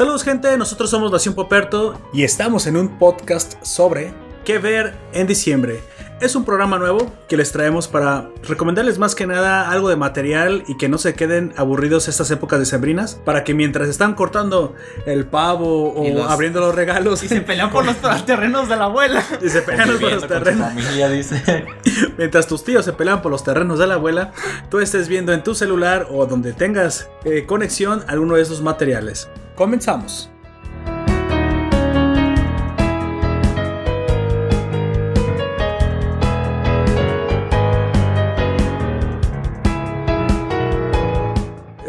Saludos gente, nosotros somos Nación Poperto y estamos en un podcast sobre qué ver en diciembre. Es un programa nuevo que les traemos para recomendarles más que nada algo de material y que no se queden aburridos estas épocas de sembrinas para que mientras están cortando el pavo o los- abriendo los regalos Y se pelean por los terrenos de la abuela. y se pelean por los terrenos familia, dice. mientras tus tíos se pelean por los terrenos de la abuela, tú estés viendo en tu celular o donde tengas eh, conexión alguno de esos materiales. Comenzamos.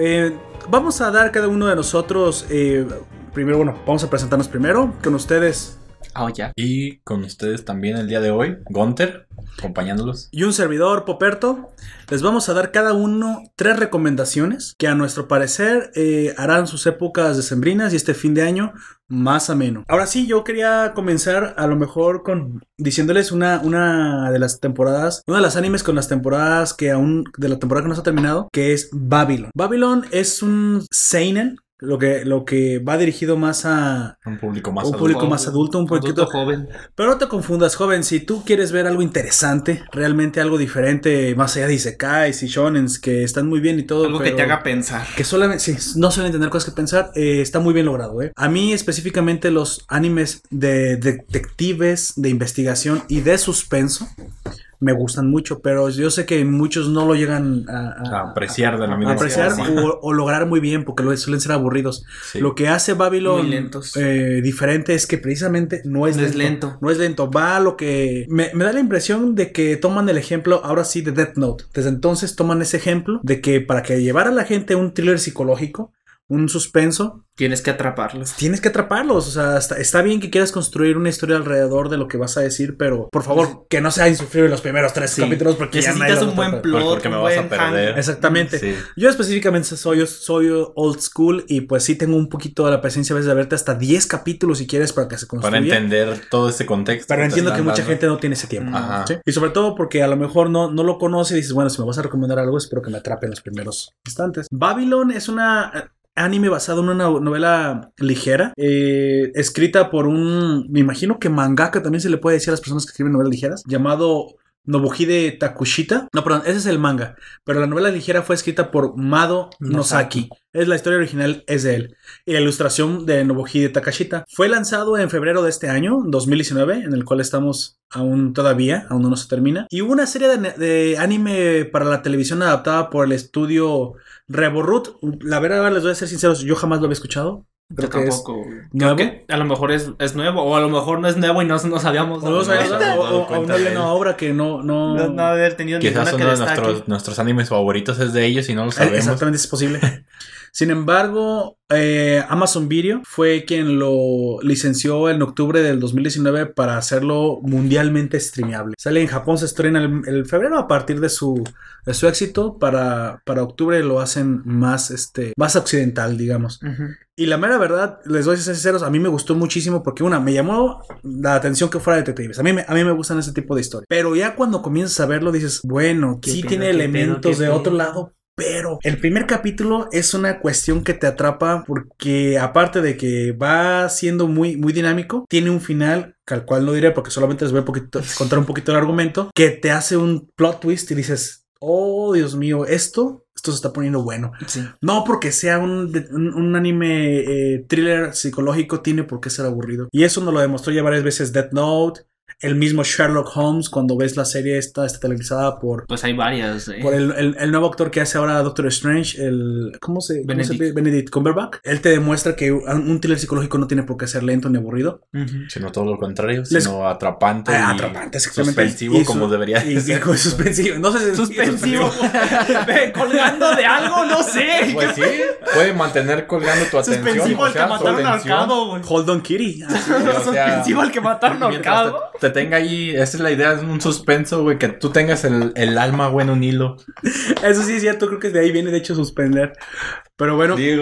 Eh, vamos a dar cada uno de nosotros. eh, primero, bueno, vamos a presentarnos primero con ustedes Oh, ya. Y con ustedes también el día de hoy, Gunter, acompañándolos. y un servidor, Poperto, les vamos a dar cada uno tres recomendaciones que a nuestro parecer eh, harán sus épocas decembrinas y este fin de año más ameno. Ahora sí, yo quería comenzar a lo mejor con diciéndoles una, una de las temporadas, una de las animes con las temporadas que aún, de la temporada que no se ha terminado, que es Babylon. Babylon es un seinen. Lo que, lo que va dirigido más a Un público más un adulto. público más adulto, un poquito joven. pero no te confundas, joven. Si tú quieres ver algo interesante, realmente algo diferente, más allá de Isekais y Shonens, que están muy bien y todo. Algo que te haga pensar. Que solamente, sí, no suelen tener cosas que pensar, eh, está muy bien logrado, ¿eh? A mí específicamente los animes de detectives, de investigación y de suspenso me gustan mucho, pero yo sé que muchos no lo llegan a, A apreciar de la misma a apreciar o, o lograr muy bien porque lo- suelen ser aburridos. Sí. Lo que hace Babylon eh, diferente es que precisamente no es, No es lento, lento. No es lento. Va a lo que. Me, me da la impresión de que toman el ejemplo ahora sí de Death Note. Desde entonces toman ese ejemplo de que para que llevar a la gente un thriller psicológico, un suspenso, Tienes que atraparlos. tienes que atraparlos. O sea, está, está bien que quieras construir una historia alrededor de lo que vas a decir, pero por favor, que no sea insufrible los primeros tres Sí. capítulos porque Necesitas un buen plot, Porque me un vas a buen perder. hang. Exactamente. Sí. Yo específicamente soy, soy old school y pues sí tengo un poquito de la presencia a veces de verte hasta 10 capítulos si quieres para que se construya. Para entender todo ese contexto. Pero entiendo que mucha gente no tiene ese tiempo. Ajá. ¿sí? Y sobre todo porque a lo mejor no, no lo conoce y dices, bueno, si me vas a recomendar algo, espero que me atrape en los primeros instantes. Babylon es una anime basado en una novela ligera, eh, escrita por un, me imagino que mangaka también se le puede decir a las personas que escriben novelas ligeras, llamado Nobuhide Takushita. No, perdón, ese es el manga. Pero la novela ligera fue escrita por Mado Nosaki. Es la historia original, es de él. Y la ilustración de Nobuhide Takashita. Fue lanzado en febrero de este año, 2019, en el cual estamos aún todavía, aún no se termina. Y hubo una serie de, de anime para la televisión adaptada por el estudio Reborut. La verdad, les voy a ser sinceros, yo jamás lo había escuchado. Yo Creo que es tampoco. güey. nuevo. Creo que a lo mejor es, es nuevo. O a lo mejor no es nuevo y no, no sabíamos. O, no No, o- no, no, o- o- o cuenta una obra que no, no, No, no haber tenido Quizás uno de nuestros, nuestros animes favoritos es de ellos y no lo Eh, sabemos. Exactamente, es posible. Sin embargo, eh, Amazon Video fue quien lo licenció en octubre del 2019 para hacerlo mundialmente streameable. Sale en Japón, se estrena el, el febrero a partir de su, de su éxito. Para, para octubre lo hacen más, este, más occidental, digamos. Y la mera verdad, les voy a ser sinceros, a mí me gustó muchísimo porque una, me llamó la atención que fuera detectives. A mí, me- a mí me gustan ese tipo de historias. Pero ya cuando comienzas a verlo dices, bueno, ¿Qué sí tiene elementos de otro lado. Pero el primer capítulo es una cuestión que te atrapa porque aparte de que va siendo muy, muy dinámico, tiene un final, al cual no diré porque solamente les voy a poquito- contar un poquito el argumento, que te hace un plot twist y dices, oh Dios mío, esto, esto se está poniendo bueno. Sí. No porque sea un, un anime eh, thriller psicológico tiene por qué ser aburrido. Y eso nos lo demostró ya varias veces Death Note, el mismo Sherlock Holmes cuando ves la serie esta, está televisada por, Pues hay varias. eh. por el, el- el nuevo actor que hace ahora Doctor Strange, el ¿cómo se, cómo se Benedict. pide? Benedict Cumberbatch. Él te demuestra que un, un thriller psicológico no tiene por qué ser lento ni aburrido. Sino todo lo contrario, Les- sino atrapante. Ah, y atrapante, exactamente. Suspensivo Y su- como debería y- y ser. como suspensivo. No sé si Suspensivo. Colgando de algo, no sé. Pues sí, puede mantener colgando tu atención. Suspensivo o al que mataron al cabo, güey. Hold on Kitty. o sea, Suspensivo al que mataron al cabo. te, te tenga ahí, esa es la idea, es un suspenso, güey, que tú tengas el, el alma, güey, en un hilo. Eso sí es cierto, creo que de ahí viene de hecho suspender. Pero bueno, les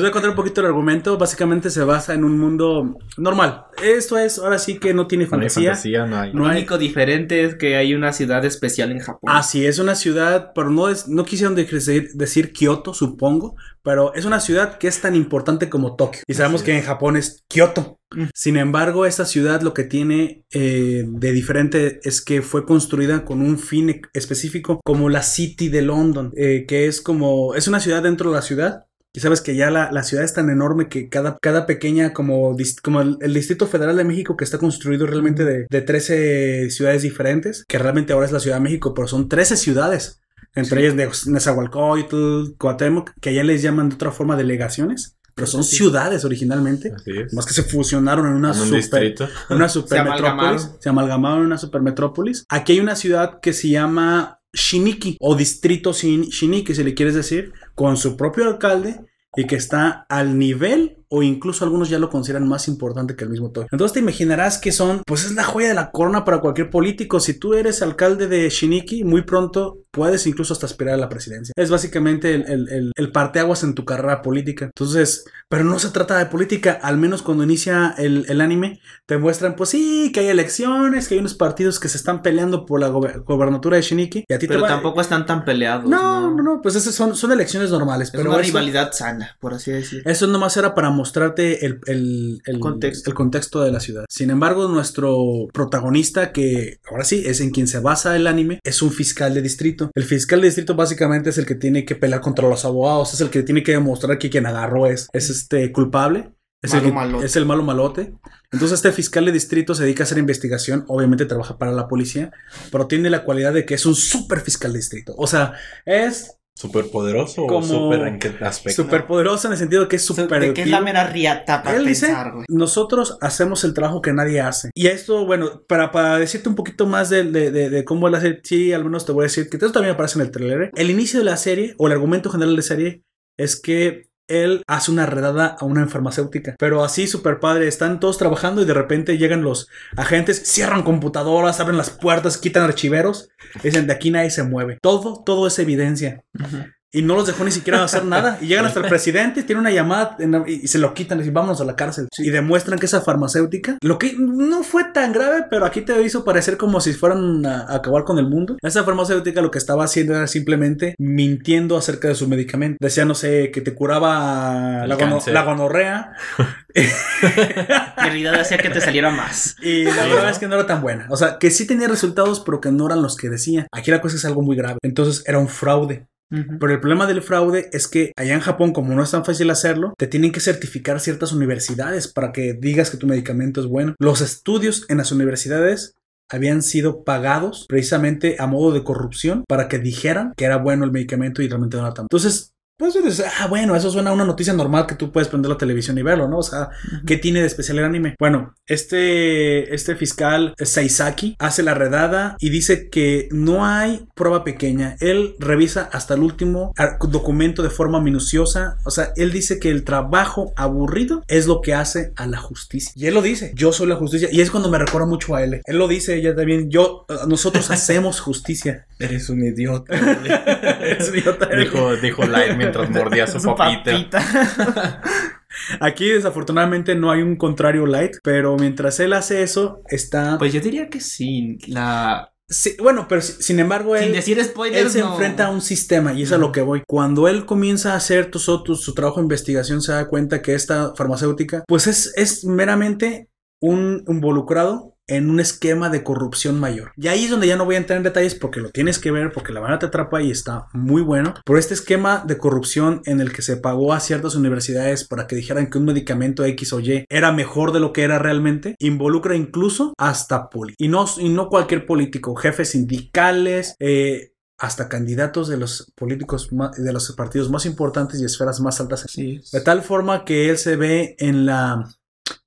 voy a contar un poquito el argumento. Básicamente se basa en un mundo normal. Esto es, ahora sí que no tiene No hay fantasía. fantasía, no hay. Lo No hay- único diferente es que hay una ciudad especial en Japón. Ah, sí, es una ciudad, pero no, es, no quisieron decir, decir Kioto, supongo, pero es una ciudad que es tan importante como Tokio. Y sabemos que en Japón es Kioto. Mm. Sin embargo, esta ciudad lo que tiene eh, de diferente es que fue construida con un fin e- específico, como la City de London, eh, que es como, es una ciudad dentro de la ciudad. Y sabes que ya la, la ciudad es tan enorme que cada, cada pequeña, como, como el, el Distrito Federal de México, que está construido realmente de, de 13 ciudades diferentes, que realmente ahora es la Ciudad de México, pero son 13 ciudades. Entre ellas de Nezahualcóyotl, Cuauhtémoc, que allá les llaman de otra forma delegaciones, pero son Sí. ciudades originalmente. Así es. Más que se fusionaron en una En un super, una supermetrópolis. amalgamaron. Se amalgamaron en una supermetrópolis. Aquí hay una ciudad que se llama Shiniki o distrito Shin- Shiniki, si le quieres decir, con su propio alcalde y que está al nivel o incluso algunos ya lo consideran más importante que el mismo Tokio. Entonces te imaginarás que son, pues es la joya de la corona para cualquier político. Si tú eres alcalde de Shiniki, muy pronto puedes incluso hasta aspirar a la presidencia. Es básicamente el, el, el, el parteaguas en tu carrera política. Entonces, pero no se trata de política, al menos cuando inicia el, el anime, te muestran, pues sí, que hay elecciones, que hay unos partidos que se están peleando por la gober- gobernatura de Shiniki. Y a ti pero te va- tampoco están tan peleados. No, no, no, pues esas son, son elecciones normales. Es pero una eso- rivalidad sana, por así decirlo. eso nomás era para mostrarte el, el- el- Contexto. el contexto de la ciudad. Sin embargo, nuestro protagonista, que ahora sí es en quien se basa el anime, es un fiscal de distrito. El fiscal de distrito básicamente es el que tiene que pelear contra los abogados, es el que tiene que demostrar que quien agarró es, es este culpable. Es el, Malo malote. es el malo malote. Entonces este fiscal de distrito se dedica a hacer investigación, obviamente trabaja para la policía, pero tiene la cualidad de que es un super fiscal de distrito. O sea, es ¿Súper poderoso Como- o súper en qué aspecto? súper poderoso en el sentido de que es súper... ¿De qué es la mera riata para Él dice, pensar, güey? nosotros hacemos el trabajo que nadie hace. Y esto, bueno, para, para decirte un poquito más de, de, de- de cómo la serie, sí, al menos te voy a decir que esto también aparece en el trailer. El inicio de la serie, o el argumento general de la serie, es que él hace una redada a una farmacéutica. Pero así, súper padre, están todos trabajando y de repente llegan los agentes, cierran computadoras, abren las puertas, quitan archiveros. Dicen, de aquí nadie se mueve. Todo, todo es evidencia. Ujú. Y no los dejó ni siquiera hacer nada. Y llegan hasta el presidente, tiene una llamada en- y se lo quitan. Y dicen, vámonos a la cárcel. Y demuestran que esa farmacéutica, lo que no fue tan grave, pero aquí te hizo parecer como si fueran a, a acabar con el mundo. Esa farmacéutica lo que estaba haciendo era simplemente mintiendo acerca de su medicamento. Decía, no sé, que te curaba El la, gono- la gonorrea. En realidad hacía que te saliera más. Y la Sí, verdad ¿no? es que no era tan buena. O sea, que sí tenía resultados, pero que no eran los que decía. Aquí la cosa es algo muy grave. Entonces era un fraude. Pero el problema del fraude es que allá en Japón, como no es tan fácil hacerlo, te tienen que certificar ciertas universidades para que digas que tu medicamento es bueno. Los estudios en las universidades habían sido pagados precisamente a modo de corrupción para que dijeran que era bueno el medicamento y realmente no era tan. Entonces, pues dices, ah, bueno, eso suena a una noticia normal que tú puedes prender la televisión y verlo, ¿no? O sea, ¿Qué tiene de especial el anime? Bueno, este, este fiscal Seisaki hace la redada y dice que no hay prueba pequeña. Él revisa hasta el último documento de forma minuciosa. O sea, él dice que el trabajo aburrido es lo que hace a la justicia. Y él lo dice, yo soy la justicia. Y es cuando me recuerda mucho a él. Él lo dice, ella también, yo, nosotros hacemos justicia. Eres un idiota. Es idiota. dijo, dijo Light mientras mordía su Su papita. papita. Aquí desafortunadamente no hay un contrario light, pero mientras él hace eso, está... Pues yo diría que sí. La... Sí, bueno, pero si- sin embargo, él, Sin decir spoilers, él se no. enfrenta a un sistema y es a lo que voy. Cuando él comienza a hacer tu, su, su trabajo de investigación, se da cuenta que esta farmacéutica, pues es, es meramente un involucrado en un esquema de corrupción mayor. Y ahí es donde ya no voy a entrar en detalles porque lo tienes que ver, porque la verdad te atrapa y está muy bueno. Por este esquema de corrupción en el que se pagó a ciertas universidades para que dijeran que un medicamento X o Y era mejor de lo que era realmente, involucra incluso hasta poli. Y no, y no cualquier político, jefes sindicales, eh, hasta candidatos de los políticos de los partidos más importantes y esferas más altas. Sí. De tal forma que él se ve en la,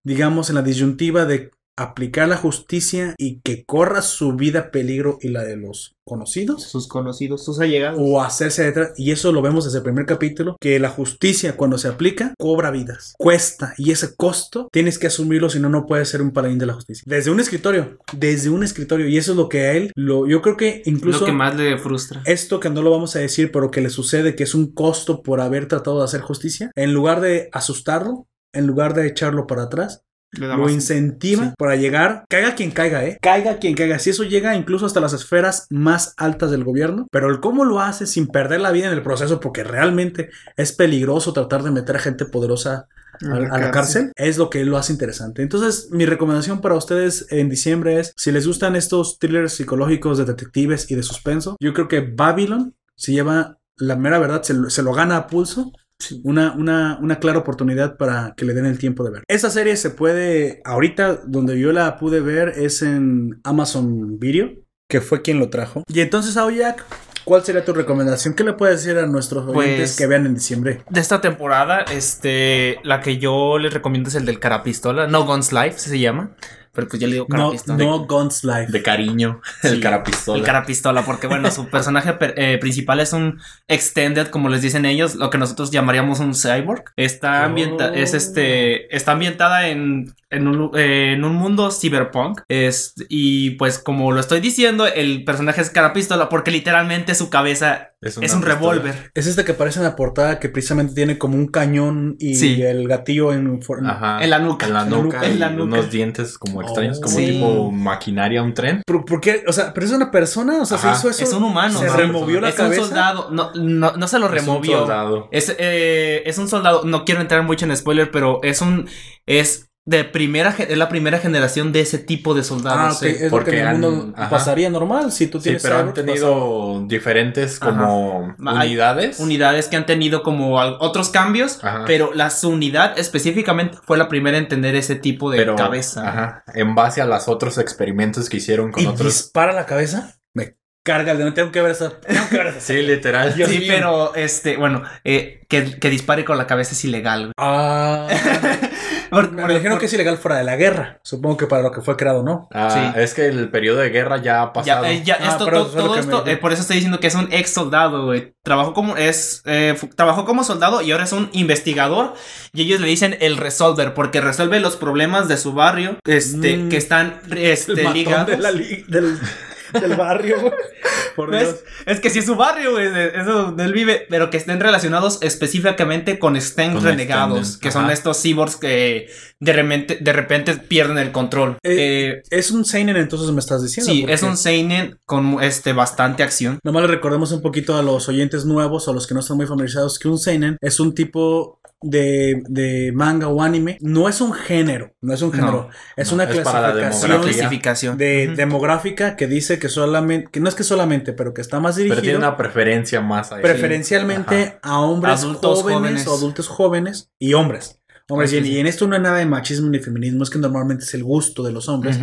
digamos, en la disyuntiva de aplicar la justicia y que corra su vida peligro y la de los conocidos Sus conocidos, sus allegados. o hacerse detrás. Y eso lo vemos desde el primer capítulo, que la justicia cuando se aplica cobra vidas, cuesta y ese costo tienes que asumirlo, si no, no puedes ser un paladín de la justicia. Desde un escritorio, desde un escritorio. Y eso es lo que a él, lo, yo creo que incluso... Lo que más le frustra. Esto que no lo vamos a decir, pero que le sucede, que es un costo por haber tratado de hacer justicia, en lugar de asustarlo, en lugar de echarlo para atrás, lo incentiva sí. para llegar, caiga quien caiga, ¿eh? Caiga quien caiga. Si eso llega incluso hasta las esferas más altas del gobierno, pero el cómo lo hace sin perder la vida en el proceso, porque realmente es peligroso tratar de meter a gente poderosa a, a la cárcel, es lo que lo hace interesante. Entonces, mi recomendación para ustedes en diciembre es, si les gustan estos thrillers psicológicos de detectives y de suspenso, yo creo que Babylon se lleva la mera verdad, se lo, se lo gana a pulso. Una, una, una clara oportunidad para que le den el tiempo de ver. Esta serie se puede, ahorita donde yo la pude ver es en Amazon Video, que fue quien lo trajo. Y entonces, Aoyak, ¿cuál sería tu recomendación? ¿Qué le puedes decir a nuestros oyentes Pues- que vean en diciembre? De esta temporada, este, la que yo les recomiendo es el del Carapistola, No Guns Life se llama, pero pues yo le digo No, Carapistola. no Guns Life. De cariño, el Sí, carapistola. El Carapistola, porque bueno, su personaje per- eh, principal es un extended, como les dicen ellos, lo que nosotros llamaríamos un cyborg. Está ambienta Oh. es este, está ambientada en, en, un, eh, en un mundo cyberpunk. Es, y pues como lo estoy diciendo, el personaje es Carapistola porque literalmente su cabeza es un revólver. Es este que aparece en la portada que precisamente tiene como un cañón y Sí. el gatillo en... Ajá. En la nuca. En la En la nuca. nuca. y En la nuca. unos dientes como extraños, Oh. como Sí. tipo maquinaria, un tren. ¿Pero por qué? O sea, pero es una persona, o sea, Ajá. se hizo eso. Es un humano. Se ¿no? removió la es cabeza. un soldado. No, no, no se lo Es un removió. soldado. Es, eh, es un soldado. No quiero entrar mucho en spoiler, pero es un. Es de primera. Es la primera generación de ese tipo de Ah, soldados. sí. Es lo porque que en el han- mundo ajá. pasaría normal si tú Sí, tienes pero han tenido diferentes como unidades. Unidades que han tenido como otros cambios, Ajá. pero la su unidad específicamente fue la primera en tener ese tipo de pero, cabeza. Ajá, en base a los otros experimentos que hicieron con y otros. dispara la cabeza. Me carga el dedo. Tengo que ver esa. Tengo que ver esa. Sí, literal. Dios sí, mío. pero este, bueno, eh, que, que dispare con la cabeza es ilegal. güey. Ah. Por- Me dijeron por- que es ilegal fuera de la guerra. Supongo que para lo que fue creado, ¿no? Ah, Sí. es que el periodo de guerra ya ha pasado. Ya, eh, ya, Ah, esto, es todo esto, me- eh, por eso estoy diciendo que es un ex soldado, güey. Trabajó como, es, eh, trabajó como soldado y ahora es un investigador. Y ellos le dicen el resolver, porque resuelve los problemas de su barrio, este, Mm. que están, este, ligados. de la li- del, del barrio, güey. Por. Dios. Es que sí es su barrio, güey, de- es donde él vive, pero que estén relacionados específicamente con Sten Con renegados, que son estos cyborgs que de repente, de repente pierden el control. Eh, Eh, Es un Seinen, entonces me estás diciendo. sí, es un seinen con este bastante acción. Nomás le recordemos un poquito a los oyentes nuevos o a los que no están muy familiarizados que un seinen es un tipo de, de manga o anime. No es un género, no es un género. es no, una es clasificación de demográfica que dice que solamente, que no es que solamente, pero que está más Pero tiene dirigido una preferencia más ahí. preferencialmente a hombres Adultos jóvenes, jóvenes. o adultos jóvenes y hombres. Hombres, Ah, y, sí, sí. y en esto no hay nada de machismo ni feminismo, es que normalmente es el gusto de los hombres.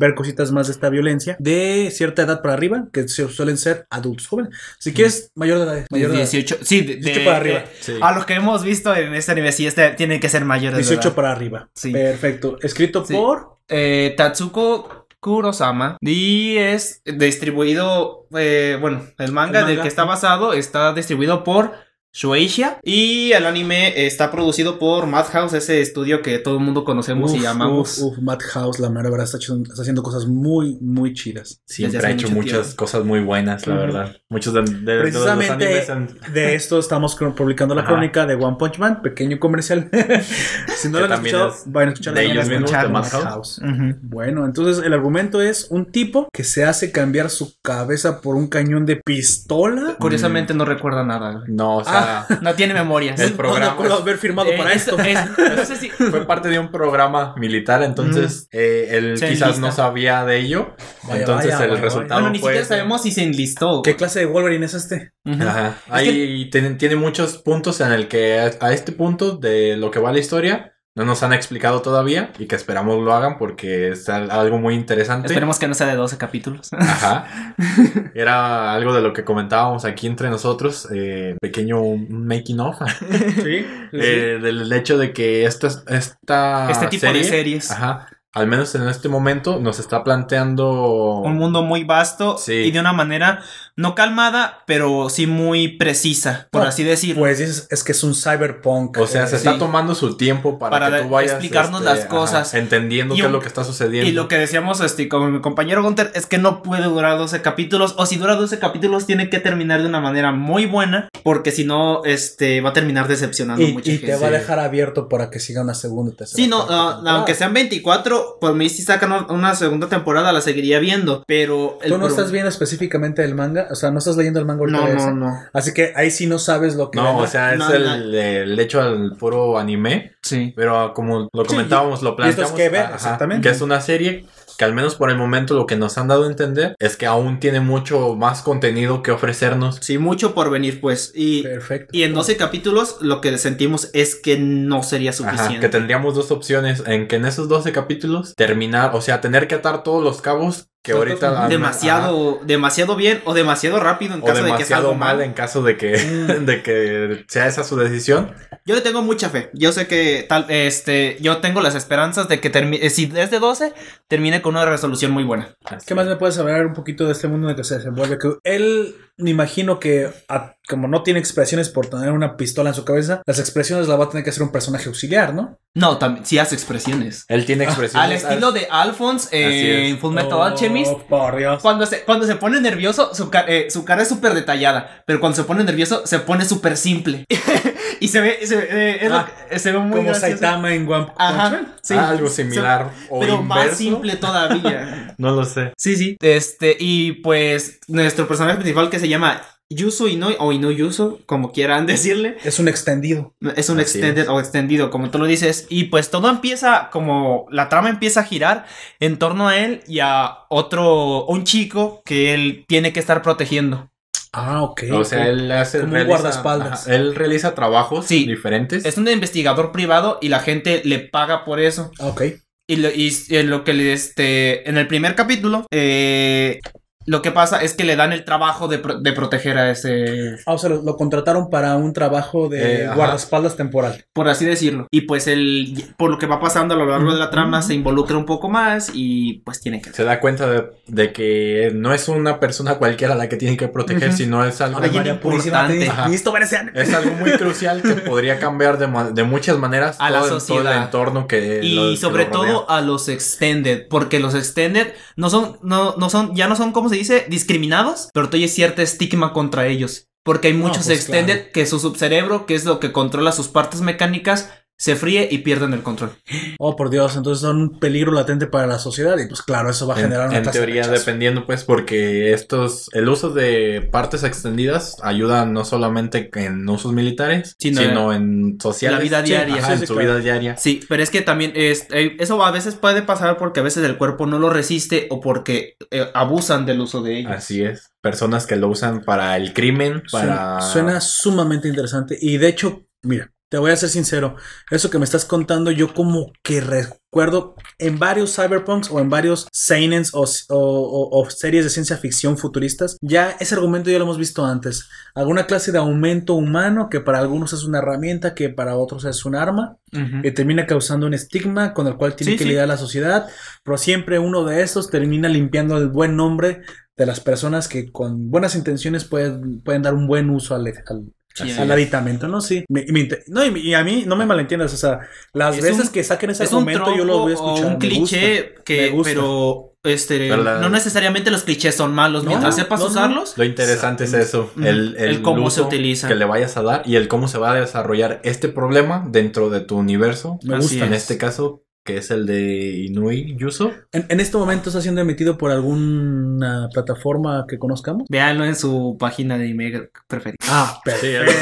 Ver cositas más de esta violencia de cierta edad para arriba, que su- suelen ser adultos jóvenes. Si quieres, mayor de edad. Mayor de edad. 18, sí, de, 18 de- para arriba. de- Sí. a los que hemos visto en este anime, sí, este tiene que ser mayores. de 18 edad. para arriba. Sí. Perfecto. Escrito Sí. por. Eh, Tatsuko Kurosama y es distribuido, eh, bueno, el manga, El del manga. que está basado está distribuido por Shueisha y el anime está producido por Madhouse, ese estudio que todo el mundo conocemos y llamamos. Uf, uf, Madhouse, la mera verdad, está, hecho- está haciendo cosas muy, muy chidas. Siempre desde ha hecho muchas tiempo. cosas muy buenas, la verdad. Muchos de, de- de los Precisamente animes han- de esto estamos publicando la Ajá. crónica de One Punch Man, pequeño comercial. si no lo han escuchado, es vayan a escuchar de la ellos mismos, de Madhouse. Madhouse. Ujú. Bueno, entonces el argumento es un tipo que se hace cambiar su cabeza por un cañón de pistola. Curiosamente no recuerda nada. No, o sea, No tiene memoria. El No programa me acuerdo es- haber firmado Eh, para es- esto. es- no sé si- fue parte de un programa militar, entonces eh, él Se quizás enlista. no sabía de ello. Vaya, entonces vaya, el vaya, resultado bueno, ni fue siquiera sabemos si se enlistó. ¿Qué clase de Wolverine es este? Ajá. Es Ahí tiene, tiene muchos puntos en el que a, a este punto de lo que va la historia no nos han explicado todavía y que esperamos lo hagan porque es al- algo muy interesante. Esperemos que no sea de 12 capítulos. Ajá. Era algo de lo que comentábamos aquí entre nosotros, eh, pequeño making of, Sí. eh, del hecho de que esta, esta Este tipo de serie, series. Ajá. al menos en este momento, nos está planteando Un mundo muy vasto Sí. y de una manera no calmada, pero sí muy precisa, por No, así decir. Pues dices, es que es un cyberpunk. O sea, eh, se está sí. tomando su tiempo para, Para que tú vayas explicarnos este, las cosas. ajá, entendiendo Y qué un- es lo que está sucediendo. Y lo que decíamos este, con mi compañero Gunter es que no puede durar 12 capítulos. O si dura 12 capítulos, tiene que terminar de una manera muy buena. Porque si no, este va a terminar decepcionando a y, mucha y gente. te va a dejar abierto para que siga una segunda y tercera. Sí, no, ah, aunque sean 24, por mí si sacan una segunda temporada la seguiría viendo. Pero. el ¿Tú no pro- estás viendo específicamente el manga? O sea, ¿no estás leyendo el manga ahorita No, de no, ese? no. Así que ahí sí no sabes lo que... No, o sea, es No, el, no. el hecho al puro anime. Sí. Pero ah, como lo comentábamos, lo y esto es planteamos. que ver, ajá, exactamente. Que es una serie que al menos por el momento lo que nos han dado a entender es que aún tiene mucho más contenido que ofrecernos. Sí, mucho por venir, pues. Y, Perfecto. y en 12 capítulos lo que sentimos es que no sería Ajá, suficiente. que tendríamos dos opciones en que en esos 12 capítulos terminar, o sea, tener que atar todos los cabos que ahorita... demasiado, demasiado bien o demasiado rápido en o caso de que sea algo mal mal. en caso de que, Mm. de que sea esa su decisión. Yo le tengo mucha fe. Yo sé que tal, este, yo tengo las esperanzas de que termine, si es de 12, termine con una resolución muy buena. ¿Qué más me puedes hablar un poquito de este mundo en el que se desenvuelve? Que él, me imagino que a- como no tiene expresiones por tener una pistola en su cabeza, las expresiones las va a tener que hacer un personaje auxiliar, ¿no? No, también, sí hace expresiones. Él tiene expresiones... Al estilo de Alphonse eh, en Full Metal Oh, Alchemist. por Dios. Cuando se, cuando se pone nervioso, su, eh, su cara es súper detallada. Pero cuando se pone nervioso, se pone súper simple. y se ve, se, ve, eh, es lo Ah, que- se ve muy Como gracioso. Saitama en One Punch Ajá. Man. Sí. Ah, algo Se- similar o pero más simple todavía. No lo sé. Sí, sí. Este, y pues nuestro personaje principal que se llama Yusu Inoi o Inu Yusu, como quieran decirle, Es un extendido. es un Así extended es. o extendido, como tú lo dices. Y pues todo empieza como la trama empieza a girar en torno a él y a otro, un chico que él tiene que estar protegiendo. Ah, ok. O sea, él hace... Como un guardaespaldas. ajá, él realiza trabajos Sí. diferentes. Es un investigador privado y la gente le paga por eso. Ok. Y lo, y, y lo que le, este, en el primer capítulo, eh, lo que pasa es que le dan el trabajo de, pro- de proteger a ese, Ah, o sea, lo, lo contrataron para un trabajo de Eh, guardaespaldas temporal. por así decirlo. Y pues él, por lo que va pasando a lo largo de la trama, se involucra un poco más y pues tiene que... Se da cuenta de, de que no es una persona cualquiera la que tiene que proteger, sino es algo, Alguien importante. te- Ajá. Listo, ver ese anime. es algo muy crucial que podría cambiar de, ma- de muchas maneras A la todo el sociedad. entorno que Y lo- que sobre todo a los extended, porque los extended no son, no, no son, ya no son, ¿cómo se dice? Discriminados, pero todavía hay cierto estigma contra ellos. Porque hay No, muchos pues, extended claro. que su subcerebro, que es lo que controla sus partes mecánicas, se fríe y pierden el control. Oh, por Dios, entonces son un peligro latente para la sociedad y pues claro, eso va a En, generar una en tasa teoría, dependiendo, pues, porque estos, el uso de partes extendidas ayuda no solamente en usos militares, Sino sino, en sociales. la vida Sí, diaria. ajá, Sí, en sí, su claro. vida diaria. Sí, pero es que también es, eh, eso a veces puede pasar porque a veces el cuerpo no lo resiste o porque eh, abusan del uso de ellos. Así es. Personas que lo usan para el crimen, Suena, para... suena sumamente interesante. Y de hecho, mira, te voy a ser sincero. Eso que me estás contando, yo como que recuerdo en varios cyberpunks o en varios seinens o, o- o- o series de ciencia ficción futuristas, ya ese argumento ya lo hemos visto antes. Alguna clase de aumento humano que para algunos es una herramienta, que para otros es un arma, que termina causando un estigma con el cual tiene Sí, que sí. lidiar la sociedad, pero siempre uno de estos termina limpiando el buen nombre de las personas que con buenas intenciones pueden, pueden dar un buen uso al, al, Sí, al aditamento, ¿no? Sí. Me- me inter- no, y, y a mí no me malentiendas, o sea, las Es veces un- que saquen ese argumento yo lo voy a escuchar. un me gusta. cliché que, me gusta. pero este, Pero la- no necesariamente los clichés son malos. No, Mientras sepas no, usarlos, Lo interesante es eso, Ujú. el, el, El cómo se utiliza. que le vayas a dar y el cómo se va a desarrollar este problema dentro de tu universo. Me gusta. En es. este caso, que es el de Inui Yuso. En, en este momento está siendo emitido por alguna plataforma que conozcamos. véanlo en su página de email preferida. Ah, perfecto.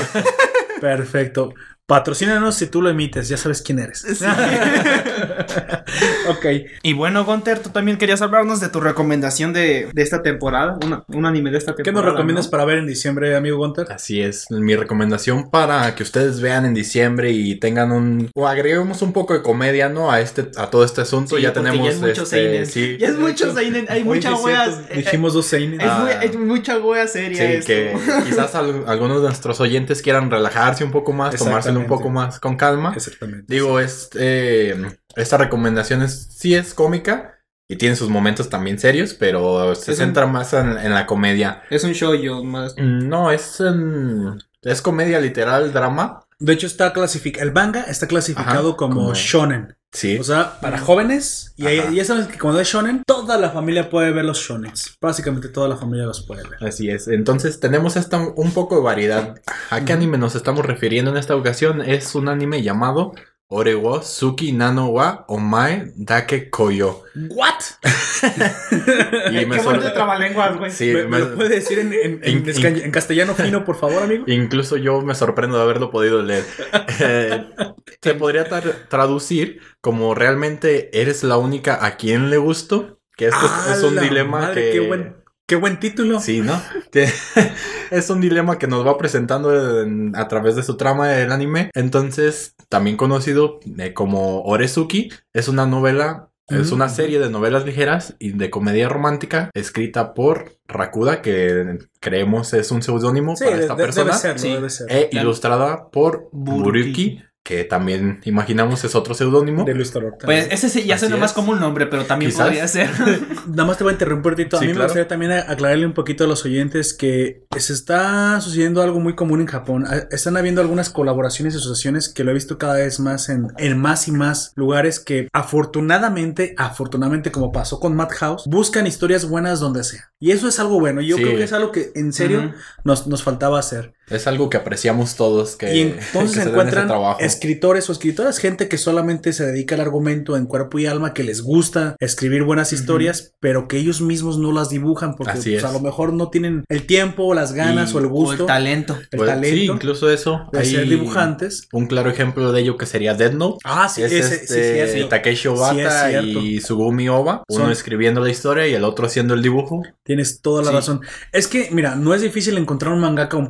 perfecto. Patrocínanos si tú lo emites, ya sabes quién eres. Ok. Y bueno, Gunter, tú también querías hablarnos de tu recomendación de, de esta temporada, una- un anime de esta ¿Qué temporada. nos recomiendas ¿no? para ver en diciembre, amigo Gunter? Así es, mi recomendación para que ustedes vean en diciembre y tengan un o agreguemos un poco de comedia, ¿no? A este a todo este asunto, Sí, ya tenemos ya es mucho este, seinen. sí, Ya es mucho seinen, hay mucha sí es wea. cierto, Dijimos dos seinen. Es, Ah. muy- hay mucha wea seria Sí, esto. que quizás al- algunos de nuestros oyentes quieran relajarse un poco más, tomarse un poco más con calma. Exactamente. Digo, es, eh, esta recomendación es, sí es cómica y tiene sus momentos también serios, pero se Es centra más en, en la comedia. Es un show yo más. Mm, No, es, en- es comedia literal, drama. De hecho, está clasificado. El manga está clasificado Ajá, como, como- shonen. Sí. O sea, para jóvenes. Y ahí- ya sabes que cuando es shonen, toda la familia puede ver los shonens. Básicamente toda la familia los puede ver. Así es. Entonces tenemos esta, un poco de variedad. ¿A qué anime nos estamos refiriendo en esta ocasión? Es un anime llamado Orewo Suki Nano wa Omae Dake Koyo. ¿What? Y me Qué trabalenguas, güey. Sí, ¿Me, me lo puede decir en, en- en In- esca- en castellano fino, por favor, amigo? Incluso yo me sorprendo de haberlo podido leer. Eh, se podría tra- traducir como realmente eres la única a quien le gusto. Que esto es- es un ¡A la dilema madre! que... Qué buen, qué buen título. Sí, ¿no? Que es un dilema que nos va presentando en- a través de su trama del anime. Entonces, también conocido eh, como Oresuki, es una novela, es Mm. una serie de novelas ligeras y de comedia romántica escrita por Rakuda, que creemos es un seudónimo Sí, para esta de- persona, debe ser, Sí. debe ser. e Claro. ilustrada por Buruki. Que también imaginamos es otro seudónimo. De ilustrador Pues también. ese sí ya Así suena más como un nombre, pero también Quizás. podría ser. Nada más te voy a interrumpir un poquito. A Sí, mí me claro. gustaría también aclararle un poquito a los oyentes que se está sucediendo algo muy común en Japón. Ah, Están habiendo algunas colaboraciones y asociaciones que lo he visto cada vez más en, en más y más lugares que afortunadamente, afortunadamente como pasó con Madhouse, buscan historias buenas donde sea. Y eso es algo bueno. Yo Sí. creo que es algo que en serio nos, nos faltaba hacer. Es algo que apreciamos todos que, y que entonces se encuentran trabajo. escritores o escritoras, gente que solamente se dedica al argumento en cuerpo y alma, que les gusta escribir buenas historias, pero que ellos mismos no las dibujan porque Así pues, es. a lo mejor no tienen el tiempo, las ganas Y- o el O gusto, el talento. el Pues, talento Sí, incluso eso. de ser Hay dibujantes. Un claro ejemplo de ello que sería Dead Note. Ah, sí, es ese, este sí, sí, sí. Takeshi Obata Sí, es cierto. y Sugumi Oba. Uno Son- escribiendo la historia y el otro haciendo el dibujo. Tienes toda la Sí. razón. Es que, mira, no es difícil encontrar un mangaka un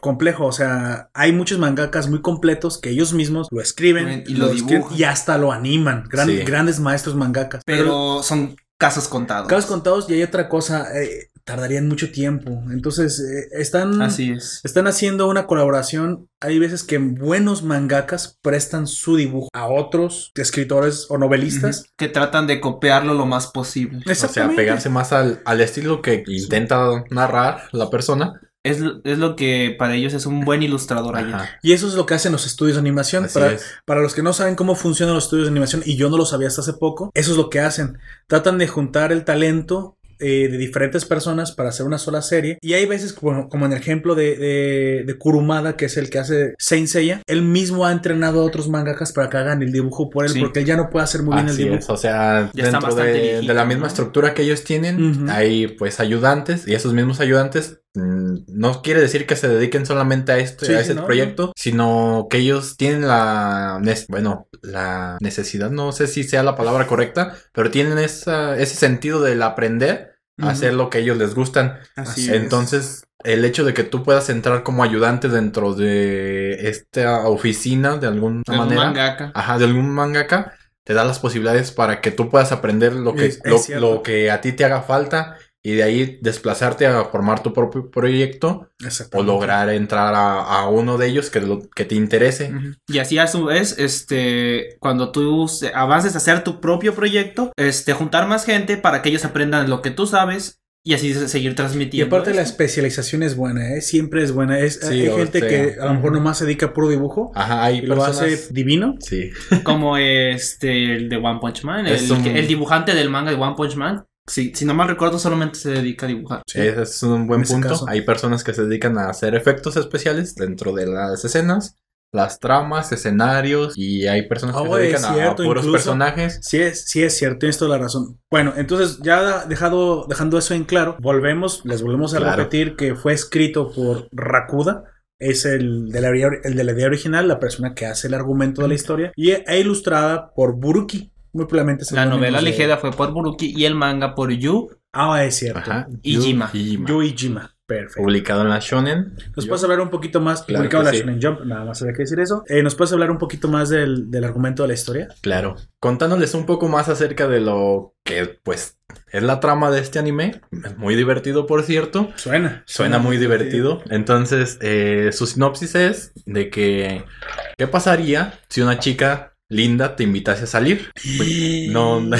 complejo, complejo. O sea, hay muchos mangakas muy completos que ellos mismos lo escriben Y lo escriben dibujan. y hasta lo animan. Gran- Sí. Grandes maestros mangakas. Pero son casos contados. Casos contados y hay otra cosa, eh, tardarían mucho tiempo. Entonces, eh, están, Así es. están haciendo una colaboración. Hay veces que buenos mangakas prestan su dibujo a otros escritores o novelistas. Que tratan de copiarlo lo más posible. O sea, pegarse más al, al estilo que intenta narrar la persona. Es, es lo que para ellos es un buen ilustrador allá. Y eso es lo que hacen los estudios de animación. así Para, es. para los que no saben cómo funcionan los estudios de animación, y yo no lo sabía hasta hace poco, eso es lo que hacen. Tratan de juntar el talento eh, de diferentes personas para hacer una sola serie. Y hay veces, como, como en el ejemplo de, de, de Kurumada, que es el que hace Saint Seiya, él mismo ha entrenado a otros mangakas para que hagan el dibujo por él, Sí. porque él ya no puede hacer muy bien el dibujo. es, o sea, Ya dentro de, la misma ¿no? estructura que ellos tienen, hay pues ayudantes y esos mismos ayudantes no quiere decir que se dediquen solamente a Sí, a ese no, proyecto, sino que ellos tienen la bueno, la necesidad, no sé si sea la palabra correcta, pero tienen esa, ese sentido del aprender a hacer lo que a ellos les gustan. Así es. Entonces, el hecho de que tú puedas entrar como ayudante dentro de esta oficina de alguna manera, mangaka. ajá, de algún mangaka, te da las posibilidades para que tú puedas aprender lo que, Es- lo que a ti te haga falta y de ahí desplazarte a formar tu propio proyecto o lograr entrar a, a uno de ellos que, lo- que te interese. Y así a su vez, este, cuando tú avances a hacer tu propio proyecto, este, juntar más gente para que ellos aprendan lo que tú sabes y así se- seguir Y transmitiendo. aparte la especialización es buena, ¿eh? siempre es buena. Es, Sí, hay gente sea, que a lo mejor nomás se dedica a puro dibujo Ajá, hay y lo hace divino. Sí, Como este, el de One Punch Man, un- el dibujante del manga de One Punch Man. Si, si no mal recuerdo, solamente se dedica a dibujar. Sí. ese es un buen punto. caso. Hay personas que se dedican a hacer efectos especiales dentro de las escenas, las tramas, escenarios y hay personas que Oh, se dedican a- puros incluso. personajes. Sí es, sí es cierto, tienes toda la razón. Bueno, entonces ya dejado, dejando eso en claro, volvemos, les volvemos a Claro. repetir que fue escrito por Rakuda. Es el de, la, idea- el de la idea original, la persona que hace el argumento de la historia. Y e ilustrada por Buruki. Muy probablemente La novela de- ligera fue por Buruki y el manga por Yu. Ah, es cierto. Ajá. Y Yu- Jima. Jima. Yu y Jima. Perfecto. Publicado en la Shonen. ¿Nos Yo- puedes hablar un poquito más? Claro publicado en la sí. Shonen Jump, nada más había que decir eso. Eh, ¿Nos puedes hablar un poquito más del, del argumento de la historia? Claro. Contándoles un poco más acerca de lo que, pues, es la trama de este anime. Muy divertido, por cierto. Suena. Suena muy divertido. Entonces, eh, su sinopsis es de que ¿Qué pasaría si una chica linda te invitase a salir? No, no.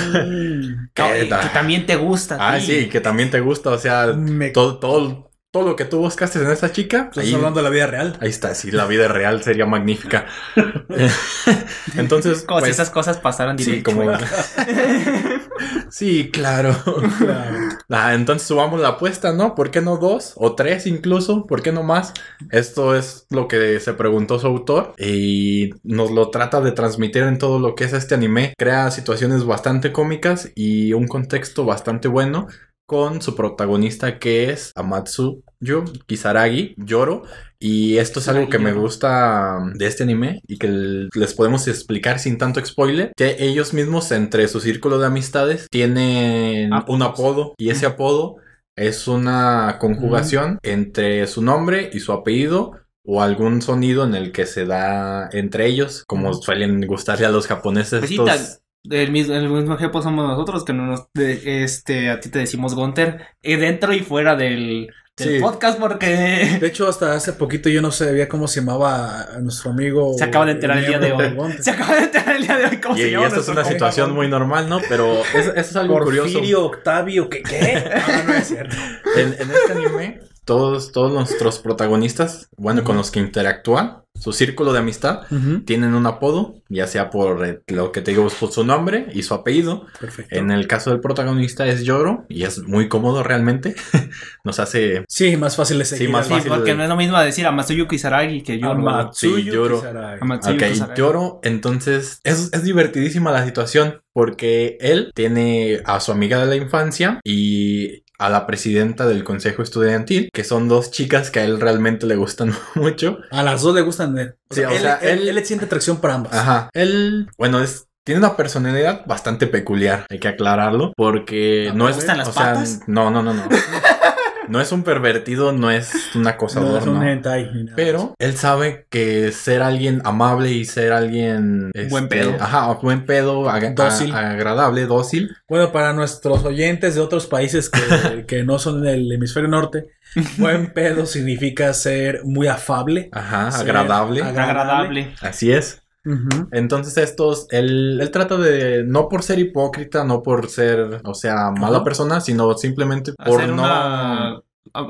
Que, que también te gusta. Ah, sí, que también te gusta, o sea, Me todo, todo, todo lo que tú buscaste en esa chica, Estás ahí, hablando de la vida real. ahí está, sí, la vida real sería magnífica. Entonces, Como si pues, esas cosas pasaran sí, como... sí, claro. Claro. Ah, entonces subamos la apuesta, ¿no? ¿Por qué no dos o tres incluso? ¿Por qué no más? Esto es lo que se preguntó su autor y nos lo trata de transmitir en todo lo que es este anime. Crea situaciones bastante cómicas y un contexto bastante bueno con su protagonista que es Amatsu Yo Kisaragi Yoro y esto es algo que me gusta de este anime y que les podemos explicar sin tanto spoiler que ellos mismos entre su círculo de amistades tienen un apodo y ese apodo es una conjugación entre su nombre y su apellido o algún sonido en el que se da entre ellos, como suelen gustarle a los japoneses. Pues estos- el mismo, el mismo ejemplo somos nosotros, que no nos, de- este, a ti te decimos Gunter, eh, dentro y fuera del, del Sí. podcast, porque De hecho, hasta hace poquito yo no sabía cómo se llamaba a nuestro amigo. se acaba de enterar el día de hoy. Se acaba de enterar el día de hoy cómo Y, se y llama esto es una situación muy normal, ¿no? Pero eso, eso es algo curioso. Porfirio, Octavio, ¿qué? ¿Qué? No, no es cierto. En, en este anime, todos, todos nuestros protagonistas, bueno, con los que interactúan, su círculo de amistad, tienen un apodo, ya sea por eh, lo que te digo, por su nombre y su apellido. Perfecto. En el caso del protagonista es Yoro y es muy cómodo realmente. Nos hace Sí, más fácil de seguir. más Sí, fácil porque de- no es lo mismo decir a Matsuyu Kisaragi que yo. ¿no? Amatsuyu Sí, lloro. Kisaragi. Amatsuyu lloro. Entonces, es, es divertidísima la situación porque él tiene a su amiga de la infancia y a la presidenta del consejo estudiantil, que son dos chicas que a él realmente le gustan mucho. A las dos le gustan de él. O Sí, sea, o él, sea, él- él- él le siente atracción por ambas. Ajá. Él, bueno, es. Tiene una personalidad bastante peculiar, hay que aclararlo, porque ¿A no es... gustan las o sea, patas? no, no, no, no. No es un pervertido, no es un no acosador, es un no. hentai. Pero él sabe que ser alguien amable y ser alguien... Buen este, pedo. Ajá, buen pedo, ag- Dócil. agradable, dócil. Bueno, para nuestros oyentes de otros países que, que no son del hemisferio norte, buen pedo significa ser muy afable. Ajá, agradable. ag- Agradable. Así es. Entonces estos, él, él trata de, no por ser hipócrita, no por ser, o sea, mala persona, sino simplemente por Hacer no... una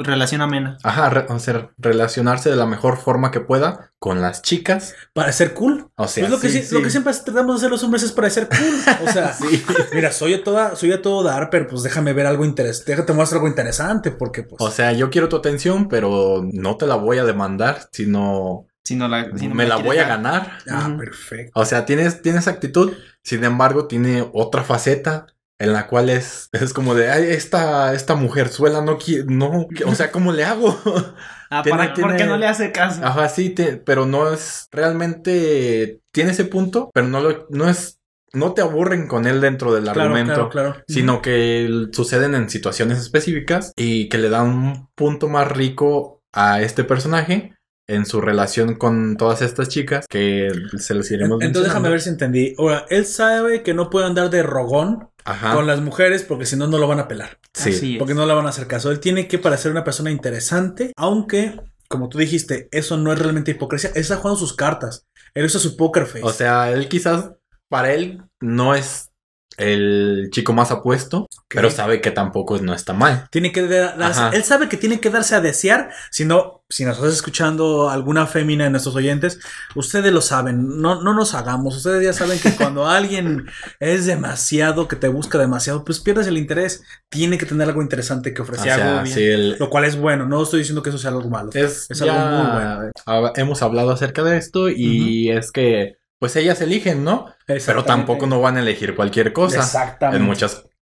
relación amena. Ajá, re- o sea, relacionarse de la mejor forma que pueda con las chicas. Para ser cool. O sea, Pues lo, que sí, sí- lo que siempre tratamos de hacer los hombres es para ser cool. O sea, Sí. mira, soy a toda, soy a todo dar, pero pues déjame ver algo interesante. Déjate mostrar algo interesante, porque pues. O sea, yo quiero tu atención, pero no te la voy a demandar, sino Si no la, si no me la voy a ganar. ah, perfecto. O sea, tienes, tienes actitud, sin embargo, tiene otra faceta en la cual es, es como de, ay, esta, esta mujerzuela no quiere, no, o sea, ¿cómo le hago? Ah, Tiene- para- ¿Por qué tiene- no le hace caso? Ajá, sí, te- pero no es realmente, tiene ese punto, pero no lo, no es, no te aburren con él dentro del Claro, argumento. claro, claro. Sino que suceden en situaciones específicas y que le dan un punto más rico a este personaje en su relación con todas estas chicas que se les iremos Entonces déjame ver si entendí. Ahora, él sabe que no puede andar de rogón Ajá. con las mujeres porque si no, no lo van a pelar. Sí. Así es. Porque no le van a hacer caso. Él tiene que parecer una persona interesante, aunque, como tú dijiste, eso no es realmente hipocresía. Él está jugando sus cartas. Él usa su poker face. O sea, él quizás, para él, no es el chico más apuesto, pero sabe que tampoco no está mal. Tiene que da- darse, él sabe que tiene que darse a desear, si no, si nos estás escuchando alguna fémina de nuestros oyentes, ustedes lo saben, no, no nos hagamos, ustedes ya saben que cuando alguien es demasiado, que te busca demasiado, pues pierdes el interés, tiene que tener algo interesante que O ofrecer, sea, bien. sí, el- lo cual es bueno, no estoy diciendo que eso sea algo malo. es, Es algo muy bueno. hemos hablado acerca de esto y es que, pues ellas eligen, ¿no? Pero tampoco no van a elegir cualquier cosa. Exactamente. En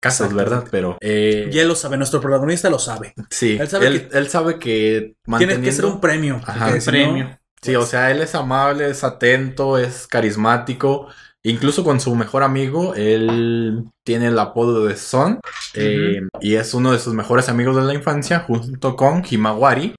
casos, Exactamente. ¿verdad? Pero eh, Y él lo sabe, nuestro protagonista lo sabe. sí, él él sabe sabe, él, sabe que Tiene que ser un premio. Ajá. no- Premio. Sí, o sea, él es amable, es atento, es carismático. Incluso con su mejor amigo, él tiene el apodo de Son. eh, y es uno de sus mejores amigos de la infancia, junto con Himawari.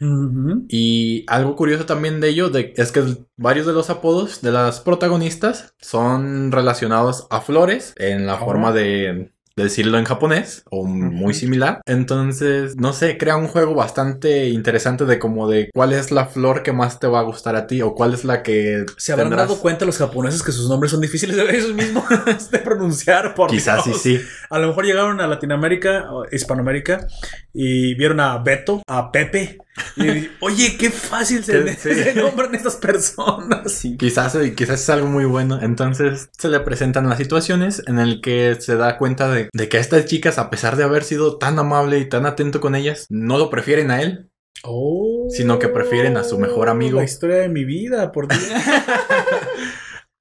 Y algo curioso también de ello de- es que varios de los apodos de las protagonistas son relacionados a flores en la Oh. forma de, decirlo en japonés o muy similar. Entonces, no sé, crea un juego bastante interesante de como de cuál es la flor que más te va a gustar a ti o cuál es la que ¿Se habrán tendrás- dado cuenta los japoneses que sus nombres son difíciles de ellos mismos de pronunciar? Por Quizás sí, Dios? sí. A lo mejor llegaron a Latinoamérica, o Hispanoamérica, y vieron a Beto, a Pepe. Y oye, qué fácil se, sí. se nombran estas personas. Sí. Quizás, quizás es algo muy bueno. Entonces se le presentan las situaciones en el que se da cuenta de, de que estas chicas, a pesar de haber sido tan amable y tan atento con ellas, no lo prefieren a él. Oh, Sino que prefieren a su mejor amigo. La historia de mi vida, por Dios.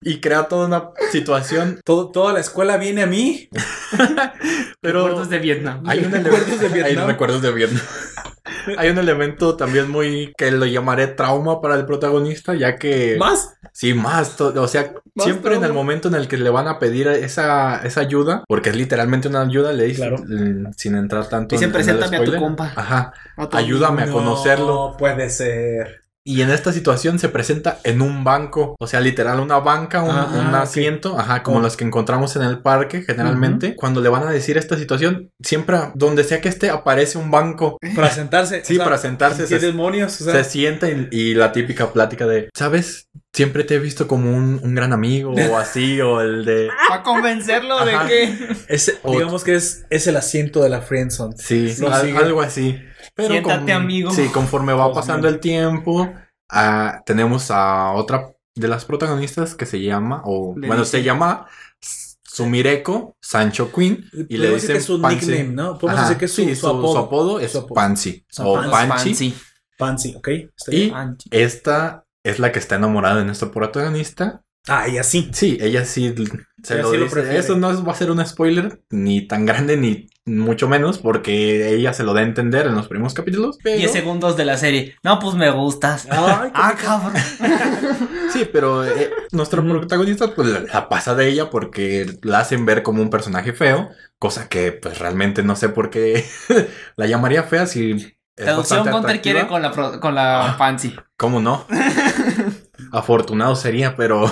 Y crea toda una situación. Todo- toda la escuela viene a mí. Pero Recuerdos de Vietnam. hay un Recuerdos de. Vietnam. Hay recuerdos de Vietnam. Hay un elemento también muy que lo llamaré trauma para el protagonista, ya que ¿Más? Sí, más, o sea, Más siempre en el momento en el que le van a pedir esa, esa ayuda, porque es literalmente una ayuda, le dicen, Claro. mm, sin entrar tanto Dicen, en- en el "Preséntame a tu spoiler". compa. Ajá, ayúdame a No conocerlo. puede ser. Y en esta situación se presenta en un banco, o sea, literal una banca, un, Ah, un asiento, ajá, como Oh. los que encontramos en el parque generalmente. Cuando le van a decir esta situación, siempre donde sea que esté aparece un banco. Para sentarse. Sí, para sentarse, ¿Qué se- demonios? O sea, Se sienta y, y la típica plática de, ¿sabes? Siempre te he visto como un, un gran amigo o así, o el de... Para convencerlo de que. ese- o- digamos que es, es el asiento de la friendzone. Sí, al- algo así. Pero Siéntate, amigo. Sí, conforme va pasando el tiempo, ah, tenemos a otra de las protagonistas que se llama, o Le bueno, dice- se llama Sumireko Sancho Queen. Y le dicen que es su Pansy. nickname, ¿no? Podemos Ajá, decir que es su, sí, su apodo. es Su apodo. Pansy. O Pansy. Pansy, ¿ok? Está Y esta es la que está enamorada de nuestro protagonista. Ah, y así. Sí, ella sí se Ella lo sí dice. Eso no va a ser un spoiler, ni tan grande, ni mucho menos, porque ella se lo da a entender en los primeros capítulos. Pero... 10 segundos de la serie. No, pues me gustas. Ay, ah, cabrón. Sí, pero eh, nuestro protagonista pues la, la pasa de ella porque la hacen ver como un personaje feo, cosa que pues realmente no sé por qué la llamaría fea si Traducción Gunter quiere con la, pro- con la Ah. Fancy. ¿Cómo no? Afortunado sería, pero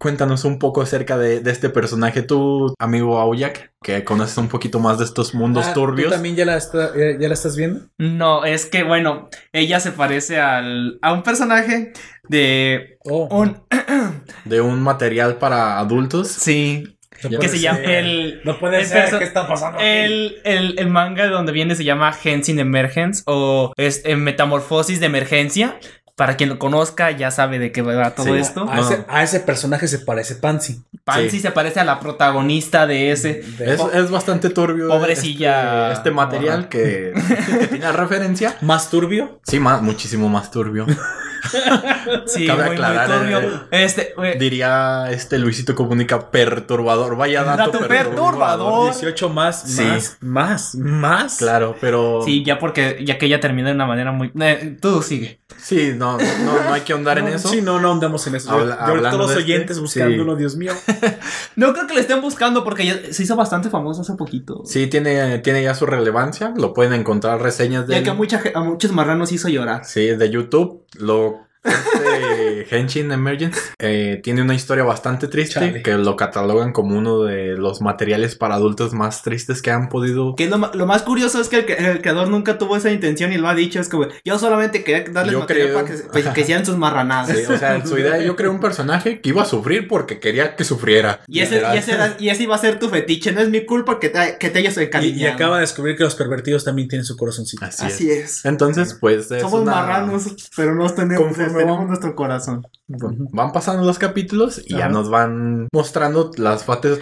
cuéntanos un poco acerca de, de este personaje, tú, amigo Aoyak, que conoces un poquito más de estos mundos Ah, ¿tú turbios. también ya la, está- ya, ya la estás viendo? No, es que bueno, ella se parece al, a un personaje de Oh, un. De un material para adultos. Sí. no que se llama ser. el- No puede el ser. ¿Qué está pasando? aquí? El, el, el manga de donde viene se llama Henshin Emergence o es eh, Metamorfosis de Emergencia. Para quien lo conozca, ya sabe de qué va todo Sí. esto. A, No. ese, a ese personaje se parece Pansy. Pansy sí. se parece a la protagonista de ese. De- Es, es bastante turbio. Pobrecilla. Este, este material que, que tiene referencia. Más turbio. Sí, más, muchísimo más turbio. Sí, Cabe muy, muy aclarar, turbio. eh, Este, eh, Diría este Luisito Comunica perturbador. Vaya dato, Dato perturbador. 18 más, Sí. más, más, más. Claro, pero sí, ya porque ya que ella termina de una manera muy. eh, tú sigue. sí, no, no, no hay que ahondar en eso. Sí, no, no andamos en eso. Habla- yo todos los este, oyentes sí. buscándolo, Dios mío. No creo que le estén buscando porque ya se hizo bastante famoso hace poquito. Sí, tiene, tiene ya su relevancia. Lo pueden encontrar reseñas de Ya que a, mucha, a muchos marranos hizo llorar. Sí, de YouTube. Lo Sí, Henshin Emergence eh, tiene una historia bastante triste Chale. que lo catalogan como uno de los materiales para adultos más tristes que han podido. Que lo, más curioso es que el, creador nunca tuvo esa intención y lo ha dicho. Es como, yo solamente quería darles Yo material creo- para que, que hicieran sus marranadas. Sí, o sea, su idea, yo creo un personaje que iba a sufrir porque quería que sufriera. Y ese, Literal. y, ese era- y ese iba a ser tu fetiche. No es mi culpa que te, que te hayas Y, encariñado. y acaba de descubrir que los pervertidos también tienen su corazoncito. Así, Así es. es. Entonces, pues. es Somos una- marranos, pero no tenemos, Conforme tenemos vamos- nuestro corazón. Van pasando los capítulos y ya nos van mostrando las fases.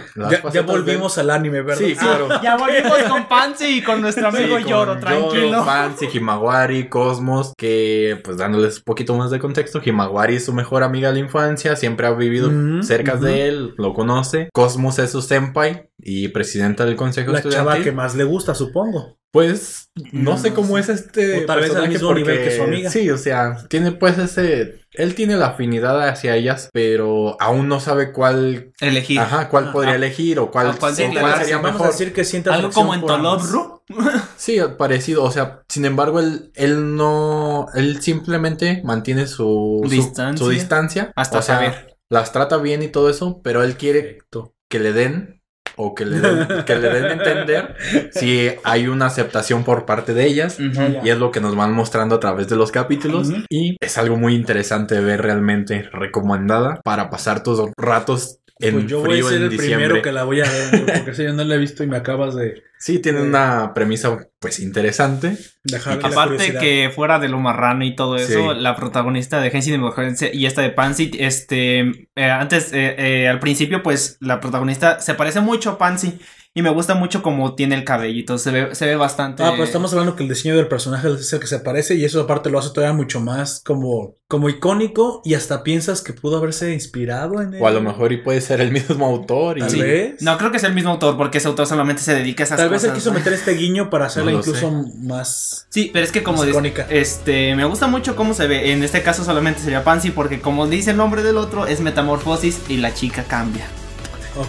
Ya, volvimos al anime, ¿verdad? Sí, claro. Ya volvimos con Pansy y con nuestro Sí, amigo con Yoro, tranquilo. Pansy, Himawari, Cosmos, que pues dándoles un poquito más de contexto, Himawari es su mejor amiga de la infancia, siempre ha vivido cerca de él, lo conoce. Cosmos es su senpai y presidenta del consejo La chava estudiantil. que más le gusta, supongo. Pues no, No sé cómo es este O tal vez al mismo nivel que su amiga. Sí, o sea, tiene pues ese él tiene la afinidad hacia ellas, pero aún no sabe cuál Elegir. ajá, cuál podría elegir o cuál, ¿A cuál o cuál sería Vamos mejor. a decir que siente Algo como en. Tolobru. Sí, parecido, o sea, sin embargo, él, él no, él simplemente mantiene su su- Distancia. su distancia, Hasta o sea, saber. las trata bien y todo eso, pero él quiere Perfecto. que le den o que le den, que le den a entender si hay una aceptación por parte de ellas. Ujú. Y es lo que nos van mostrando a través de los capítulos. Y es algo muy interesante ver realmente recomendada para pasar tus ratos en Pues yo voy a ser el diciembre. primero que la voy a ver, porque esa yo no la he visto y me acabas de Sí, tiene una premisa pues interesante. dejar Aparte que fuera de lo marrano y todo eso, Sí. la protagonista de Genshin Impact y esta de Pansy, este, eh, antes, eh, eh, al principio, pues la protagonista se parece mucho a Pansy y me gusta mucho como tiene el cabellito, se ve, se ve bastante. Ah, pero estamos hablando que el diseño del personaje es el que se parece y eso aparte lo hace todavía mucho más como, como icónico y hasta piensas que pudo haberse inspirado en él. O a lo mejor y puede ser el mismo autor. Y Tal Sí. vez. No, creo que es el mismo autor, porque ese autor solamente se dedica a esas Tal vez cosas. él quiso meter este guiño para hacerla No incluso más. Sí, pero es que como icónica. este, me gusta mucho cómo se ve. En este caso solamente sería Pansy, porque como dice el nombre del otro, es metamorfosis y la chica cambia.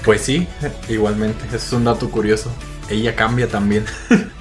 Pues sí, igualmente. Es un dato curioso. Ella cambia también.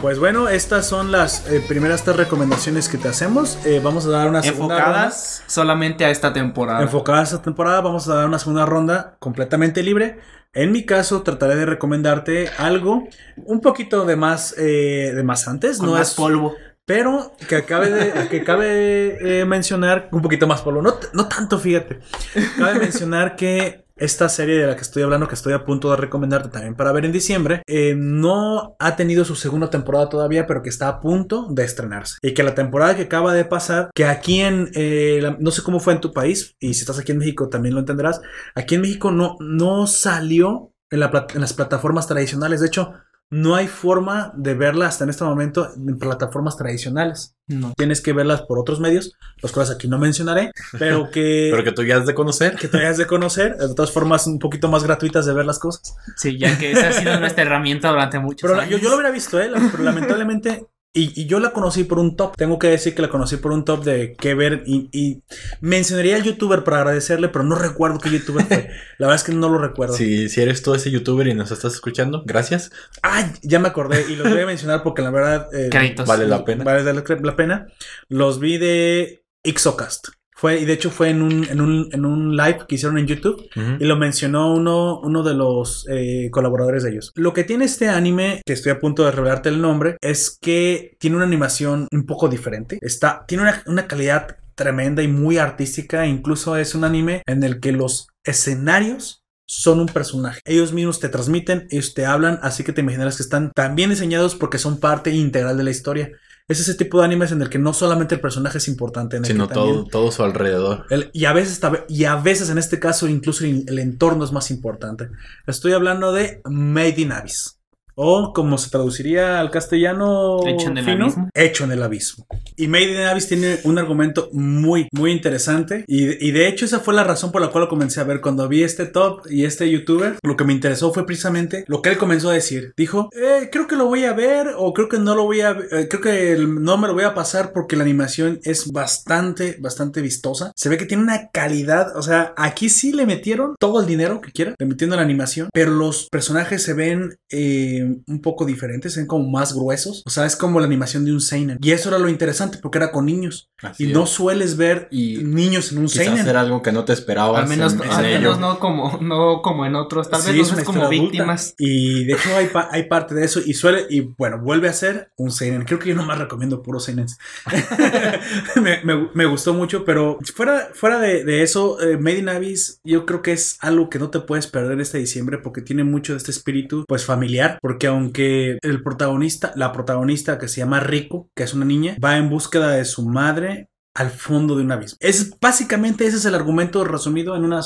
Pues bueno, estas son las eh, primeras tres recomendaciones que te hacemos. Eh, vamos a dar una segunda ronda. Enfocadas solamente a esta temporada. Enfocadas esta temporada, vamos a dar una segunda ronda completamente libre. En mi caso, trataré de recomendarte algo un poquito de más, eh, de más antes. Con no más es polvo. Pero que acabe de que cabe eh, mencionar un poquito más polvo, no, no tanto, fíjate. Cabe mencionar que esta serie de la que estoy hablando, que estoy a punto de recomendarte también para ver en diciembre, eh, no ha tenido su segunda temporada todavía, pero que está a punto de estrenarse. Y que la temporada que acaba de pasar, que aquí en, eh, no sé cómo fue en tu país, y si estás aquí en México también lo entenderás, aquí en México no, no salió en, la en las plataformas tradicionales. De hecho, no hay forma de verla hasta en este momento en plataformas tradicionales. No. Tienes que verlas por otros medios, los cuales aquí no mencionaré, pero que, Pero que tú ya has de conocer. que te hayas de conocer. De todas formas, un poquito más gratuitas de ver las cosas. Sí, ya que esa ha sido nuestra herramienta durante muchos Pero años. yo, yo lo hubiera visto, ¿eh? Pero lamentablemente. Y, y yo la conocí por un top. Tengo que decir que la conocí por un top de qué ver. Y, y mencionaría al youtuber para agradecerle, pero no recuerdo qué youtuber fue. La verdad es que no lo recuerdo. Si, si eres tú ese youtuber y nos estás escuchando, gracias. Ay, ya me acordé. Y los voy a mencionar porque la verdad. eh. Vale la pena. Vale la, la pena. Los vi de Ixocast. Fue, y de hecho fue en un, en un, en un live que hicieron en YouTube. Y lo mencionó uno, uno de los eh, colaboradores de ellos. Lo que tiene este anime, que estoy a punto de revelarte el nombre, es que tiene una animación un poco diferente. Está, tiene una, una calidad tremenda y muy artística. Incluso es un anime en el que los escenarios son un personaje. Ellos mismos te transmiten, ellos te hablan, así que te imaginarás que están tan bien diseñados porque son parte integral de la historia. Es ese tipo de animes en el que no solamente el personaje es importante, en el Sino que también todo, todo su alrededor. el- y, a veces, y a veces en este caso incluso el, el entorno es más importante. Estoy hablando de Made in Abyss. O como se traduciría al castellano Hecho en el fino, abismo. hecho en el abismo. Y Made in Abyss tiene un argumento muy, muy interesante. Y, y de hecho esa fue la razón por la cual lo comencé a ver. Cuando vi este top y este youtuber, lo que me interesó fue precisamente lo que él comenzó a decir. Dijo, "Eh, creo que lo voy a ver o creo que no lo voy a... eh, creo que no me lo voy a pasar porque la animación es bastante, bastante vistosa. Se ve que tiene una calidad, o sea, aquí sí le metieron todo el dinero que quieran, le metieron la animación, pero los personajes se ven eh, un poco diferentes, se ven como más gruesos. O sea, es como la animación de un Seinen. Y eso era lo interesante porque era con niños. Así y es. no sueles ver Y niños en un Quizás Seinen. era algo que no te esperabas. Al menos, en- en al menos no como no como en otros, tal vez Sí, no es como adulta. víctimas. Y de hecho hay, pa- hay parte de eso y suele, y bueno, vuelve a ser un Seinen. Creo que yo nomás recomiendo puros Seinens. me, me- me gustó mucho, pero fuera, fuera de, de eso, eh, Made in Abyss yo creo que es algo que no te puedes perder este diciembre porque tiene mucho de este espíritu pues familiar, porque aunque el protagonista, la protagonista que se llama Rico, que es una niña, va en búsqueda de su madre al fondo de un abismo. Es básicamente ese es el argumento resumido en una,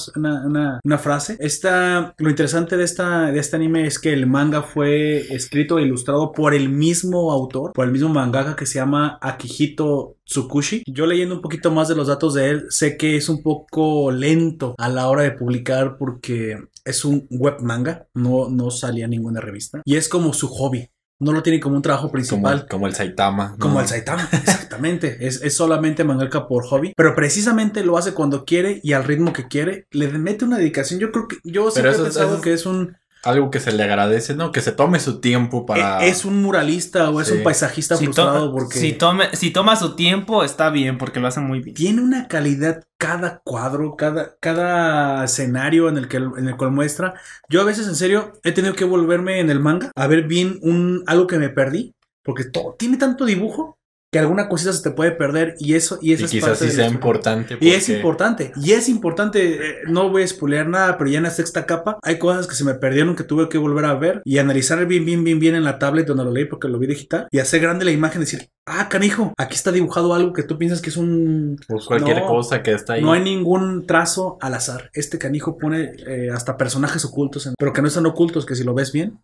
una, frase. Esta, lo interesante de, esta, de este anime es que el manga fue escrito e ilustrado por el mismo autor, por el mismo mangaka que se llama Akihito Tsukushi. Yo leyendo un poquito más de los datos de él, sé que es un poco lento a la hora de publicar porque es un web manga, no, no salía ninguna revista. Y es como su hobby. No lo tiene como un trabajo principal. como el Saitama. Como ¿no? el Saitama, exactamente. es, es solamente mangaka por hobby. Pero precisamente lo hace cuando quiere y al ritmo que quiere. Le mete una dedicación. Yo creo que. Yo siempre he pensado es- que es un. Algo que se le agradece, ¿no? Que se tome su tiempo para... E- Es un muralista o es Sí. un paisajista Si, to- frustrado porque si, tome- si toma su tiempo, está bien, porque lo hace muy bien. tiene una calidad cada cuadro, cada, cada escenario en el, que, en el cual muestra. Yo a veces, en serio, he tenido que volverme en el manga a ver bien un, algo que me perdí. Porque todo, tiene tanto dibujo que alguna cosita se te puede perder y eso y, eso Y es quizás parte sí sea importante. Y es importante, y es importante, eh, no voy a spoilear nada, pero ya en la sexta capa hay cosas que se me perdieron que tuve que volver a ver y analizar bien, bien, bien, bien en la tablet donde lo leí porque lo vi digital y hacer grande la imagen y decir, ah, canijo, aquí está dibujado algo que tú piensas que es un... Pues cualquier No, cosa que está ahí. No hay ningún trazo al azar. Este canijo pone eh, hasta personajes ocultos, en- pero que no están ocultos, que si lo ves bien.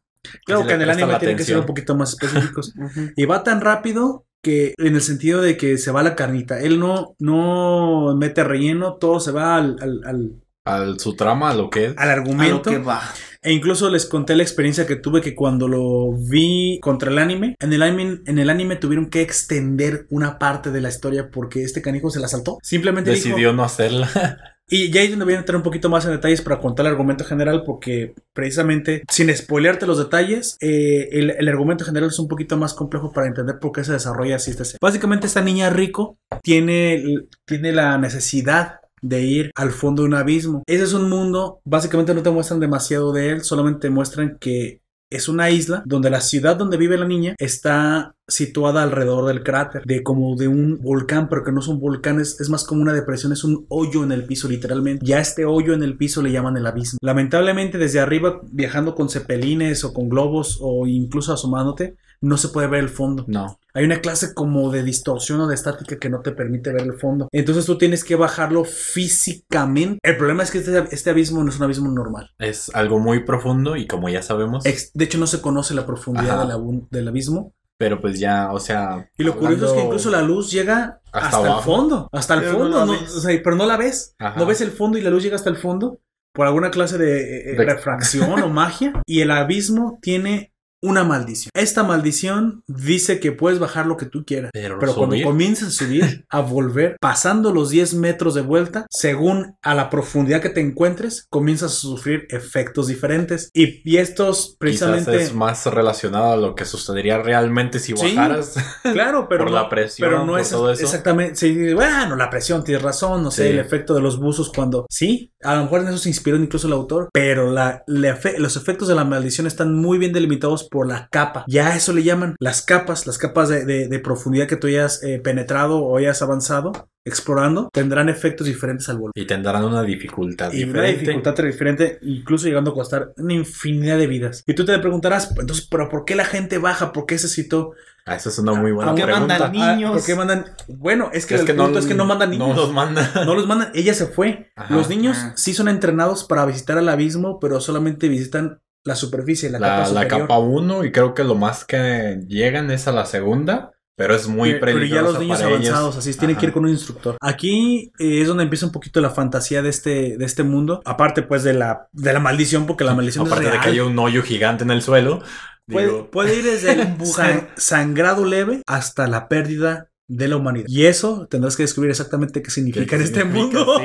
Claro que en el anime tienen que ser un poquito más específicos. Y va tan rápido que en el sentido de que se va la carnita. Él no, no mete relleno, todo se va al, al, al- Al su trama, a lo que es. al A lo argumento. que va. E incluso les conté la experiencia que tuve que cuando lo vi contra el anime, en el anime, en el anime tuvieron que extender una parte de la historia porque este canijo se la saltó. Simplemente dijo- Decidió no hacerla. y ya ahí es donde voy a entrar un poquito más en detalles para contar el argumento general, porque precisamente, sin spoilearte los detalles, eh, el, argumento general es un poquito más complejo para entender por qué se desarrolla así serie. Básicamente, esta niña rico tiene, tiene la necesidad de ir al fondo de un abismo. Ese es un mundo, básicamente no te muestran demasiado de él, solamente te muestran que es una isla donde la ciudad donde vive la niña está situada alrededor del cráter, de como de un volcán, pero que no es un volcán, es, es más como una depresión, es un hoyo en el piso literalmente. Ya este hoyo en el piso le llaman el abismo. Lamentablemente desde arriba, viajando con cepelines o con globos o incluso asomándote, no se puede ver el fondo. No. Hay una clase como de distorsión o de estática que no te permite ver el fondo. Entonces tú tienes que bajarlo físicamente. El problema es que este, este abismo no es un abismo normal. Es algo muy profundo y como ya sabemos. Ex- De hecho, no se conoce la profundidad del, abismo. Pero pues ya, o sea. Y lo curioso es que incluso la luz llega Hasta hasta, el fondo. Hasta el Pero fondo. no- ves. o sea, pero no la ves. Ajá. No ves el fondo y la luz llega hasta el fondo. Por alguna clase de, eh, De- refracción o magia. Y el abismo tiene una maldición. Esta maldición dice que puedes bajar lo que tú quieras. Pero, Pero cuando comienzas a subir, a volver, pasando los 10 metros de vuelta, según a la profundidad que te encuentres, comienzas a sufrir efectos diferentes. Y, y estos quizás precisamente... es más relacionado a lo que sucedería realmente si Sí. bajaras. Claro, pero por no, la presión, pero no por es todo eso. exactamente. Sí, bueno, la presión, tienes razón. No sé, Sí. el efecto de los buzos cuando. Sí, a lo mejor en eso se inspiró incluso el autor. Pero la, la los efectos de la maldición están muy bien delimitados por la capa. Ya a eso le llaman las capas, las capas de, de- de profundidad que tú hayas eh, penetrado o hayas avanzado, explorando, tendrán efectos diferentes al volver. Y tendrán una dificultad Y una diferente. dificultad diferente, incluso llegando a costar una infinidad de vidas. Y tú te preguntarás, entonces, ¿pero por qué la gente baja? ¿Por qué se citó? Ah, esa es una muy buena ¿A qué pregunta. mandan Ah, niños? ¿Por qué mandan? Bueno, es que Es el que punto es que no mandan niños. No los mandan. No los mandan. Ella se fue. Ajá. Los niños sí son entrenados para visitar el abismo, pero solamente visitan la superficie, la, La, capa la superior. capa 1 y creo que lo más que llegan es a la segunda, pero es muy Pero- pero peligrosa ya los niños para avanzados, ellos. así tienen Ajá. que ir con un instructor. Aquí eh, es donde empieza un poquito la fantasía de este, de este mundo. Aparte, pues, de la, de la maldición, porque la maldición Aparte es de real. que haya un hoyo gigante en el suelo. Puede, puede ir desde san- sangrado leve hasta la pérdida de la humanidad. Y eso tendrás que descubrir exactamente qué significa en este mundo. sí.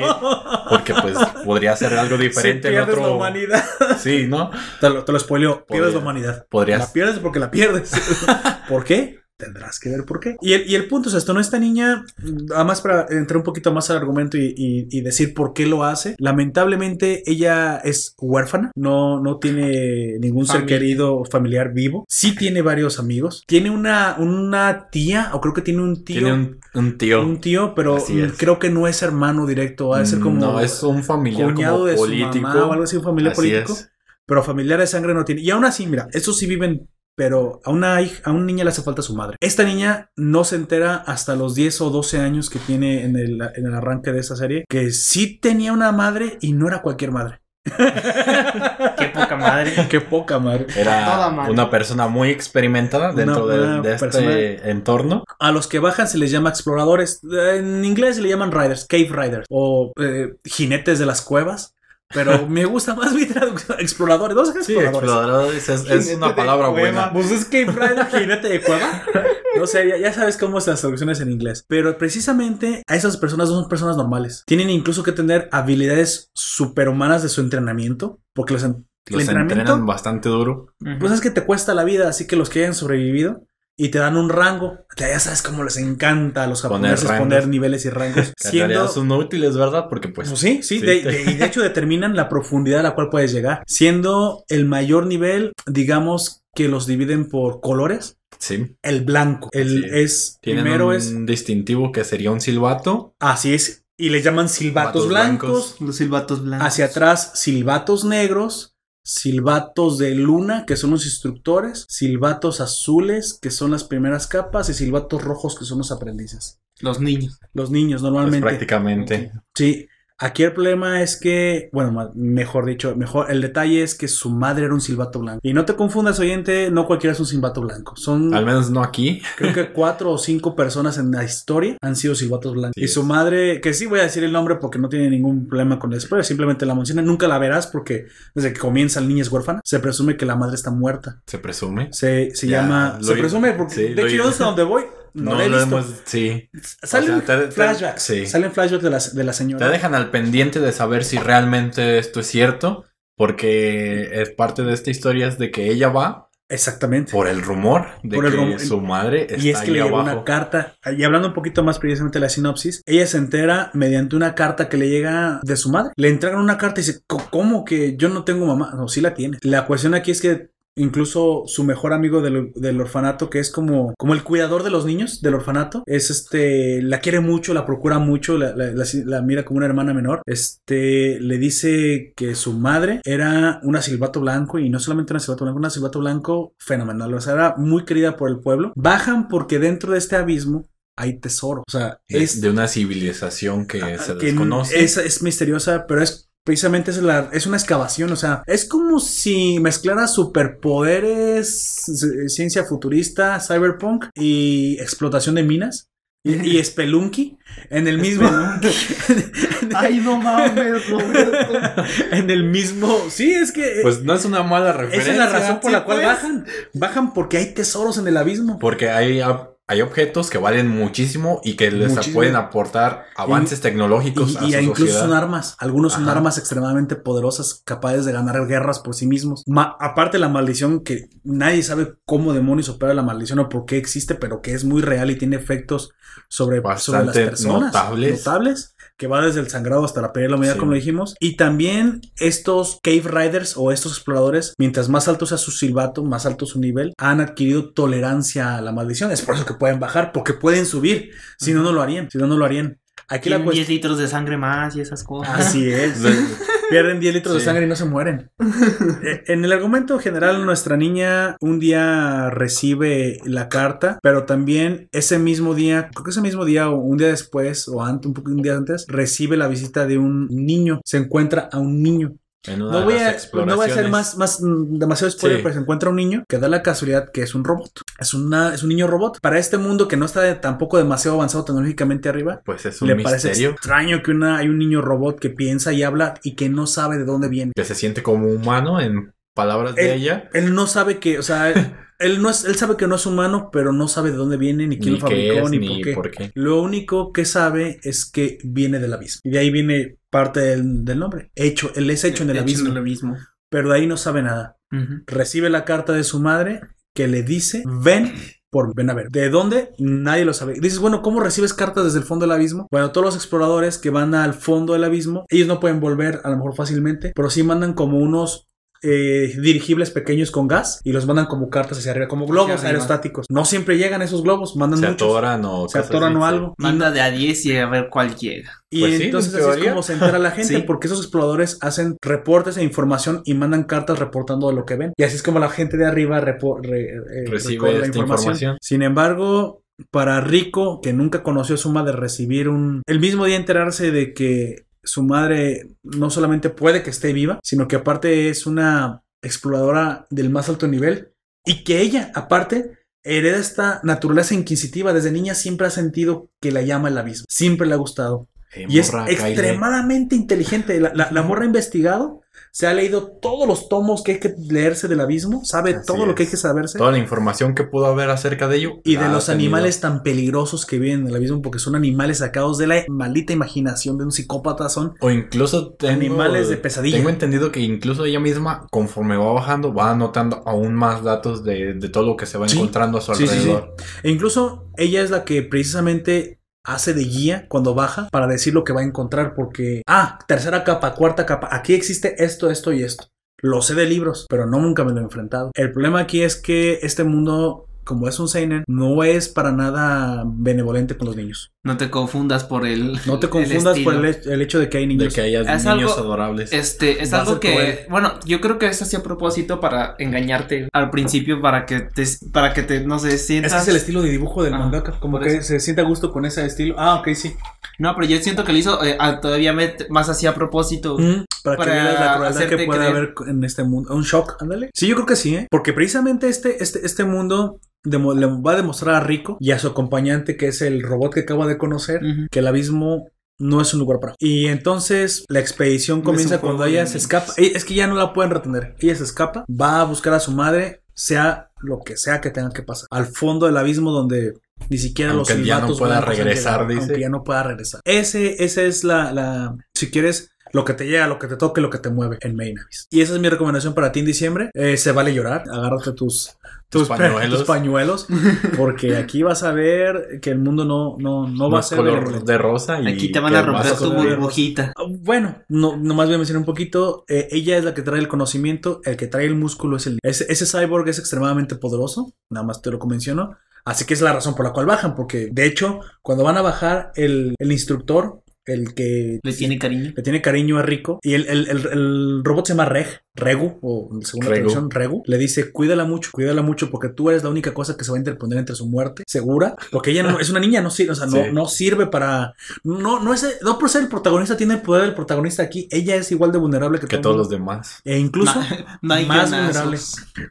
porque pues podría ser algo diferente si en otro. la humanidad. Sí, ¿no? Te lo, te lo spoileo. Pierdes la humanidad. La Podrías. pierdes porque la pierdes. ¿Por qué? Tendrás que ver por qué. Y el, y el punto es esto, ¿no? Esta niña, además para entrar un poquito más al argumento y, y- y decir por qué lo hace, lamentablemente ella es huérfana, no, no tiene ningún ser querido o familiar vivo, sí tiene varios amigos, tiene una, una tía, o creo que tiene un tío. Tiene un, un tío. un tío, pero es. creo que no es hermano directo, va a ser como No, es un familiar cuñado como de político. su mamá o algo así, un familiar Así político es. pero familiar de sangre no tiene. Y aún así, mira, estos sí viven, pero a una, hij- a una niña le hace falta su madre. Esta niña no se entera hasta los 10 o 12 años que tiene en el, en el arranque de esta serie, que sí tenía una madre y no era cualquier madre. Qué poca madre. Qué poca madre. Toda Era madre. una persona muy experimentada dentro de- una de, este persona- entorno. A los que bajan se les llama exploradores. En inglés se le llaman riders, cave riders o eh, jinetes de las cuevas. Pero me gusta más mi traducción. Exploradores. A dejar Sí, exploradores. exploradores es, es una palabra buena. Pues es Cave Rider, jinete de cueva. No sé, ya, ya sabes cómo son las traducciones en inglés. Pero precisamente a esas personas no son personas normales. Tienen incluso que tener habilidades superhumanas de su entrenamiento. Porque los, en- Los entrenamiento? entrenan bastante duro. Pues es que te cuesta la vida, así que los que hayan sobrevivido y te dan un rango, ya sabes cómo les encanta a los japoneses poner, niveles y rangos. Que Siendo, son útiles, ¿verdad? Porque pues... Pues sí, sí, Sí, de, te- de- y de hecho determinan la profundidad a la cual puedes llegar. Siendo el mayor nivel, digamos que los dividen por colores. sí. El blanco, el Sí. es Tienen primero un es distintivo que sería un silbato. así es y le llaman silbatos Silbatos blancos. blancos. Los silbatos blancos. Hacia atrás silbatos negros, silbatos de luna que son los instructores, silbatos azules que son las primeras capas y silbatos rojos que son los aprendices. Los niños. Los niños Pues, normalmente. prácticamente. Sí, aquí el problema es que, bueno, mejor dicho, mejor, el detalle es que su madre era un silbato blanco. Y no te confundas, oyente, no cualquiera es un silbato blanco. Son, Al menos no aquí. creo que cuatro o cinco personas en la historia han sido silbatos blancos. Sí y su madre, que sí voy a decir el nombre porque no tiene ningún problema con el spoiler, simplemente la menciona. Nunca la verás porque desde que comienza el niño es huérfana. Se presume que la madre está muerta. Se presume. Se, se Ya, llama. Se presume porque. sí, de hecho, yo hasta donde voy. No, No, lo he lo visto. hemos... Sí. Salen o sea, te- te- flashbacks. sí. Salen flashbacks de la, de la señora. Te dejan al pendiente de saber si realmente esto es cierto. Porque es parte de esta historia es de que ella va Exactamente. por el rumor de Por el que rumor. su madre está Y es que ahí le llegó abajo. una carta, y hablando un poquito más precisamente de la sinopsis, ella se entera mediante una carta que le llega de su madre. Le entregan una carta y dice, "Co- ¿cómo que yo no tengo mamá? No, sí la tiene. La cuestión aquí es que incluso su mejor amigo del, del orfanato, que es como, como el cuidador de los niños del orfanato, es este, la quiere mucho, la procura mucho, la, la- la- la mira como una hermana menor. Este, le dice que su madre era una silbato blanco y no solamente una silbato blanco, una silbato blanco fenomenal. O sea, era muy querida por el pueblo. Bajan porque dentro de este abismo hay tesoro. O sea, De, es de una civilización que se que desconoce. Es, es misteriosa, pero es precisamente es, la, es una excavación. O sea, es como si mezclara superpoderes, ciencia futurista, cyberpunk y explotación de minas. Y, y Spelunky en el mismo. Ay, no mames, Roberto. en el mismo. Sí, es que. Pues no es una mala referencia. esa es la razón por sí, la cual pues. bajan. Bajan porque hay tesoros en el abismo. Porque hay, hay objetos que valen muchísimo y que les Muchísimo. pueden aportar avances tecnológicos Y, a y su incluso sociedad. son armas. Algunos son armas extremadamente poderosas, capaces de ganar guerras por sí mismos. Ma- aparte la maldición, que nadie sabe cómo demonios opera la maldición o por qué existe, pero que es muy real y tiene efectos sobre, sobre las personas. notables. Notables. Que va desde el sangrado hasta la pérdida de la humanidad, Sí. como dijimos. Y también estos cave riders o estos exploradores, mientras más alto sea su silbato, más alto su nivel, han adquirido tolerancia a la maldición. Es por eso que pueden bajar, porque pueden subir. Si no, no lo harían. Si no, no lo harían. Aquí la Tienen cuestión. 10 litros de sangre más y esas cosas. Así es. De- Pierden 10 litros de sangre y no se mueren. Eh, en el argumento general, nuestra niña un día recibe la carta, pero también ese mismo día, creo que ese mismo día o un día después o antes, un poco un día antes, recibe la visita de un niño. Se encuentra a un niño. En una No voy, a, no voy a hacer más, más mm, demasiado spoiler, Sí. pero se encuentra un niño que da la casualidad que es un robot. Es, una, es un niño robot. Para este mundo que no está tampoco demasiado avanzado tecnológicamente arriba, Pues es un le parece misterio extraño que una, hay un niño robot que piensa y habla y que no sabe de dónde viene. que se siente como humano en palabras de ella. Él no sabe que, o sea, él, él no es, él sabe que no es humano, pero no sabe de dónde viene, ni quién Ni lo fabricó, es, ni, ni por, qué. por qué. Lo único que sabe es que viene del abismo. Y de ahí viene parte del, del nombre. Hecho, él es hecho en el Hecho abismo. en el abismo. Pero de ahí no sabe nada. Recibe la carta de su madre que le dice, ven por ven a ver. ¿De dónde? Nadie lo sabe. Dices, bueno, ¿cómo recibes cartas desde el fondo del abismo? Bueno, todos los exploradores que van al fondo del abismo, ellos no pueden volver a lo mejor fácilmente, pero sí mandan como unos eh, dirigibles pequeños con gas y los mandan como cartas hacia arriba, como globos arriba. aerostáticos. No siempre llegan esos globos, mandan Se muchos. atoran o se atoran así, o algo. Manda de a 10 y a ver cuál llega. y Pues sí, entonces en así es como se entera la gente, Sí. porque esos exploradores hacen reportes e información y mandan cartas reportando lo que ven. Y así es como la gente de arriba re- eh, Recibe esta información. Sin embargo, para Rico, que nunca conoció a su madre, recibir un... El mismo día enterarse de que su madre no solamente puede que esté viva, sino que aparte es una exploradora del más alto nivel y que ella, aparte, hereda esta naturaleza inquisitiva. Desde niña siempre ha sentido que la llama el abismo. Siempre le ha gustado. Y es extremadamente inteligente. La, la- la morra ha investigado se ha leído todos los tomos que hay que leerse del abismo, sabe Así todo lo que hay que saberse. Toda la información que pudo haber acerca de ello. Y de los tenido. animales tan peligrosos que viven en el abismo, porque son animales sacados de la maldita imaginación de un psicópata, son O incluso tengo- Animales de pesadilla. Tengo entendido que incluso ella misma, conforme va bajando, va anotando aún más datos de, de todo lo que se va Sí. encontrando a su Sí, sí, sí. alrededor. E incluso ella es la que precisamente hace de guía cuando baja para decir lo que va a encontrar porque, ah, tercera capa, cuarta capa, aquí existe esto, esto y esto. Lo sé de libros, pero no nunca me lo he enfrentado. El problema aquí es que este mundo, como es un seinen, no es para nada benevolente con los niños. No te confundas por el. No te el confundas por el, el hecho de que hay De niños. que haya Es niños algo- adorables. Este, es Va algo que, cruel. bueno, yo creo que es así a propósito para engañarte al principio, para que te, para que te, no sé, sientas. Ese es el estilo de dibujo del Ah, mangaka, como que eso. se siente a gusto con ese estilo. Ah, ok, sí. No, pero yo siento que lo hizo eh, a- todavía más así a propósito. Mm, para, Para que veas la crueldad que puede creer. haber en este mundo. Un shock, ándale. Sí, yo creo que sí, ¿eh? Porque precisamente este, este, este mundo le va a demostrar a Rico y a su acompañante, que es el robot que acaba de conocer, que el abismo no es un lugar para. Y entonces la expedición comienza cuando ella se escapa. Es que ya no la pueden retener. Ella se escapa, va a buscar a su madre, sea lo que sea que tenga que pasar. Al fondo del abismo donde ni siquiera Aunque los ya no silbatos pueda regresar, llegado, dice. Aunque ya no pueda regresar. Ese, esa es la, la, si quieres, lo que te llega, lo que te toque, lo que te mueve en Main Abyss. Y esa es mi recomendación para ti en diciembre. Eh, se vale llorar, agárrate tus, tus, Tus pañuelos. tus pañuelos, porque aquí vas a ver que el mundo no, no, no va a es ser color de rosa y Aquí te van a romper tu burbujita. Ah, Bueno, no, nomás voy a mencionar un poquito. Eh, ella es la que trae el conocimiento, el que trae el músculo es el. Ese, ese cyborg es extremadamente poderoso, nada más te lo menciono. Así que es la razón por la cual bajan, porque de hecho, cuando van a bajar, el, el instructor, el que Le tiene cariño. le tiene cariño a Rico, y el, el- el- el robot se llama Reg, Regu, o según la Regu. traducción, Regu, le dice: Cuídala mucho, cuídala mucho, porque tú eres la única cosa que se va a interponer entre su muerte, segura, porque ella no, es una niña, no sirve, o sea, no, Sí. no sirve para. No, no, es, no por ser el protagonista, tiene el poder del protagonista aquí, ella es igual de vulnerable que, que todo todos los demás. E incluso más vulnerable.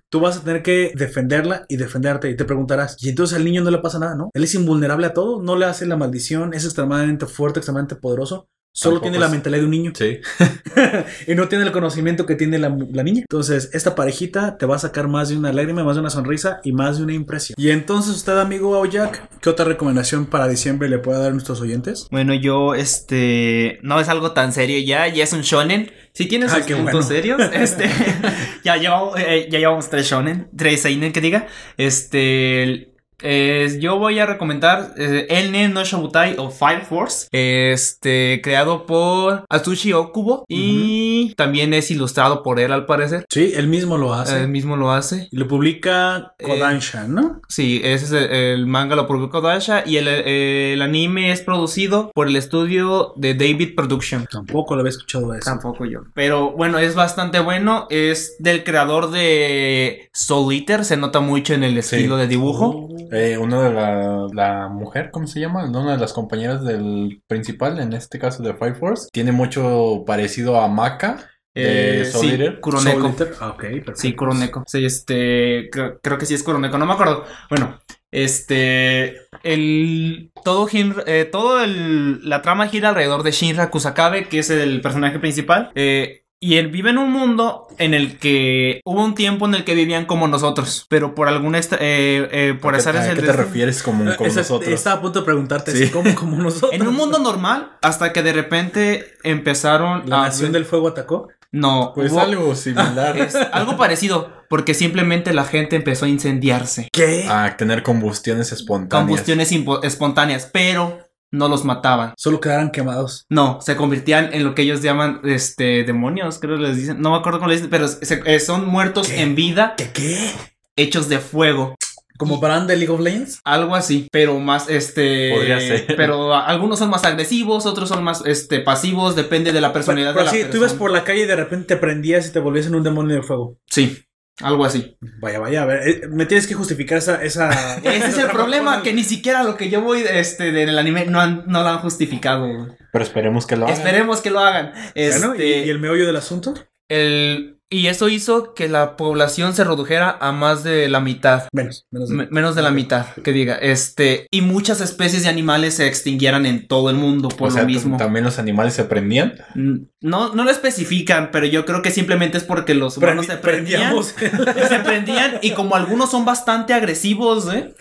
Tú vas a tener que defenderla y defenderte. Y te preguntarás, ¿y entonces al niño no le pasa nada, no? Él es invulnerable a todo, no le hace la maldición, es extremadamente fuerte, extremadamente poderoso. Solo Tampoco tiene la mentalidad de un niño Sí. y no tiene el conocimiento que tiene la, la niña. Entonces, esta parejita te va a sacar más de una lágrima, más de una sonrisa y más de una impresión. Y entonces, usted, amigo Aoyak, ¿qué otra recomendación para diciembre le puede dar a nuestros oyentes? Bueno, yo, este, no es algo tan serio ya, ya es un shonen. Si tienes Ah, puntos bueno. serios, este, ya llevamos, eh, ya llevamos tres shonen, tres seinen que diga. Este, eh, yo voy a recomendar eh, El Nen no Shobutai o Fire Force, este, creado por Atsushi Okubo y también es ilustrado por él al parecer. Sí, él mismo lo hace. Él mismo lo hace. y lo publica Eh, Kodansha, ¿no? Sí, ese es el, el manga lo publicó Dasha y el, el anime es producido por el estudio de David Production. Tampoco lo había escuchado eso. Tampoco yo. Pero bueno, es bastante bueno. Es del creador de Soul Eater. Se nota mucho en el Sí. estilo de dibujo. Oh. Eh, una de la, la mujer, ¿cómo se llama? Una de las compañeras del principal, en este caso de Fire Force, tiene mucho parecido a Maka. Eh, sí. Kuroneko. Ah. Sí, Kuroneko. Sí, este. Creo, creo que sí es Kuroneko. No me acuerdo. Bueno, este. El. Todo, eh, todo el, la trama gira alrededor de Shinra Kusakabe, que es el personaje principal. Eh, y él vive en un mundo en el que hubo un tiempo en el que vivían como nosotros, pero por alguna esta- eh, eh, por ¿A qué- azares ¿A qué te refieres como, Eh, como esa- nosotros? Estaba a punto de preguntarte Sí. si ¿cómo como nosotros. En un mundo normal, hasta que de repente empezaron La a Nación del Fuego atacó. No, Pues hubo- algo similar. es algo parecido, porque simplemente la gente empezó a incendiarse. ¿Qué? A tener combustiones espontáneas. Combustiones espontáneas, pero no los mataban. Solo quedaron quemados. No, se convertían en lo que ellos llaman este demonios, creo que les dicen. No me acuerdo cómo les dicen, pero se- eh, son muertos ¿Qué? en vida, ¿Qué qué? hechos de fuego. ¿Como Bran de League of Legends? Algo así, pero más este. Podría ser. Pero a- algunos son más agresivos, otros son más este pasivos, depende de la personalidad Pero de la sí, persona. tú ibas por la calle y de repente te prendías y te volvías en un demonio de fuego. Sí, algo así. Vaya, vaya, a ver. eh, me tienes que justificar esa. esa Ese es el problema, que ni siquiera lo que yo voy este, del anime no, han- no lo han justificado. Pero esperemos que lo hagan. Esperemos que lo hagan. Este, Bueno, ¿y, y el meollo del asunto? el, Y eso hizo que la población se redujera a más de la mitad. Menos, menos de- Me- menos de la mitad, que diga. Este, y muchas especies de animales se extinguieran en todo el mundo por o sea, lo mismo. también los animales se prendían. Mm, No, no lo especifican, pero yo creo que simplemente es porque los humanos Prendi- se prendían. prendíamos. se prendían y como algunos son bastante agresivos, ¿eh?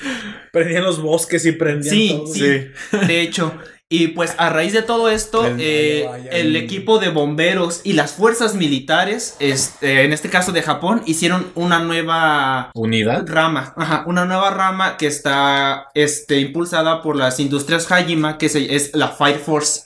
prendían los bosques y prendían Sí, todo. sí. De hecho, y pues a raíz de todo esto, eh, vaya. el equipo de bomberos y las fuerzas militares, este, en este caso de Japón, hicieron una nueva Unidad. rama, ajá, una nueva rama que está este, impulsada por las industrias Hajima, que se- es la Fire Force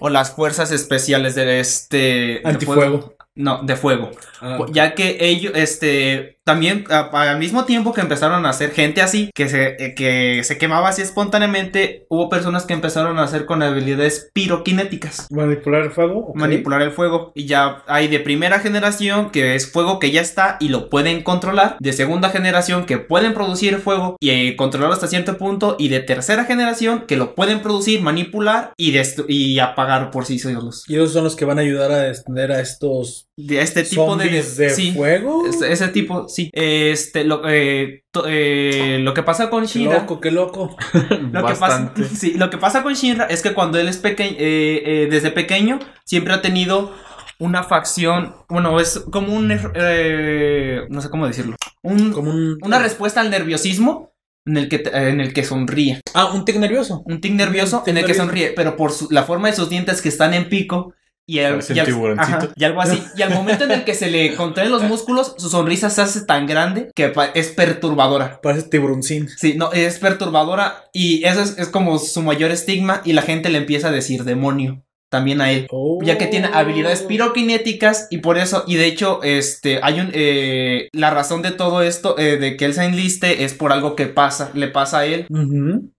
o las fuerzas especiales de este de Antifuego. fuego. No, de fuego. Ah, Ya que ellos, este, también a- al mismo tiempo que empezaron a hacer gente así, que se, eh, que se quemaba así espontáneamente, hubo personas que empezaron a hacer con habilidades piroquinéticas. Manipular el fuego. Manipular el fuego. Y ya hay de primera generación que es fuego que ya está y lo pueden controlar. De segunda generación que pueden producir fuego y eh, controlarlo hasta cierto punto. Y de tercera generación que lo pueden producir, manipular y, y apagar por sí solos. Y ellos son los que van a ayudar a extender a estos De este tipo de... de, sí. fuego. Ese, ese tipo, sí. Este, lo, eh, to- eh, lo que pasa con Qué Shinra. loco, qué loco. Lo que, pasa, Bastante. sí, lo que pasa con Shinra es que cuando él es pequeño, desde pequeño, siempre ha tenido una facción, bueno, es como un, eh, no sé cómo decirlo, un- Como un. una respuesta al nerviosismo en el que, en el que sonríe. Ah, un tic nervioso. Un tic nervioso Un tic en el que sonríe, pero por su- la forma de sus dientes que están en pico. Y, al- Parece y un al- tiburoncito. ajá, y algo así. Y al momento en el que se le contraen los músculos, su sonrisa se hace tan grande que es perturbadora. Parece tiburoncín. Sí, no, es perturbadora y eso es, es como su mayor estigma y la gente le empieza a decir demonio también a él. Oh. Ya que tiene habilidades piroquinéticas y por eso, y de hecho, este, hay un, eh, la razón de todo esto, eh, de que él se enliste es por algo que pasa, le pasa a él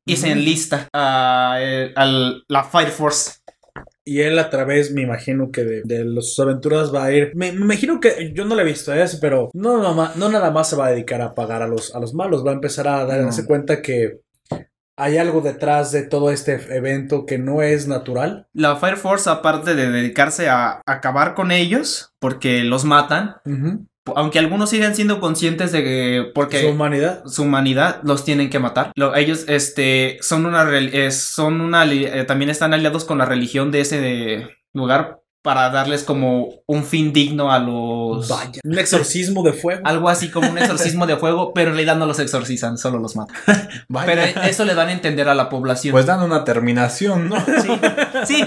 y se enlista a, eh, al- la Fire Force. Y él a través, me imagino que de, de los- sus aventuras va a ir. Me, me imagino que yo no lo he visto, ¿eh? pero no, nada más- no nada más se va a dedicar a pagar a los, a los malos. Va a empezar a darse No. cuenta que hay algo detrás de todo este evento que no es natural. La Fire Force, aparte de dedicarse a acabar con ellos, porque los matan. Aunque algunos siguen siendo conscientes de que, porque... Su humanidad. su humanidad los tienen que matar. Lo- ellos este son una eh, son una eh, también están aliados con la religión de ese lugar para darles como un fin digno a los Vaya. Un exorcismo de fuego. algo así como un exorcismo de fuego, pero en realidad no los exorcizan, solo los matan. Vaya. Pero eso le dan a entender a la población. Pues dan una terminación, ¿no? sí, sí,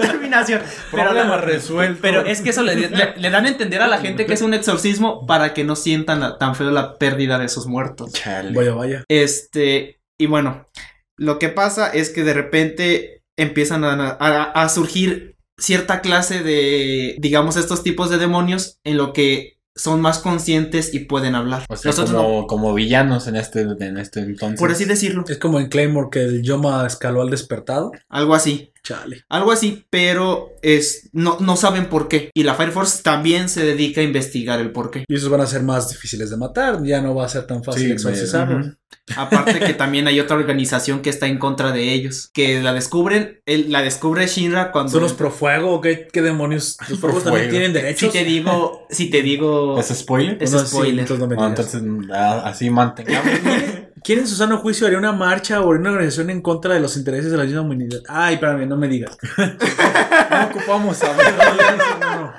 terminación. Pero, Problema resuelto. pero es que eso le, le- le dan a entender a la gente que es un exorcismo para que no sientan la- tan feo la pérdida de sus muertos. Chale. Vaya, vaya. Este, y bueno, lo que pasa es que de repente empiezan a, a- a surgir cierta clase de, digamos, estos tipos de demonios en lo que son más conscientes y pueden hablar. O sea, Nosotros no, como, como villanos en este, en este entonces. por así decirlo, Es como en Claymore que el Yoma escaló al despertado. algo así. Chale. Algo así, pero es no, no saben por qué. Y la Fire Force también se dedica a investigar el por qué. Y esos van a ser más difíciles de matar. Ya no va a ser tan fácil Sí, exorcizarlos. Aparte que también hay otra organización que está en contra de ellos. Que la descubren, él, la descubre Shinra cuando... ¿Son los profuego o qué, qué demonios? ¿Los fuegos también tienen Si derechos? te digo, si te digo... ¿Es spoiler? Es No, sí, spoiler. entonces no me digas. entonces ah, así mantengamos. ¿Quién en su sano juicio haría una marcha o una organización en contra de los intereses de la misma humanidad? Ay, espérame, no me digas. no ocupamos saber.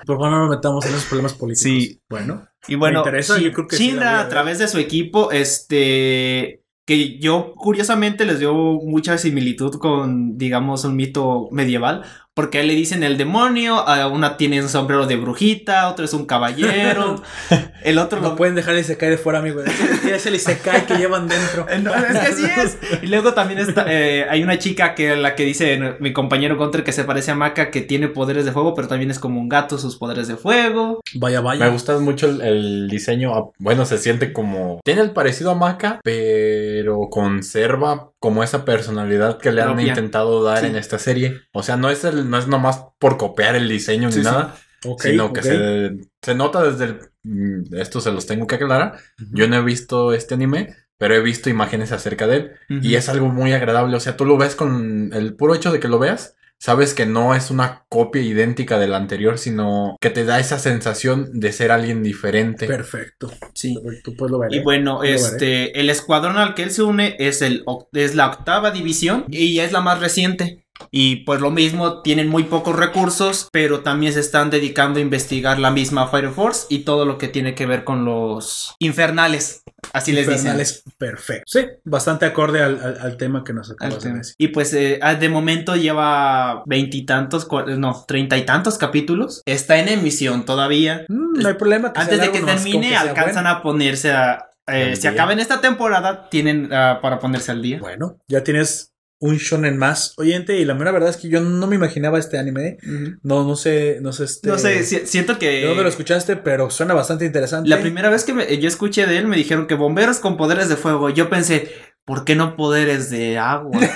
Por favor, no nos metamos en esos problemas políticos. Sí. Bueno. Y bueno, interesa, Shin- yo creo que sí la Shinra voy a a ver. través de su equipo, este, que yo curiosamente les dio mucha similitud con, digamos, un mito medieval, porque a él le dicen el demonio, a una tiene un sombrero de brujita, otro es un caballero, el otro No lo... pueden dejar el Isekai de fuera, amigo. Es el Isekai que llevan dentro. No, es que así es. Y luego también está, eh, hay una chica que la que dice mi compañero Gunter que se parece a Maka, que tiene poderes de fuego, pero también es como un gato, sus poderes de fuego. Vaya, vaya. Me gusta mucho el, el diseño. ah, Bueno, se siente como. Tiene el parecido a Maka, pero conserva como esa personalidad que le han intentado dar Sí. en esta serie. O sea, no es el, no es nomás por copiar el diseño Sí, ni nada, sino que se, se nota desde el. mm, Esto se los tengo que aclarar. Yo no he visto este anime, pero he visto imágenes acerca de él. Y es algo muy agradable. O sea, tú lo ves con el puro hecho de que lo veas. Sabes que no es una copia idéntica de la anterior, sino que te da esa sensación de ser alguien diferente. Perfecto. Sí. Tú puedes lo ver. Y bueno, Lo veré. este, el escuadrón al que él se une es, el, es la octava división y ya es la más reciente. Y pues lo mismo, tienen muy pocos recursos, pero también se están dedicando a investigar la misma Fire Force y todo lo que tiene que ver con los infernales. Así les dicen. Infernales, perfecto. Sí, bastante acorde al, al- al tema que nos acabas de decir. Y pues eh, ah, de momento lleva veintitantos, cua- no, treinta y tantos capítulos. Está en emisión todavía. Mm, no hay problema. que Antes de que termine, que alcanzan bueno. a ponerse a... eh, si día. acaba en esta temporada, tienen ah, para ponerse al día. Bueno, ya tienes un shonen más oyente y la mera verdad es que yo no me imaginaba este anime. No, no sé, no sé este. No sé, si- siento que... dónde lo escuchaste, pero suena bastante interesante. La primera vez que me- yo escuché de él me dijeron que bomberos con poderes de fuego. Yo pensé, ¿por qué no poderes de agua?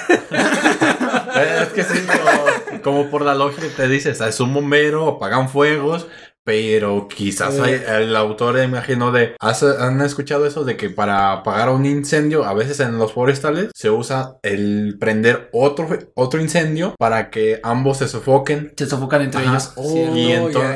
Es que sí, como, como por la lógica te dices, es un bombero, apagan fuegos, pero quizás hay- el autor imaginó de, ¿has- ¿han escuchado eso de que para apagar un incendio, a veces en los forestales se usa el prender otro, otro incendio para que ambos se sofoquen? Se sofocan entre Ajá. ellos. Oh. Y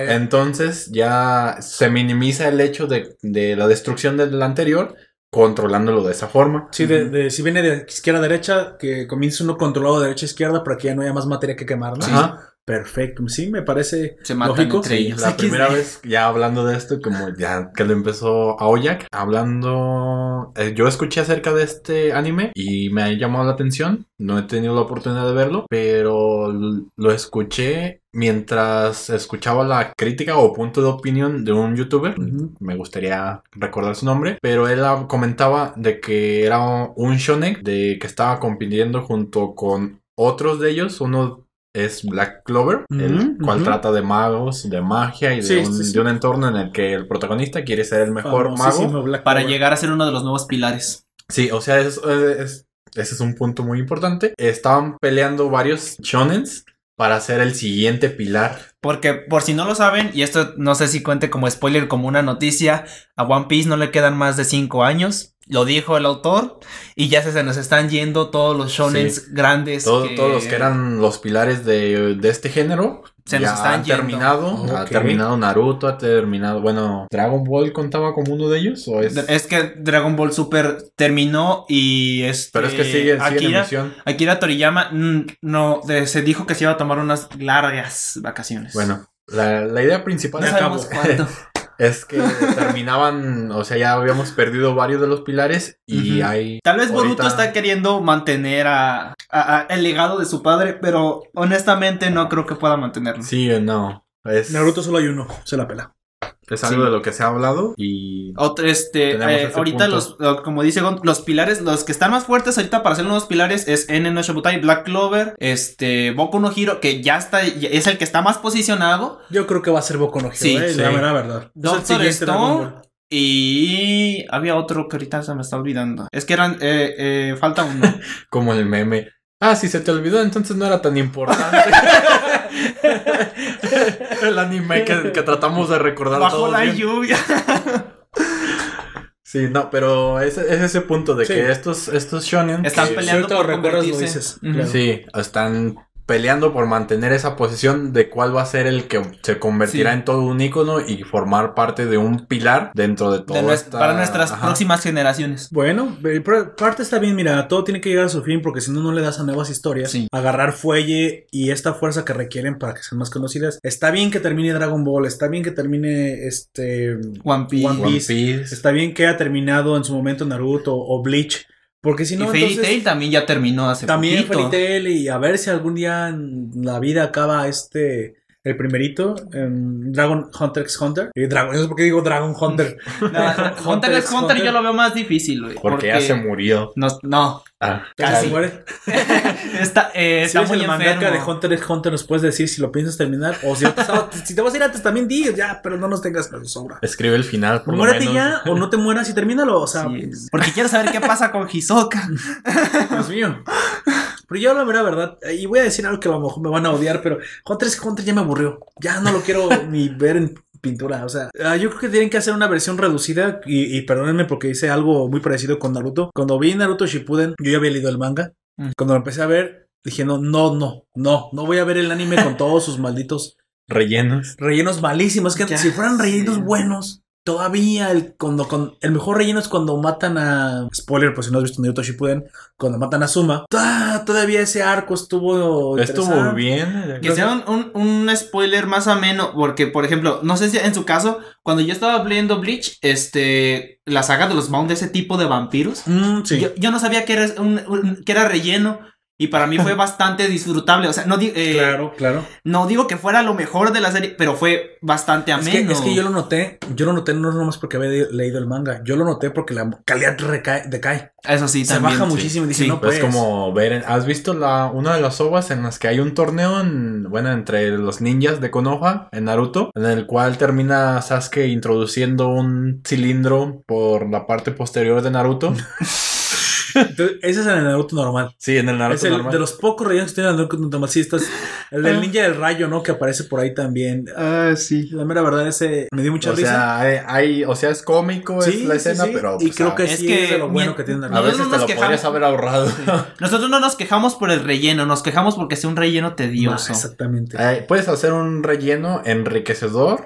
entonces ya se minimiza el hecho de, de la destrucción del anterior, controlándolo de esa forma. Sí, de, de- si viene de izquierda a derecha, que comience uno controlado de derecha a izquierda para que ya no haya más materia que quemar, ¿no? Ajá. Perfecto. Sí, me parece Se matan lógico. entre ellos. La primera vez, ya hablando de esto, como ya que lo empezó Aoyak, hablando, eh, yo escuché acerca de este anime y me ha llamado la atención. No he tenido la oportunidad de verlo, pero lo escuché mientras escuchaba la crítica o punto de opinión de un youtuber. Ujú. Me gustaría recordar su nombre, pero él comentaba de que era un shonen de que estaba compitiendo junto con otros de ellos. Uno es Black Clover, el Ujú, cual trata de magos, de magia y de, Sí, un, sí, sí. de un entorno en el que el protagonista quiere ser el mejor mago. Para Clover. llegar a ser uno de los nuevos pilares. Sí, o sea, es- es- ese es un punto muy importante. Estaban peleando varios shonens para ser el siguiente pilar. Porque, por si no lo saben, y esto no sé si cuente como spoiler, como una noticia, a One Piece no le quedan más de 5 años. Lo dijo el autor. Y ya se, se nos están yendo todos los shonens Sí. grandes. Todo- que- Todos los que eran los pilares de, de este género Se nos están han yendo. terminado. Ha terminado Naruto, ha terminado. Bueno, ¿Dragon Ball contaba como uno de ellos? ¿O es... Es que Dragon Ball Super terminó y este, Pero es que sigue, sigue en Akira, emisión. Akira Toriyama mm, no de- se dijo que se iba a tomar unas largas vacaciones. Bueno, la, la idea principal no es- sabemos. es que terminaban, o sea, ya habíamos perdido varios de los pilares y Ujú. hay... Tal vez Boruto ahorita- está queriendo mantener a, a- a el legado de su padre, pero honestamente no creo que pueda mantenerlo. Sí o no. Es, Naruto solo hay uno, se la pela. Es algo Sí. de lo que se ha hablado y... Otro, este, eh, ese ahorita punto. los, lo- como dice Gon, los pilares, los que están más fuertes ahorita para ser nuevos pilares es N no Shobutai, Black Clover, este, Boku no Hero, que ya está, ya es el que está más posicionado, Yo creo que va a ser Boku no Hero, Sí, eh, sí. la mera verdad. El Doctor Stone. Y había otro que ahorita se me está olvidando. Es que eran, eh, eh, falta uno. Como el meme. Ah, si se te olvidó, entonces no era tan importante. el anime que, que tratamos de recordar Bajo todos la bien. lluvia. Sí, no, pero es, es ese punto de Sí. que estos, estos shonen Están peleando por lo claro. Sí, están peleando por mantener esa posición de cuál va a ser el que se convertirá Sí. en todo un icono y formar parte de un pilar dentro de De nues- esta... para nuestras Ajá. próximas generaciones. Bueno, eh, parte está bien, mira, todo tiene que llegar a su fin porque si no, no le das a nuevas historias. Sí. Agarrar fuelle y esta fuerza que requieren para que sean más conocidas. Está bien que termine Dragon Ball, está bien que termine este One Piece. One. Piece. Está bien que haya terminado en su momento Naruto o Bleach. Porque si y no, Fairy entonces, Tail también ya terminó hace también poquito. Fairy Tail y a ver si algún día en la vida acaba este el primerito en Dragon Hunter x Hunter. Y Dragon, no sé por qué digo Dragon Hunter. No, Hunter x Hunter yo lo veo más difícil, güey. Porque ya se murió. No, no. Ah, Ya Casi. se muere. está eh, Si está muy el mangaka de Hunter x Hunter, nos puedes decir si lo piensas terminar. O si, si te vas a ir antes, también di, ya, pero no nos tengas la sobra. escribe el final, por lo Muérete menos. ya, o no te mueras y termínalo. O sea, Sí, porque quiero saber qué pasa con Hisoka. Dios mío. Pero yo la mera verdad, y voy a decir algo que a lo mejor me van a odiar, pero Hunter x Hunter ya me aburrió. Ya no lo quiero ni ver en pintura. O sea, ah, yo creo que tienen que hacer una versión reducida. Y, y perdónenme porque hice algo muy parecido con Naruto. Cuando vi Naruto Shippuden, yo ya había leído el manga. Mm. Cuando lo empecé a ver, dije, no, no, no, no, no voy a ver el anime con todos sus malditos Rellenos. rellenos malísimos. Es que Ya si fueran rellenos buenos, todavía el, cuando, con, el mejor relleno es cuando matan a. Spoiler, por si no has visto Naruto Shippuden, cuando matan a Suma. Todavía ese arco estuvo. Estuvo bien. Que sea un, un, un spoiler más ameno, porque, por ejemplo, no sé si en su caso, cuando yo estaba viendo Bleach, este, la saga de los Mount de ese tipo de vampiros, Mm, sí. yo, yo no sabía que era, un- un- que era relleno. Y para mí fue bastante disfrutable. O sea, no, di- eh, Claro, claro. no digo que fuera lo mejor de la serie, pero fue bastante Es ameno. que, es que yo lo noté, yo lo noté no nomás porque había leído el manga, yo lo noté porque la calidad recae, decae. Eso sí, se también. baja sí. muchísimo y dice, Sí. no Pues pues. como ver, ¿has visto la una de las ovas en las que hay un torneo en, bueno, entre los ninjas de Konoha en Naruto, en el cual termina Sasuke introduciendo un cilindro por la parte posterior de Naruto? Entonces, ese es en el Naruto normal. Sí, en el Naruto es el normal. de los pocos rellenos que tiene el Naruto normal. Sí, estás- el del ninja del rayo, ¿no? Que aparece por ahí también. Ah, sí. La mera verdad, ese me dio mucha o risa. sea, hay, hay- o sea, es cómico Sí, es la sí, escena, sí. pero Y pues, creo a- que Es sí que es de lo bueno que tiene a Naruto. veces Nosotros te nos lo podrías quejamos. haber ahorrado. Nosotros no nos quejamos por el relleno, nos quejamos porque sea un relleno Ah, tedioso. exactamente. Eh, Puedes hacer un relleno enriquecedor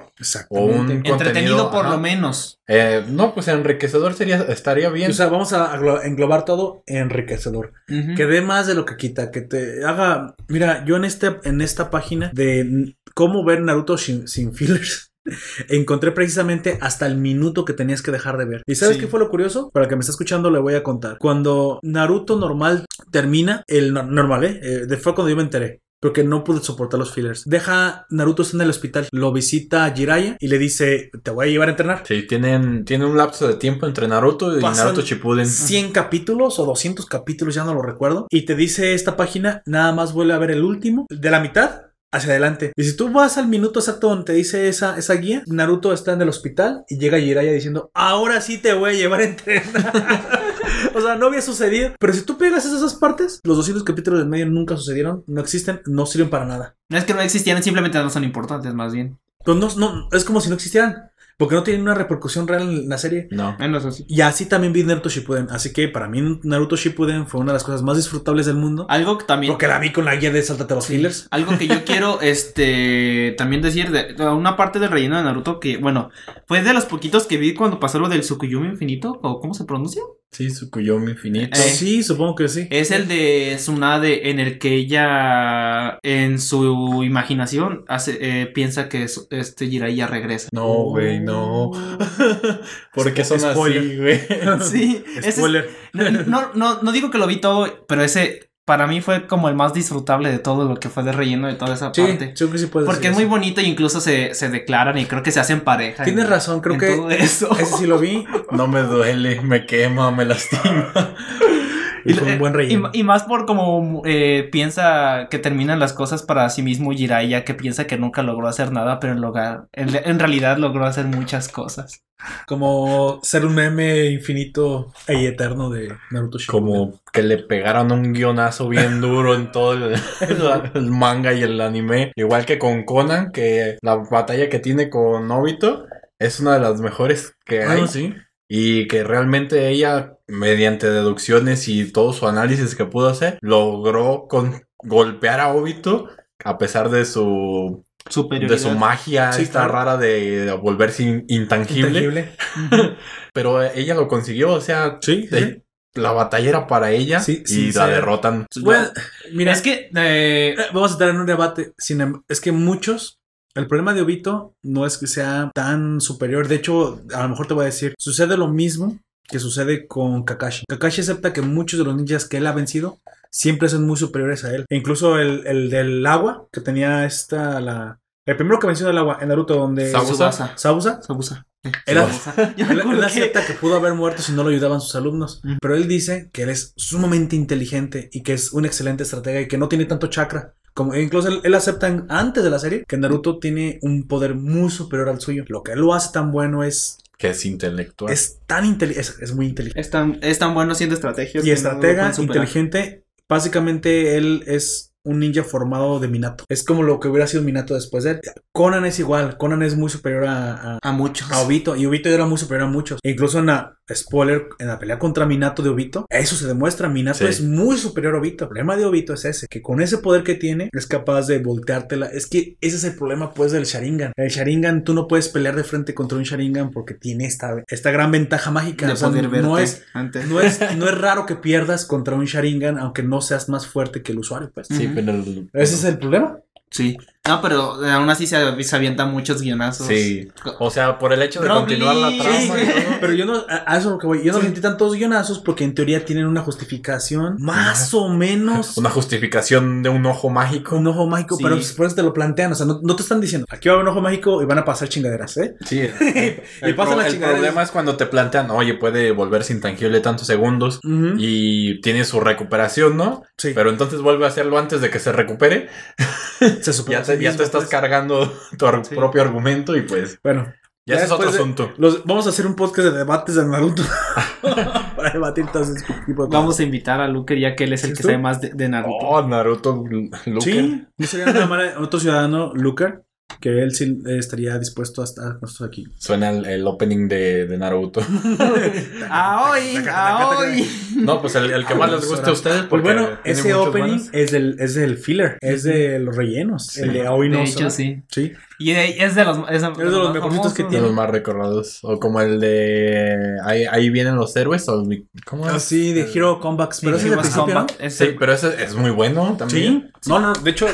o un Exactamente. Entretenido contenido, por ajá. lo menos. Eh, no, pues enriquecedor sería estaría bien. O sea, vamos a englobar todo enriquecedor. Que dé más de lo que quita, que te haga. Mira, yo en este, en esta página de cómo ver Naruto sin, sin fillers. Encontré precisamente hasta el minuto que tenías que dejar de ver. ¿Y sabes Sí. qué fue lo curioso? Para el que me está escuchando le voy a contar. Cuando Naruto normal termina, el no- normal, ¿eh? Eh, de- fue cuando yo me enteré. Porque no pude soportar los fillers. Deja Naruto está en el hospital. Lo visita Jiraiya y le dice: Te voy a llevar a entrenar. Sí, tienen, tienen un lapso de tiempo entre Naruto y Pasan Naruto Shippuden. 100 capítulos o 200 capítulos, ya no lo recuerdo. Y te dice esta página, nada más vuelve a ver el último, de la mitad hacia adelante. Y si tú vas al minuto exacto donde te dice esa, esa guía, Naruto está en el hospital y llega Jiraiya diciendo, ahora sí te voy a llevar a entrenar. o sea, no había sucedido. Pero si tú pegas esas partes, los 200 capítulos del medio nunca sucedieron, no existen, no sirven para nada. No es que no existieran, simplemente no son importantes, más bien. Pues no, no, es como si no existieran. Porque no tienen una repercusión real en la serie. No. Bueno, eso sí. Y así también vi Naruto Shippuden. Así que para mí Naruto Shippuden fue una de las cosas más disfrutables del mundo. Algo que también. Porque la vi con la guía de Sáltate los Sí. Fillers. Algo que yo quiero, este, también decir de de una parte del relleno de Naruto que, bueno, fue de los poquitos que vi cuando pasó lo del Tsukuyumi infinito, o cómo se pronuncia. Sí, Tsukuyomi infinito. Eh. Sí, supongo que sí. Es el de Tsunade en el que ella, en su imaginación, hace, eh, piensa que su- este Jiraiya regresa. No, güey, no. ¿Por qué son así, Spoiler. güey? Sí, ese es- Spoiler. no, no, no, no digo que lo vi todo, pero ese para mí fue como el más disfrutable de todo lo que fue de relleno de toda esa Sí, parte. yo creo que sí Porque es muy eso. bonito e incluso se, se declaran y creo que se hacen pareja. Tienes en- razón, creo en que todo eso. ese sí lo vi. No me duele, me quema, me lastima. Y fue un buen Y, más por como eh, piensa que terminan las cosas para sí mismo Jiraiya, que piensa que nunca logró hacer nada, pero en, lugar, en, en realidad logró hacer muchas cosas. Como ser un meme infinito y eterno de Naruto Shippuden. Como que le pegaron un guionazo bien duro en todo el, el manga y el anime. Igual que con Conan, que la batalla que tiene con Obito es una de las mejores que hay. Ah, sí. Y que realmente ella, mediante deducciones y todo su análisis que pudo hacer, logró con golpear a Obito a pesar de su Superioridad. de su magia Sí, esta claro. rara de, de volverse in- intangible. Intangible. Pero ella lo consiguió, o sea, Sí, sí. eh, la batalla era para ella Sí, y sí, la sí. derrotan. Bueno, mira, es que eh, Vamos a entrar en un debate. Sin em- es que muchos. El problema de Obito no es que sea tan superior. De hecho, a lo mejor te voy a decir, sucede lo mismo que sucede con Kakashi. Kakashi acepta que muchos de los ninjas que él ha vencido siempre son muy superiores a él. E incluso el, el del agua, que tenía esta, la... El primero que venció del agua en Naruto, donde... Sabusa. Sabusa. Sabusa. Él, él- él que- acepta que pudo haber muerto si no lo ayudaban sus alumnos. Pero él dice que él es sumamente inteligente y que es un excelente estratega y que no tiene tanto chakra. Como, incluso él, él acepta en- antes de la serie que Naruto tiene un poder muy superior al suyo. Lo que él lo hace tan bueno es. Que es intelectual. Es tan inteligente. Es, es muy inteligente. Es tan, es tan bueno haciendo estrategias. Y no estratega, inteligente. Básicamente él es un ninja formado de Minato. Es como lo que hubiera sido Minato después de él. Conan es igual. Conan es muy superior a, a, A muchos. a Obito. Y Obito era muy superior a muchos. E incluso en la, spoiler, en la pelea contra Minato de Obito, eso se demuestra. Minato Sí. es muy superior a Obito. El problema de Obito es ese, que con ese poder que tiene, es capaz de volteártela. Es que ese es el problema, pues, del Sharingan. El Sharingan, tú no puedes pelear de frente contra un Sharingan porque tiene esta, esta gran ventaja mágica. de O sea, poder verte no es, antes. no es, no es raro que pierdas contra un Sharingan, aunque no seas más fuerte que el usuario, pues. Sí, Ese es el problema. Sí. No, pero aún así se, se avientan muchos guionazos. Sí. O sea, por el hecho de continuar la trama Sí. y todo. Pero yo no, a, eso es lo que voy. Yo no sentí tantos guionazos porque en teoría tienen una justificación más o menos. Una justificación de un ojo mágico. Un ojo mágico, Sí. pero después te lo plantean. O sea, no, no te están diciendo aquí va a haber un ojo mágico y van a pasar chingaderas, ¿eh? Sí. Y El, pasa pro- la el problema es cuando te plantean, oye, puede volverse intangible tantos segundos y tiene su recuperación, ¿no? Sí, Pero entonces vuelve a hacerlo antes de que se recupere. se supone te, ya te estás cargando tu ar- Sí. propio argumento y pues Bueno, ya, ese es otro de- asunto. los- vamos a hacer un podcast de debates de Naruto para debatir todo ese tipo de cosas. Vamos a invitar a Luker ya que él es el ¿Sí, que tú? sabe más de, de Naruto. Oh, Naruto Luker. Sí, no sería nada mal otro ciudadano, Lucar, que él sí estaría dispuesto a estar con nosotros aquí. Suena el, el opening de, de Naruto. ¡Aoi! ¡Aoi! No, pues el, el que más les guste a ustedes. Pues porque bueno, ese opening es del, es del filler, es de los rellenos. Sí. El de Aoi no De hecho, sí. Sí. Y de- es de los, es de, de los más mejorcitos que. De los más recordados. O como el de. Ahí, ahí vienen los héroes. O, ¿Cómo es? Así de Hero Comebacks, pero ese es. Combat, es Sí, pero ese es muy bueno también. Sí. No, no, de hecho,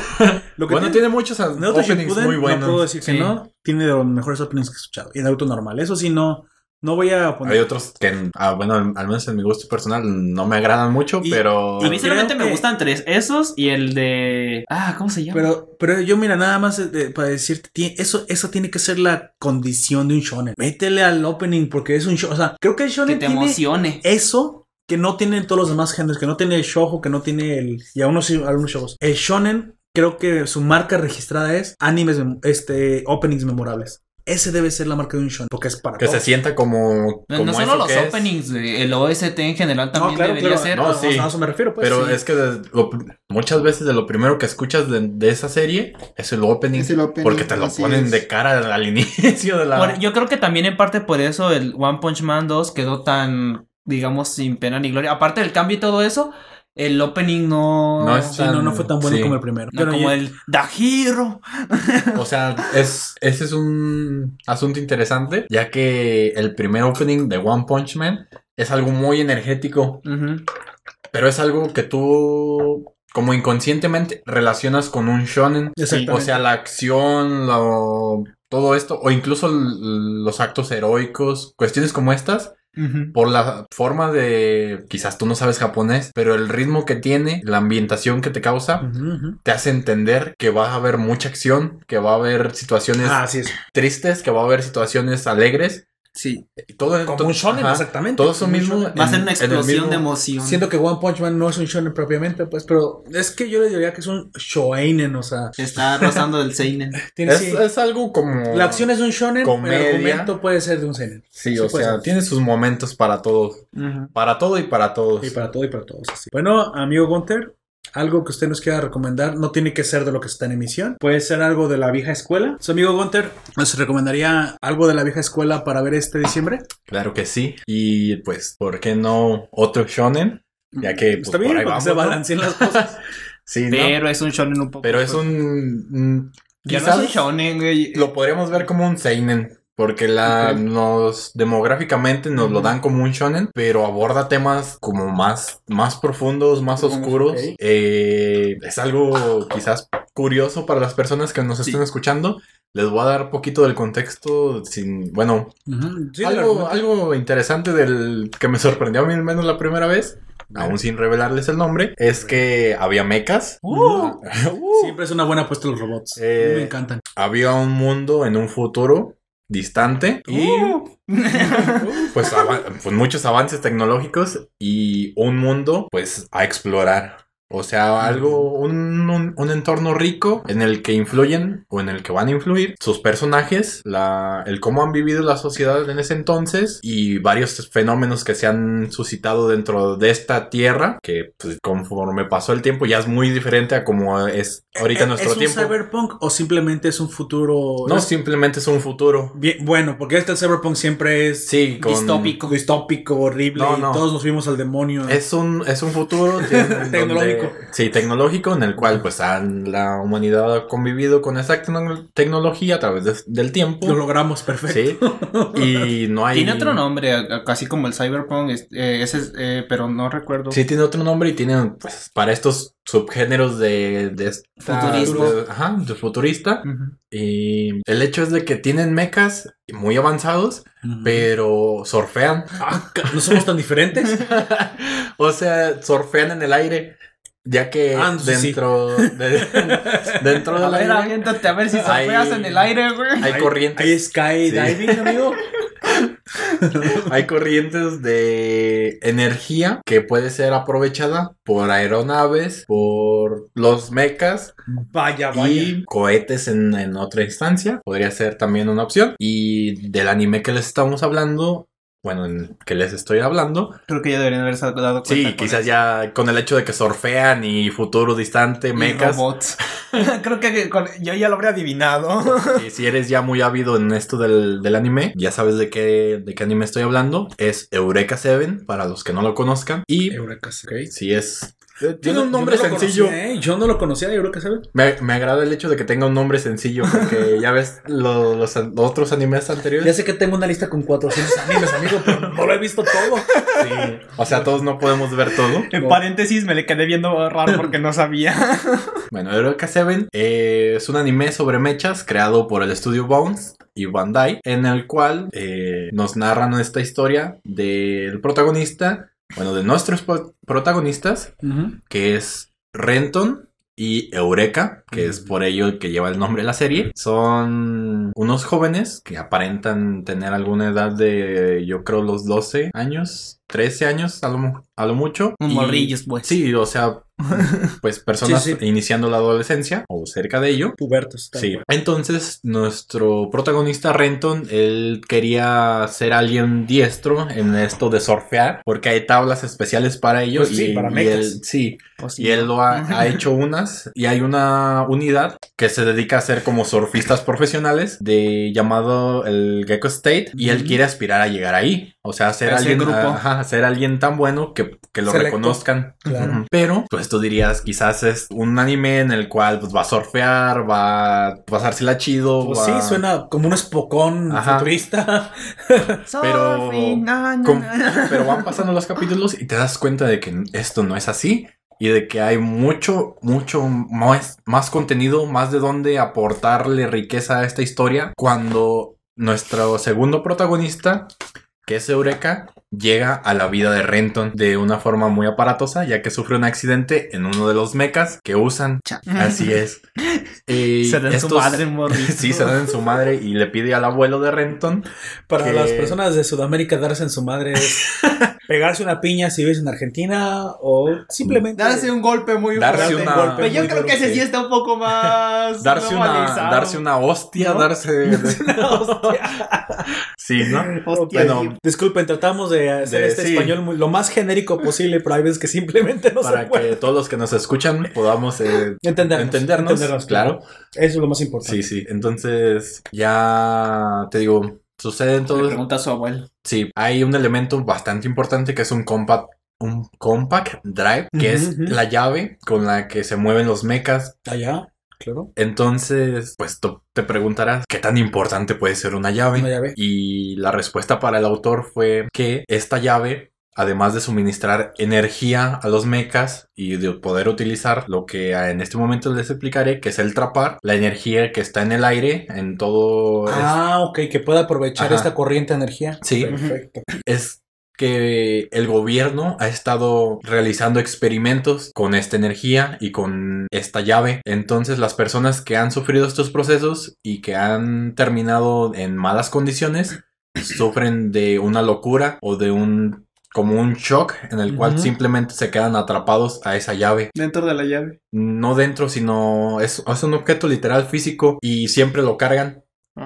lo que Bueno, tiene, tiene muchos openings Shippuden, muy buenos. no puedo decir que Sí. no, tiene de los mejores openings que he escuchado. Y Naruto normal, eso sí, no, no voy a poner... Hay otros que, ah, bueno, al, menos en mi gusto personal, no me agradan mucho, Y- pero. A mí solamente me que- gustan tres. Esos y el de... Ah, ¿cómo se llama? Pero, pero yo, mira, nada más eh, para decirte, eso, eso tiene que ser la condición de un shonen. Métele al opening porque es un shonen. O sea, creo que el que shonen te tiene emocione. eso que no tienen todos los demás géneros, que no tiene el shoujo, que no tiene el... Y algunos sí, algunos shows. El shonen, creo que su marca registrada es animes, este, openings memorables. Ese debe ser la marca de un shonen, porque es para Que se todos. sienta como. No, como no solo eso los es. openings, el OST en general No, también claro, debería claro. ser. No, sí. a eso me refiero, pues. Pero sí. es que de- lo- muchas veces de lo primero que escuchas de, de esa serie es el opening. Es el opening, porque te lo ponen es. de cara al inicio de la. Por- yo creo que también en parte por eso el One Punch Man 2 quedó tan, digamos, sin pena ni gloria. Aparte del cambio y todo eso, el opening no... No es Sí, no, no fue tan bueno Sí. como el primero. no Pero como ya- el Dahiro. O sea, es, ese es un asunto interesante, ya que el primer opening de One Punch Man es algo muy energético, pero es algo que tú, como inconscientemente, relacionas con un shonen. O sea, la acción, lo- todo esto, o incluso los actos heroicos, cuestiones como estas, Por la forma de, quizás tú no sabes japonés, pero el ritmo que tiene, la ambientación que te causa, te hace entender que va a haber mucha acción, que va a haber situaciones Ah, es. tristes, que va a haber situaciones alegres. Sí. Todo, Como un shonen, ajá, exactamente. Todo eso como un mismo. shonen. Va a ser en- una en explosión mismo- de emoción. Siento que One Punch Man no es un shonen propiamente, pues, pero es que yo le diría que es un shonen, o sea, Está rozando del Seinen. tiene Es, sí, es algo como. la acción es de un shonen, comedia. pero el argumento puede ser de un seinen. Sí, sí o sea, ser. tiene sus momentos para todos. Ujú. Para todo y para todos. Y para todo y para todos. así. Bueno, amigo Gunter, algo que usted nos quiera recomendar, no tiene que ser de lo que está en emisión, puede ser algo de la vieja escuela. Su amigo Gunter, ¿nos recomendaría algo de la vieja escuela para ver este diciembre? Claro que sí. Y pues, ¿por qué no otro shonen? Ya que. pues, Está bien, por ahí vamos, se ¿no? balanceen las cosas. Sí, ¿no? Pero es un shonen un poco. Pero es un. mm, Ya no es un shonen, güey. lo podríamos ver como un seinen. Porque la, Ok. nos demográficamente nos lo dan como un shonen, pero aborda temas como más, más profundos, más oscuros. Ok. Eh, es algo quizás curioso para las personas que nos Sí. estén escuchando. Les voy a dar poquito del contexto sin, bueno, Ujú, sí, algo, algo interesante del que me sorprendió a mí al menos la primera vez, aún sin revelarles el nombre, es que había mechas. Uh. Siempre es una buena apuesta los robots. Eh, me encantan. Había un mundo en un futuro distante y pues, ava- pues muchos avances tecnológicos y un mundo pues a explorar. O sea, algo, un, un- un entorno rico en el que influyen o en el que van a influir sus personajes, la, el cómo han vivido la sociedad en ese entonces y varios fenómenos que se han suscitado dentro de esta tierra, que pues, conforme pasó el tiempo ya es muy diferente a como es ahorita ¿Es nuestro un tiempo. cyberpunk o simplemente es un futuro? No, es- simplemente es un futuro. bien, bueno, porque este cyberpunk siempre es Sí, con... Distópico. distópico, horrible, No, y no. todos nos fuimos al demonio. Es un, es un futuro donde- Tecnológico. sí, tecnológico, en el cual pues han- la humanidad ha convivido con esa tecno- tecnología a través de- del tiempo. Lo logramos, perfecto. Sí. Y no hay. Tiene otro nombre, casi como el Cyberpunk, es- eh, ese es, eh, pero no recuerdo. Sí, tiene otro nombre y tiene, pues, para estos subgéneros de, de esta- Futurismo. de- ajá, de futurista. Y el hecho es de que tienen mechas muy avanzados, pero surfean. Ah, no somos tan diferentes. o sea, surfean en el aire. Ya que Ah, entonces sí. dentro, de- dentro A del ver, aire aviéntate a ver si Hay- surfeas en el aire, güey. hay corrientes. Hay skydiving, amigo. Hay corrientes de energía que puede ser aprovechada por aeronaves, por los mechas Vaya, vaya. y cohetes en, en otra instancia. Podría ser también una opción. Y del anime que les estamos hablando, bueno, en que les estoy hablando, Creo que ya deberían haberse dado cuenta. sí, con quizás eso. ya con el hecho de que surfean y futuro distante, Y mechas. robots. Creo que con- yo ya lo habría adivinado. Y si eres ya muy ávido en esto del, del anime, ya sabes de qué, de qué anime estoy hablando. Es Eureka 7, para los que no lo conozcan. Y Eureka, ok. si es... Yo Tiene no- un yo nombre no lo sencillo. conocía, ¿eh? Yo no lo conocía, Eureka, ¿sabes? Me, me agrada el hecho de que tenga un nombre sencillo, porque ya ves lo- los, los otros animes anteriores. Ya sé que tengo una lista con 400 animes, amigo, pero no lo he visto todo. Sí. O sea, todos no podemos ver todo. En paréntesis me le quedé viendo raro porque no sabía. Bueno, Eureka 7 eh, es un anime sobre mechas creado por el estudio Bones y Bandai, en el cual eh, nos narran esta historia del protagonista, bueno, de nuestros pro- protagonistas, que es Renton y Eureka, que es por ello que lleva el nombre de la serie. Son unos jóvenes que aparentan tener alguna edad de, yo creo, los 12 años, 13 años a lo, a lo mucho. Un morrillos, pues. Sí, o sea, pues personas Sí, sí. iniciando la adolescencia o cerca de ello. Pubertos. Sí, cual. entonces nuestro protagonista Renton, él quería ser alguien diestro en esto de surfear, porque hay tablas especiales para ello. Pues sí, y, para y él, sí, Pues y él lo ha, ha hecho unas, y hay una unidad que se dedica a ser como surfistas profesionales, de llamado el Gecko State, y él Ujú. quiere aspirar a llegar ahí. O sea, ser alguien, grupo. ajá, ser alguien tan bueno que, que lo Selecto. reconozcan. Claro. Pero, pues tú dirías, quizás es un anime en el cual pues, va a surfear, va a pasársela chido. Pues va- sí, suena como un espocón Ajá. futurista. Pero van pasando los capítulos y te das cuenta de que esto no es así. Y de que hay mucho, mucho más, más contenido, más de dónde aportarle riqueza a esta historia. Cuando nuestro segundo protagonista, que es Eureka, llega a la vida de Renton de una forma muy aparatosa, ya que sufre un accidente en uno de los mechas que usan. Cha. Así es. Y Se dan su estos- madre, morrito. Sí, se dan en su madre y le pide al abuelo de Renton Para Que- las personas de Sudamérica, darse en su madre es pegarse una piña si vives en Argentina o simplemente Darse un golpe muy Darse una- Pero yo muy creo que ese sí. está un poco más. darse una, darse una hostia, ¿No? darse. sí, ¿no? Hostia, Bueno. Disculpen, tratamos de hacer De- este sí. español muy- lo más genérico posible, pero hay veces que simplemente no se para puede. que todos los que nos escuchan podamos eh, Entendernos, entendernos, entendernos, claro. Eso es lo más importante. Sí, sí. Entonces, ya te digo, sucede en Le todo. pregunta a su abuelo. Sí, hay un elemento bastante importante que es un compact. Un compact drive, que es la llave con la que se mueven los mechas. Allá, claro. Entonces, pues tú te preguntarás qué tan importante puede ser una llave. Una llave. Y la respuesta para el autor fue que esta llave, además de suministrar energía a los mechas y de poder utilizar lo que en este momento les explicaré, que es el trapar, la energía que está en el aire, en todo... Ah, ok, que pueda aprovechar Ajá. esta corriente de energía. Sí. Perfecto. es que el gobierno ha estado realizando experimentos con esta energía y con esta llave. Entonces las personas que han sufrido estos procesos y que han terminado en malas condiciones sufren de una locura o de un como un shock en el cual simplemente se quedan atrapados a esa llave. Dentro de la llave. No dentro, sino es, es un objeto literal físico y siempre lo cargan,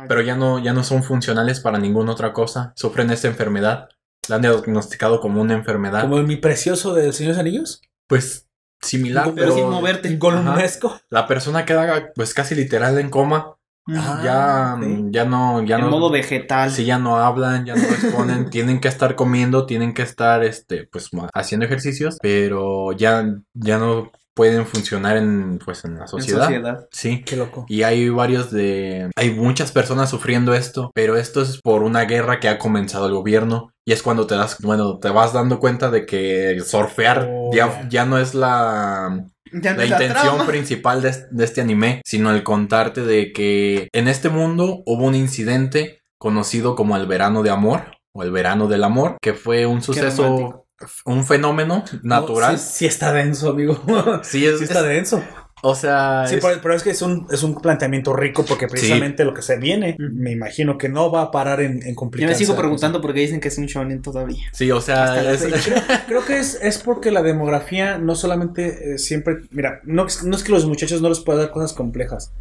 pero ya no, ya no son funcionales para ninguna otra cosa. Sufren esta enfermedad. La han diagnosticado como una enfermedad. Como mi precioso del Señor de los Anillos. Pues similar, Como pero sin moverte. Golumnesco. la persona queda pues casi literal en coma. Ah, ya, ok. ya no, ya en no. modo vegetal. Sí, ya no hablan, ya no responden, tienen que estar comiendo, tienen que estar, este, pues, haciendo ejercicios, pero ya, ya no pueden funcionar en, pues, en la en sociedad. sociedad. Sí. Qué loco. Y hay varios de... Hay muchas personas sufriendo esto, pero esto es por una guerra que ha comenzado el gobierno. Y es cuando te das, bueno, te vas dando cuenta de que surfear Oh, ya, ya. ya no es la, Ya la intención trama. principal de, es- de este anime, sino el contarte de que en este mundo hubo un incidente conocido como el verano de amor o el verano del amor, que fue un suceso, romántico. Un fenómeno natural. No, sí, sí está denso, amigo. Sí, es, Sí está es- denso. o sea, Sí, es- pero, pero es que es un, es un planteamiento rico porque precisamente lo que se viene, me imagino que no va a parar en, en Yo me sigo preguntando por qué dicen que es un shonen todavía. sí, o sea. Creo que es, es porque la demografía no solamente eh, siempre. Mira, no, es- no es que los muchachos no les pueda dar cosas complejas.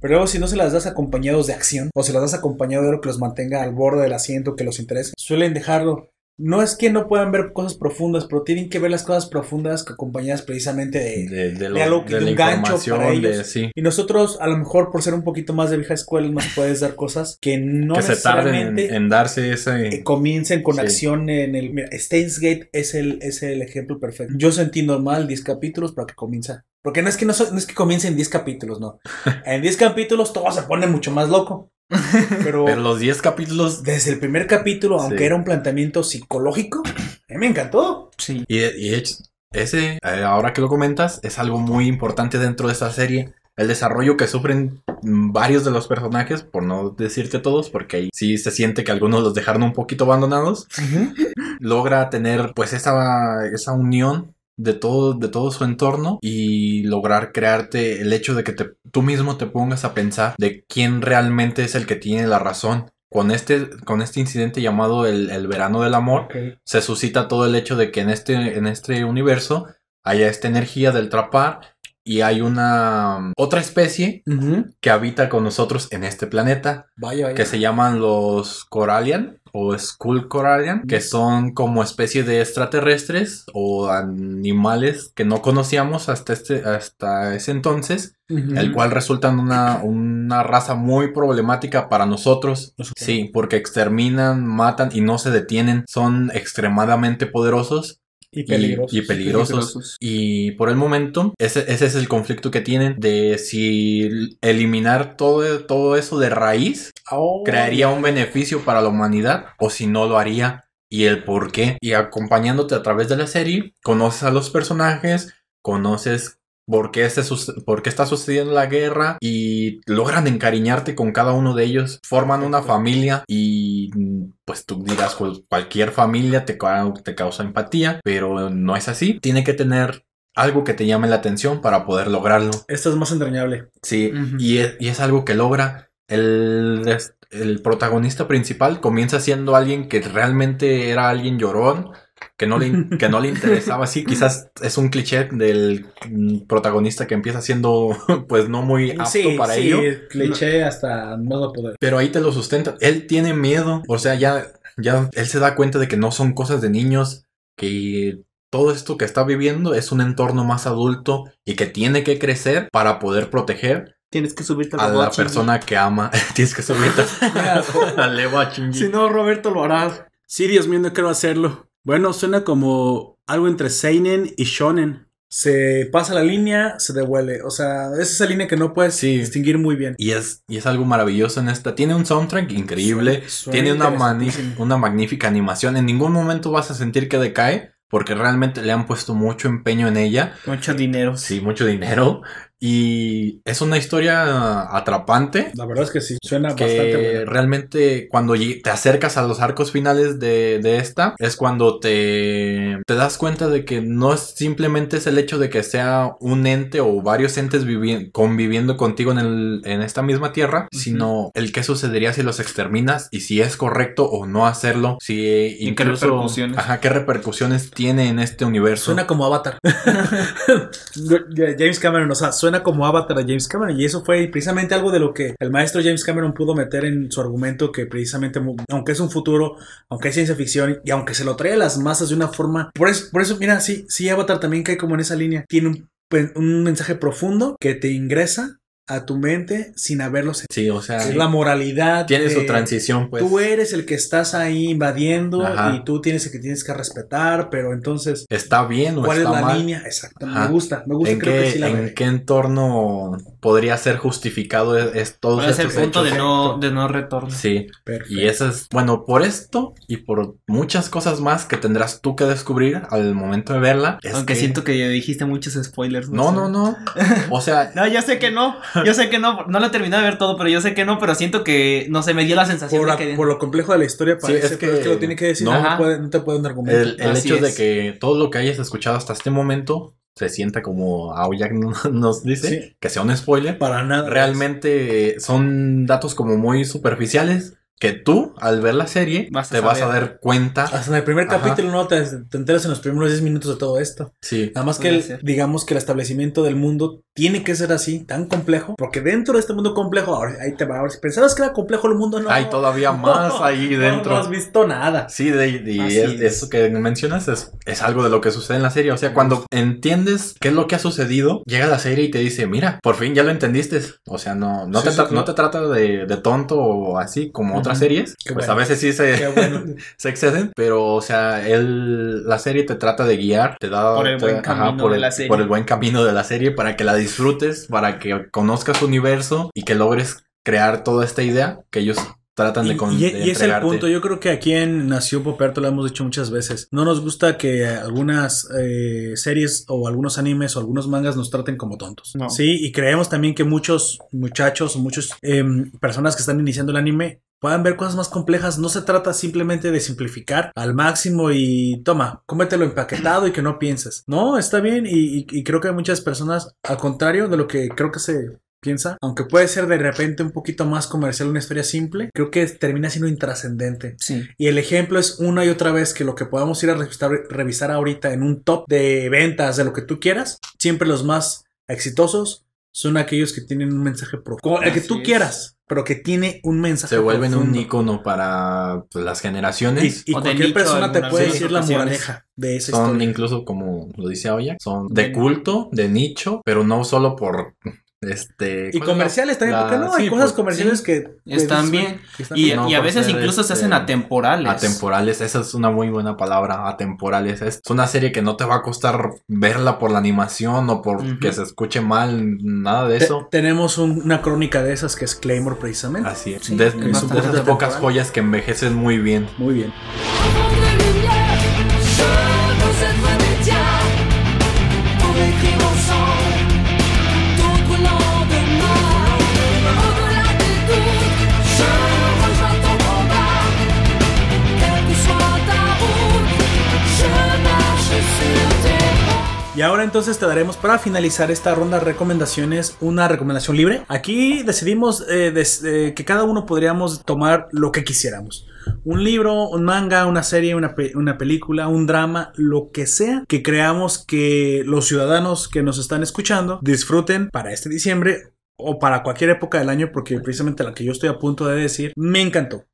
Pero luego, si no se las das acompañados de acción, o se las das acompañado de algo que los mantenga al borde del asiento, que los interese, suelen dejarlo. No es que no puedan ver cosas profundas, pero tienen que ver las cosas profundas que acompañadas precisamente de. de, de, lo- de algo que- de un gancho para ellos. sí, Y nosotros, a lo mejor por ser un poquito más de vieja escuela, nos puedes dar cosas que no que se tarden en, necesariamente en darse ese... eh, comiencen con Sí. acción en el. Mira, Steins Gate es el, es el ejemplo perfecto. Yo sentí normal 10 capítulos para que comienza. Porque no es que no, so- no es que comience en 10 capítulos, no. En 10 capítulos todo se pone mucho más loco. Pero, Pero los 10 capítulos desde el primer capítulo, aunque Sí. era un planteamiento psicológico, a mí me encantó. Sí. Y, y es- ese, eh, ahora que lo comentas, es algo muy importante dentro de esta serie. El desarrollo que sufren varios de los personajes, por no decirte todos, porque ahí sí se siente que algunos los dejaron un poquito abandonados. Logra tener pues esa, esa unión de todo, de todo su entorno y lograr crearte el hecho de que te, tú mismo te pongas a pensar de quién realmente es el que tiene la razón. Con este, con este incidente llamado el, el verano del amor, se suscita todo el hecho de que en este, en este universo haya esta energía del trapar y hay una otra especie que habita con nosotros en este planeta Vaya, vaya. que se llaman los Corallian o Skull Corallian, que son como especie de extraterrestres o animales que no conocíamos hasta, este, hasta ese entonces, el cual resultan una, una raza muy problemática para nosotros. Sí, porque exterminan, matan y no se detienen. Son extremadamente poderosos Y peligrosos. y peligrosos. Y por el momento, ese, ese es el conflicto que tienen de si eliminar todo, todo eso de raíz Oh, crearía un beneficio para la humanidad o si no lo haría y el por qué. Y acompañándote a través de la serie, conoces a los personajes, conoces por qué, se suce- por qué está sucediendo la guerra y logran encariñarte con cada uno de ellos. Forman una familia y pues tú dirás, cual- cualquier familia te, ca- te causa empatía, pero no es así. Tiene que tener algo que te llame la atención para poder lograrlo. Esto es más entrañable. Sí, y, es, y es algo que logra. El, el protagonista principal comienza siendo alguien que realmente era alguien llorón, que no le, que no le interesaba. Sí, quizás es un cliché del protagonista que empieza siendo, pues, no muy apto sí, para sí, ello. cliché hasta no poder. Pero ahí te lo sustenta. Él tiene miedo. O sea, ya, ya él se da cuenta de que no son cosas de niños, que todo esto que está viviendo es un entorno más adulto y que tiene que crecer para poder proteger Tienes que subirte a la persona que ama. Tienes que subirte a. Shinji. Si no, Roberto lo hará. Sí, Dios mío, no quiero hacerlo. Bueno, suena como algo entre Seinen y Shonen. Se pasa la línea, se devuelve. O sea, es esa línea que no puedes Sí. distinguir muy bien. Y es, y es algo maravilloso en esta. Tiene un soundtrack increíble. Suena Tiene una, una magnífica animación. En ningún momento vas a sentir que decae. Porque realmente le han puesto mucho empeño en ella. Mucho dinero. Sí, mucho dinero. Y es una historia atrapante. La verdad es que sí, suena que bastante buena. realmente cuando te acercas a los arcos finales de, de esta es cuando te, te das cuenta de que no es simplemente es el hecho de que sea un ente o varios entes vivi- conviviendo contigo en, el, en esta misma tierra, sino el qué sucedería si los exterminas y si es correcto o no hacerlo, si ¿Y qué incluso repercusiones? ajá, qué repercusiones tiene en este universo. Suena como Avatar. James Cameron, o sea, suena como Avatar de James Cameron. Y eso fue precisamente algo de lo que el maestro James Cameron pudo meter en su argumento. Que precisamente, aunque es un futuro, aunque es ciencia ficción y aunque se lo trae a las masas de una forma. Por eso, por eso mira, sí, sí, Avatar también cae como en esa línea. Tiene un, pen- un mensaje profundo que te ingresa a tu mente sin haberlo sentido. sí, o sea, Es la moralidad. tiene su transición, pues. Tú eres el que estás ahí invadiendo Ajá. y tú tienes el que tienes que respetar, pero entonces ¿Está bien o ¿Cuál es la mal? línea? Exacto, Ajá. me gusta, me gusta, ¿En creo qué, que sí la en veré. qué entorno podría ser justificado es, es todos ¿Cuál es el estos punto de no, de no retorno? Sí, Perfecto. y eso es, bueno, por esto y por muchas cosas más que tendrás tú que descubrir al momento de verla. es Aunque que- siento que dijiste muchos spoilers. No, sé. no, no. O sea, No, yo sé que no. Yo sé que no. No lo he terminado de ver todo, pero yo sé que no. Pero siento que, no sé, me dio la sensación por, de la- que. por lo complejo de la historia Sí, parece, pero que- es que lo tiene que decir, no. no, puede- no te puede dar un argumento. el, hecho de que todo lo que hayas escuchado hasta este momento se sienta como Aoyak nos dice, Sí. que sea un spoiler. Para nada. Realmente son datos como muy superficiales que tú, al ver la serie, Vas te vas a dar cuenta. Hasta en el primer Ajá. capítulo no te, te enteras en los primeros 10 minutos de todo esto. Sí. Nada más que el- digamos que el establecimiento del mundo tiene que ser así, tan complejo, porque dentro de este mundo complejo, ahora ahí te va, ahora si pensabas que era complejo el mundo, no. Hay todavía más ahí dentro. No, has visto nada. Sí, de, de- Así es- es. eso que mencionas es, es algo de lo que sucede en la serie. O sea, cuando entiendes qué es lo que ha sucedido, llega la serie y te dice, mira, por fin ya lo entendiste. O sea, no, no, Sí, te, sí, no te trata de, de tonto o así como otras series. Qué pues bueno. a veces sí se, Qué bueno. se exceden, pero o sea, él, la serie te trata de guiar, te da Por el te- buen camino por de el, la serie. por el buen camino de la serie para que la disfrutes, para que conozcas su universo y que logres crear toda esta idea que ellos tratan de, Y, con, y- de y es el punto, yo creo que aquí en Nació Poperto lo hemos dicho muchas veces. No nos gusta que algunas eh, series o algunos animes o algunos mangas nos traten como tontos. No. Sí, y creemos también que muchos muchachos o muchas personas que están iniciando el anime puedan ver cosas más complejas. No se trata simplemente de simplificar al máximo y toma, cómetelo empaquetado y que no pienses. No, está bien y, y- y creo que hay muchas personas, al contrario de lo que creo que se piensa, aunque puede ser de repente un poquito más comercial una historia simple, creo que termina siendo intrascendente. Sí. Y el ejemplo es una y otra vez que lo que podamos ir a revisar, revisar ahorita en un top de ventas de lo que tú quieras, siempre los más exitosos son aquellos que tienen un mensaje profundo. El que tú es. quieras, pero que tiene un mensaje se vuelven un icono para pues, las generaciones. Y, cualquier nicho persona te puede decir la moraleja de esa son historia. incluso como lo dice Aoya, son De- culto, de nicho, pero no solo por este Y ¿cuál es la- comerciales también, la- ¿por qué no? Hay cosas pues, comerciales sí. que Están bien. que están Y, bien. No, y a por veces ser, incluso se este, hacen atemporales. Atemporales, esa es una muy buena palabra, atemporales. Es una serie que no te va a costar verla por la animación o por que se escuche mal, nada de Te- eso. tenemos un- una crónica de esas que es Claymore precisamente. Así es. Sí, de, es de bastante esas pocas joyas que envejecen muy bien. Muy bien. Y ahora entonces te daremos para finalizar esta ronda de recomendaciones una recomendación libre. Aquí decidimos eh, eh, que cada uno podríamos tomar lo que quisiéramos. Un libro, un manga, una serie, una, una película, un drama, lo que sea que creamos que los ciudadanos que nos están escuchando disfruten para este diciembre o para cualquier época del año, porque precisamente la que yo estoy a punto de decir me encantó.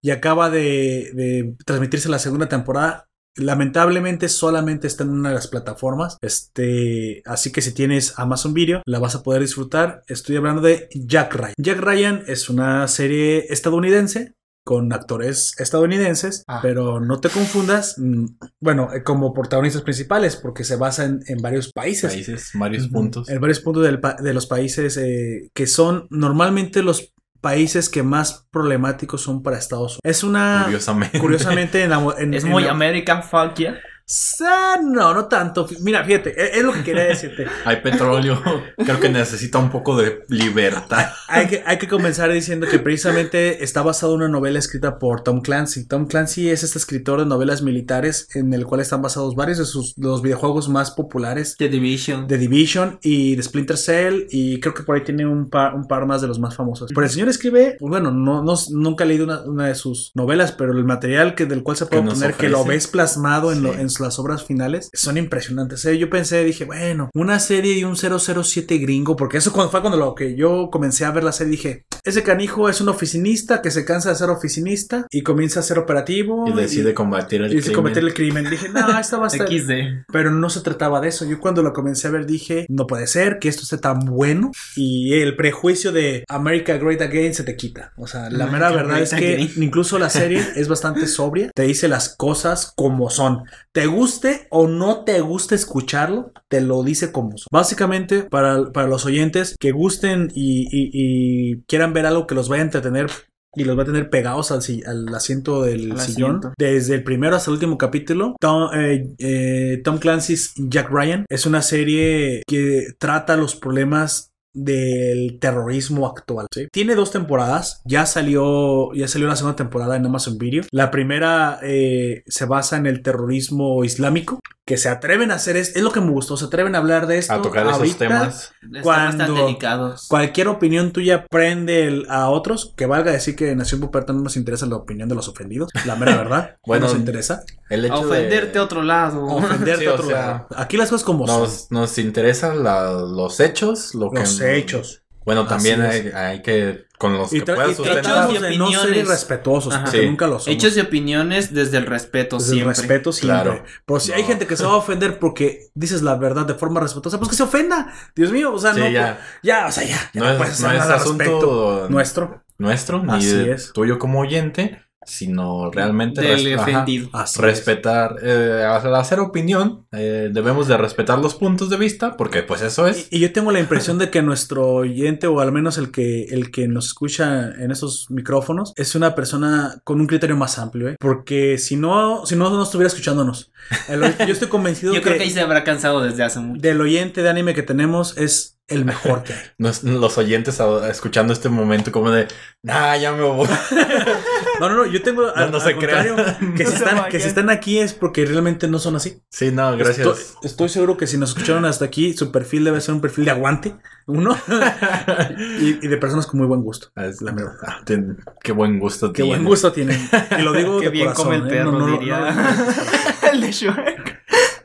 Y acaba de transmitirse la segunda temporada Lamentablemente solamente está en una de las plataformas. Este, así que si tienes Amazon Video, la vas a poder disfrutar. Estoy hablando de Jack Ryan. Jack Ryan es una serie estadounidense con actores estadounidenses, Ah. pero no te confundas, mm, bueno, eh, como protagonistas principales, porque se basa en, en varios países. Países, varios puntos. En varios puntos del de los países eh, que son normalmente los países que más problemáticos son para Estados Unidos. Es una... Curiosamente. Curiosamente, en la mo- en- Es en muy la- American fuck, yeah. No, no tanto. Mira, fíjate, es, es lo que quería decirte. Hay petróleo. Creo que necesita un poco de libertad. Hay que, hay que comenzar diciendo que precisamente está basado en una novela escrita por Tom Clancy. Tom Clancy es este escritor de novelas militares en el cual están basados varios de, sus, de los videojuegos más populares. The Division. De Division y de Splinter Cell y creo que por ahí tiene un par, un par más de los más famosos. Pero el señor escribe, bueno, no, no- nunca he leído una, una de sus novelas, pero el material que, del cual se puede Que obtener, que lo ves plasmado en, lo- Sí. En las obras finales, son impresionantes. ¿eh? Yo pensé, dije, bueno, una serie y un 007 gringo, porque eso fue cuando lo que yo comencé a ver la serie, dije, ese canijo es un oficinista que se cansa de ser oficinista y comienza a ser operativo Y decide combatir el y decide crimen. cometer el crimen. Dije, no, esta va a estar... XD. Pero no se trataba de eso. Yo cuando lo comencé a ver dije, no puede ser que esto esté tan bueno. Y el prejuicio de America Great Again se te quita. O sea, la mera verdad Great es que Again. incluso la serie es bastante sobria. Te dice las cosas como son. Te guste o no te guste escucharlo, te lo dice como son. Básicamente, para, para los oyentes que gusten y, y- y quieran ver algo que los vaya a entretener y los va a tener pegados al, al asiento del Al sillón. asiento. Desde el primero hasta el último capítulo. Tom, eh, eh, Tom Clancy's Jack Ryan es una serie que trata los problemas del terrorismo actual. Tiene dos temporadas. Ya salió, ya salió la segunda temporada en Amazon Video. La primera eh, se basa en el terrorismo islámico. Que se atreven a hacer es, es lo que me gustó. Se atreven a hablar de esto. A tocar esos temas. Cuando- delicados. Cualquier opinión tuya prende el- a otros, que valga decir que en Nación Puperta no nos interesa la opinión de los ofendidos, la mera verdad, Bueno, no nos interesa. El hecho A ofenderte de... a otro lado. Ofenderte Sí, a otro sea, lado. Aquí las cosas como son. Nos, nos interesan la- los hechos, lo Los que... hechos. Bueno, también hay que... Con los Y, que puedas sustentar. Hechos y de no ser opiniones. irrespetuosos, Ajá. porque Sí. nunca lo somos. Hechos y opiniones desde el respeto Desde el siempre. respeto siempre. Claro. Pero si hay gente que se va a ofender porque dices la verdad de forma respetuosa, pues que se ofenda. Dios mío, o sea, Sí, no. ya. Ya, o sea, ya. ya No es- puedes hacer no es nada al asunto. Nuestro. nuestro, ni Así de- es. tuyo como oyente, sino realmente Del res- ajá, ofendido. Así es. respetar, eh, al hacer opinión, eh, debemos de respetar los puntos de vista, porque pues eso es. Y, y yo tengo la impresión de que nuestro oyente, o al menos el que, el que nos escucha en esos micrófonos, es una persona con un criterio más amplio, ¿eh? Porque si no, si no, no estuviera escuchándonos. El- yo estoy convencido Yo que, creo que ahí se habrá cansado desde hace mucho. del oyente de anime que tenemos es el mejor que hay. Nos- los oyentes a- escuchando este momento como de, ah, ya me voy. No, no, no, yo tengo al, no se al contrario, crean. que, si No se están, vayan. que si están aquí es porque realmente no son así. Sí, no, gracias. Estoy, estoy seguro que si nos escucharon hasta aquí, su perfil debe ser un perfil de aguante, uno, y, y de personas con muy buen gusto. Ah, es- La verdad. ah, ten- qué buen gusto Qué tiene. buen gusto tienen. Y lo digo Qué de bien corazón, come el ¿eh? perro, No, no, no, diría. no. el de Shrek.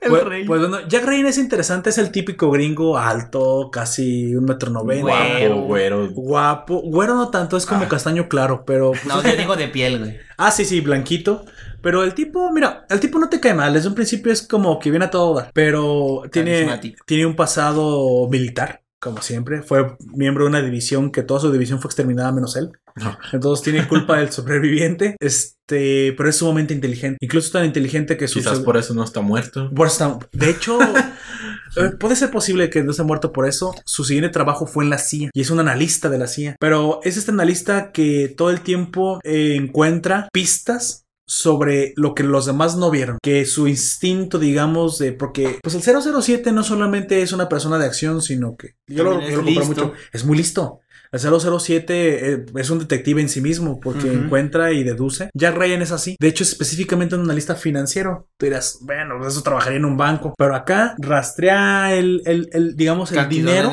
El Pues, rey. pues bueno, Jack Ryan es interesante, es el típico gringo alto, casi un metro noventa. Guapo, güero. Guapo, güero no tanto, es como Ah. castaño claro, pero... no, yo digo de piel, güey. Ah, sí, sí, blanquito. Pero el tipo, mira, el tipo no te cae mal. Desde un principio es como que viene a todo dar. Pero tiene, tiene un pasado militar, como siempre. Fue miembro de una división que toda su división fue exterminada menos él. No. Entonces tiene culpa del sobreviviente. Este, pero es sumamente inteligente. Incluso tan inteligente que su Quizás por eso no está muerto. por De hecho, eh, puede ser posible que no esté muerto por eso. Su siguiente trabajo fue en la CIA y es un analista de la CIA. Pero es este analista que todo el tiempo eh, encuentra pistas sobre lo que los demás no vieron, que su instinto, digamos, de porque pues el 007 no solamente es una persona de acción, sino que yo lo, yo listo. mucho, es muy listo. El 007 eh, es un detective en sí mismo porque encuentra y deduce. Jack Ryan es así. De hecho, es específicamente un analista financiero. Tú dirás, bueno, pues eso trabajaría en un banco. Pero acá rastrea el, el- el, digamos, el dinero.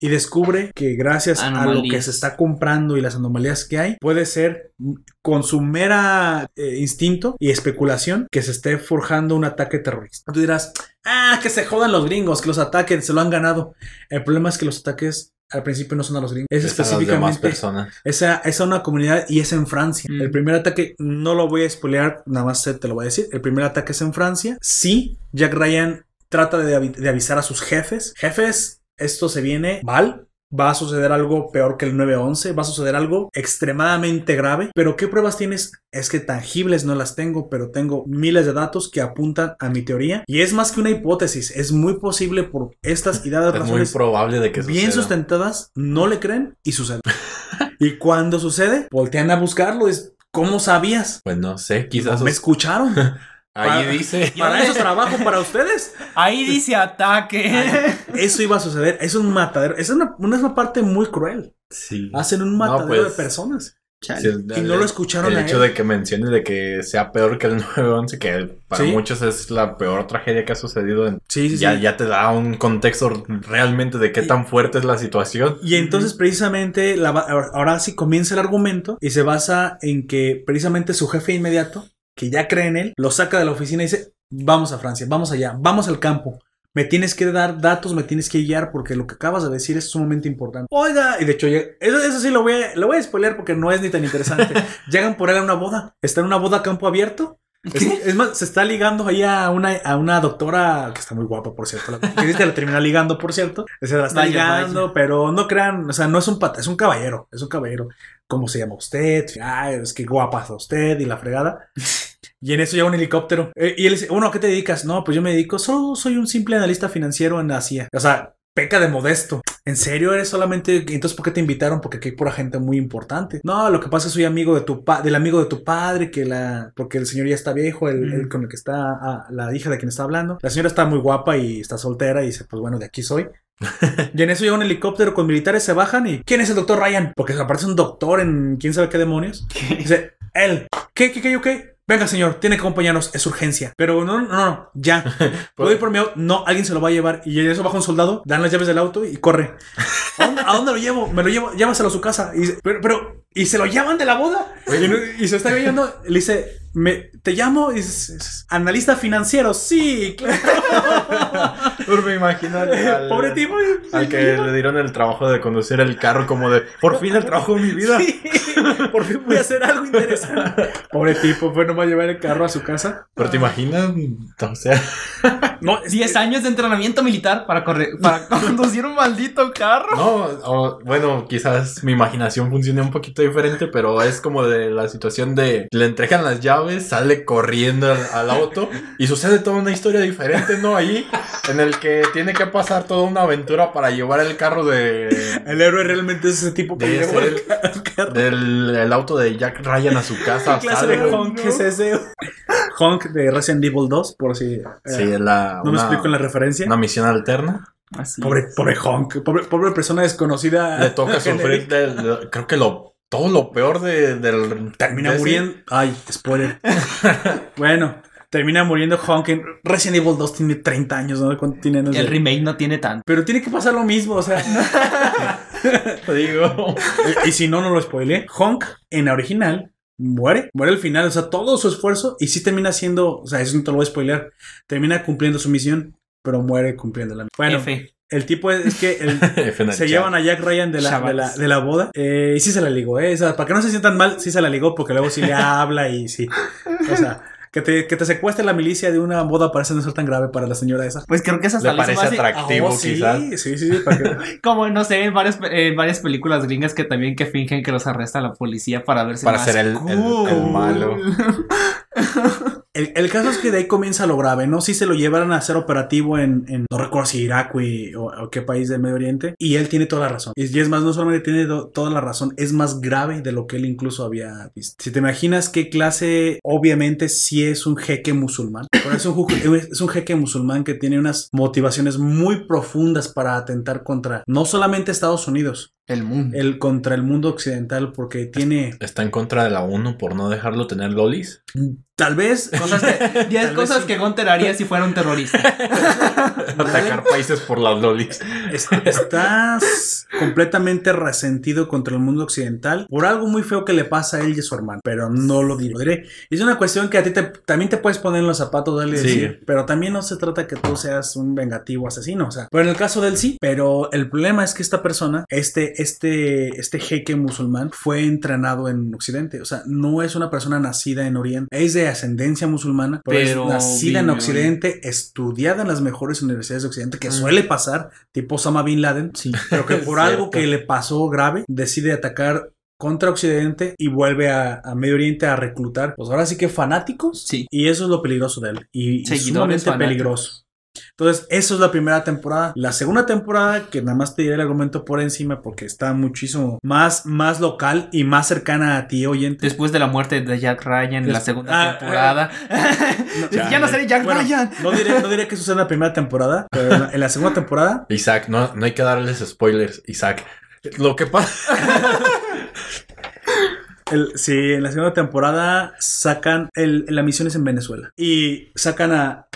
Y descubre que gracias a lo que se está comprando y las anomalías que hay, puede ser con su mera eh, instinto y especulación que se esté forjando un ataque terrorista. Tú dirás, ah, que se jodan los gringos, que los ataquen, se lo han ganado. El problema es que los ataques al principio no son a los gringos, es específicamente personas. esa es a una comunidad y es en Francia. Mm. El primer ataque, no lo voy a spoilear, nada más te lo voy a decir. El primer ataque es en Francia. Sí, Jack Ryan trata de, de avisar a sus jefes. Jefes, esto se viene mal. Va a suceder algo peor que el 911, va a suceder algo extremadamente grave. Pero ¿qué pruebas tienes? Es que tangibles no las tengo, pero tengo miles de datos que apuntan a mi teoría. Y es más que una hipótesis, es muy posible por estas y dadas Es muy razones probable de que bien suceda. sustentadas, no le creen y sucede. y cuando sucede, voltean a buscarlo. Es, ¿Cómo sabías? Pues no sé, quizás me escucharon. Ahí Para- dice. Para eso trabajo para ustedes. Ahí dice ataque. Eso iba a suceder. Es un matadero. Es una, una, una parte muy cruel. Sí. Hacen un matadero pues, de personas. Sí, Y no lo escucharon El a hecho él. de que mencione de que sea peor que el 911, que para Sí. muchos es la peor tragedia que ha sucedido. En, Sí, sí, ya, sí. ya te da un contexto realmente de qué Y- tan fuerte es la situación. Y entonces precisamente la ahora sí comienza el argumento y se basa en que precisamente su jefe inmediato, que ya cree en él, lo saca de la oficina y dice, vamos a Francia, vamos allá, vamos al campo. Me tienes que dar datos, me tienes que guiar porque lo que acabas de decir es sumamente importante. Oiga, y de hecho, eso, eso sí lo voy, a, lo voy a spoilear porque no es ni tan interesante. Llegan por él a una boda. Está en una boda a campo abierto. Es, es más, se está ligando ahí a una, a una doctora que está muy guapa, por cierto. La, que dice la termina ligando, por cierto. Se la está Vaya, ligando, vaya. pero no crean, o sea, no es un pata, es un caballero, es un caballero. ¿Cómo se llama usted? Ay, es que guapa está usted y la fregada. Y en eso llega un helicóptero. Eh, y él dice, bueno, ¿a qué te dedicas? No, pues yo me dedico, solo soy un simple analista financiero en Asia. O sea, peca de modesto. ¿En serio eres solamente? Entonces, ¿por qué te invitaron? Porque aquí hay pura gente muy importante. No, lo que pasa es que soy amigo de tu pa del amigo de tu padre, que la, porque el señor ya está viejo, el, el con el que está, ah, la hija de quien está hablando. La señora está muy guapa y está soltera y dice, pues bueno, de aquí soy. y en eso llega un helicóptero con militares, se bajan y ¿quién es el doctor Ryan? Porque aparece un doctor en quién sabe qué demonios. Dice, él, ¿qué, qué, qué, yo qué? Venga, señor, tiene que acompañarnos, es urgencia. Pero no, no, no, ya. ¿Puedo ir por mi auto? No, alguien se lo va a llevar. Y en eso baja un soldado, dan las llaves del auto y corre. ¿A dónde, a dónde lo llevo? Me lo llevo, llévaselo a su casa. Y pero, pero, ¿y se lo llevan de la boda? Y, se está viendo, le dice, me, te llamo, y dices, analista financiero, sí, claro. Me imagino al, Pobre tipo. al que le dieron el trabajo de conducir el carro como de, por fin el trabajo de mi vida. Sí, por fin voy a hacer algo interesante. Pobre tipo, fue nomás llevar el carro a su casa. Pero te imaginas, o sea, No, es 10 años de entrenamiento militar para, correr, para conducir un maldito carro. no, o, bueno, quizás mi imaginación funcione un poquito diferente, pero es como de la situación de le entregan las llaves, sale corriendo al, al auto y sucede toda una historia diferente, ¿no? Ahí, en el que tiene que pasar toda una aventura para llevar el carro de, El héroe realmente es ese tipo que de ese- el ca- el carro. del el auto de Jack Ryan a su casa. ¿Qué clase de honk es ese? Honk de Resident Evil 2, por si eh, Sí, es la, no me explico en la referencia. una misión alterna. Así Pobre, es. pobre Honk, pobre, pobre persona desconocida. Le toca sufrir de- creo que lo todo lo peor de, del Termina de ese- muriendo. Ay, spoiler. bueno, termina muriendo Honk en Resident Evil 2 tiene 30 años, ¿no? ¿Cuánto tiene? No sé. El remake no tiene tanto. Pero tiene que pasar lo mismo, o sea. Te digo. y, y si no, no lo spoilé. Honk, en la original, muere. Muere al final, o sea, todo su esfuerzo. Y sí termina siendo, o sea, eso no te lo voy a spoiler. Termina cumpliendo su misión, pero muere cumpliéndola. Bueno, F. el tipo es, es que el- el se llevan a Jack Ryan de la, de la, de la boda. Eh, y sí se la ligó, ¿eh? O sea, para que no se sientan mal, sí se la ligó, porque luego sí le habla y sí. O sea, que te, que te secuestre la milicia de una boda parece no ser tan grave para la señora esa. Pues creo que es hasta Le parece más- atractivo, oh, sí, quizás. sí, sí, sí, para que- Como, no sé, en varias, en varias películas gringas que también que fingen que los arresta la policía para verse Para más ser el, el- el cool. malo. El, caso es que de ahí comienza lo grave, ¿no? Si se lo llevaron a hacer operativo en, no recuerdo si Irak o, qué país del Medio Oriente, y él tiene toda la razón. Y, es más, no solamente tiene toda la razón, es más grave de lo que él incluso había visto. Si te imaginas qué clase, obviamente sí es un jeque musulmán, es un, es un jeque musulmán que tiene unas motivaciones muy profundas para atentar contra no solamente Estados Unidos, El mundo. el contra el mundo occidental, porque tiene Está en contra de la ONU por no dejarlo tener lolis. tal vez Cosas que, 10 Tal vez cosas sí. que Gunter haría si fuera un terrorista. Atacar países por las lolis. Es- Estás completamente resentido contra el mundo occidental por algo muy feo que le pasa a él y a su hermano, pero no lo diré. Lo diré. Es una cuestión que a ti te- también te puedes poner en los zapatos de él y Sí. decir, pero también no se trata que tú seas un vengativo asesino, o sea, pero en el caso de él sí, pero el problema es que esta persona, este, este, este jeque musulmán, fue entrenado en Occidente, o sea, no es una persona nacida en Oriente, es de ascendencia musulmana, pero, Pero es nacida en Occidente, estudiada en las mejores universidades de Occidente, que suele pasar, tipo Osama Bin Laden, Sí. pero que por algo que le pasó grave, decide atacar contra Occidente y vuelve a, a Medio Oriente a reclutar, pues ahora sí que fanáticos. Sí. Y eso es lo peligroso de él. Y, y sumamente fanáticos. peligroso. Entonces, eso es la primera temporada. La segunda temporada, que nada más te diré el argumento por encima porque está muchísimo más, más local y más cercana a ti, oyente. Después de la muerte de Jack Ryan en la segunda Ah, temporada. ya no seré Jack Bueno, Ryan. no diré, no diré que eso sea en la primera temporada, pero en la, en la segunda temporada, Isaac, no, no hay que darles spoilers, Isaac. Lo que pasa. el- sí, en la segunda temporada sacan el, la misión es en Venezuela y sacan a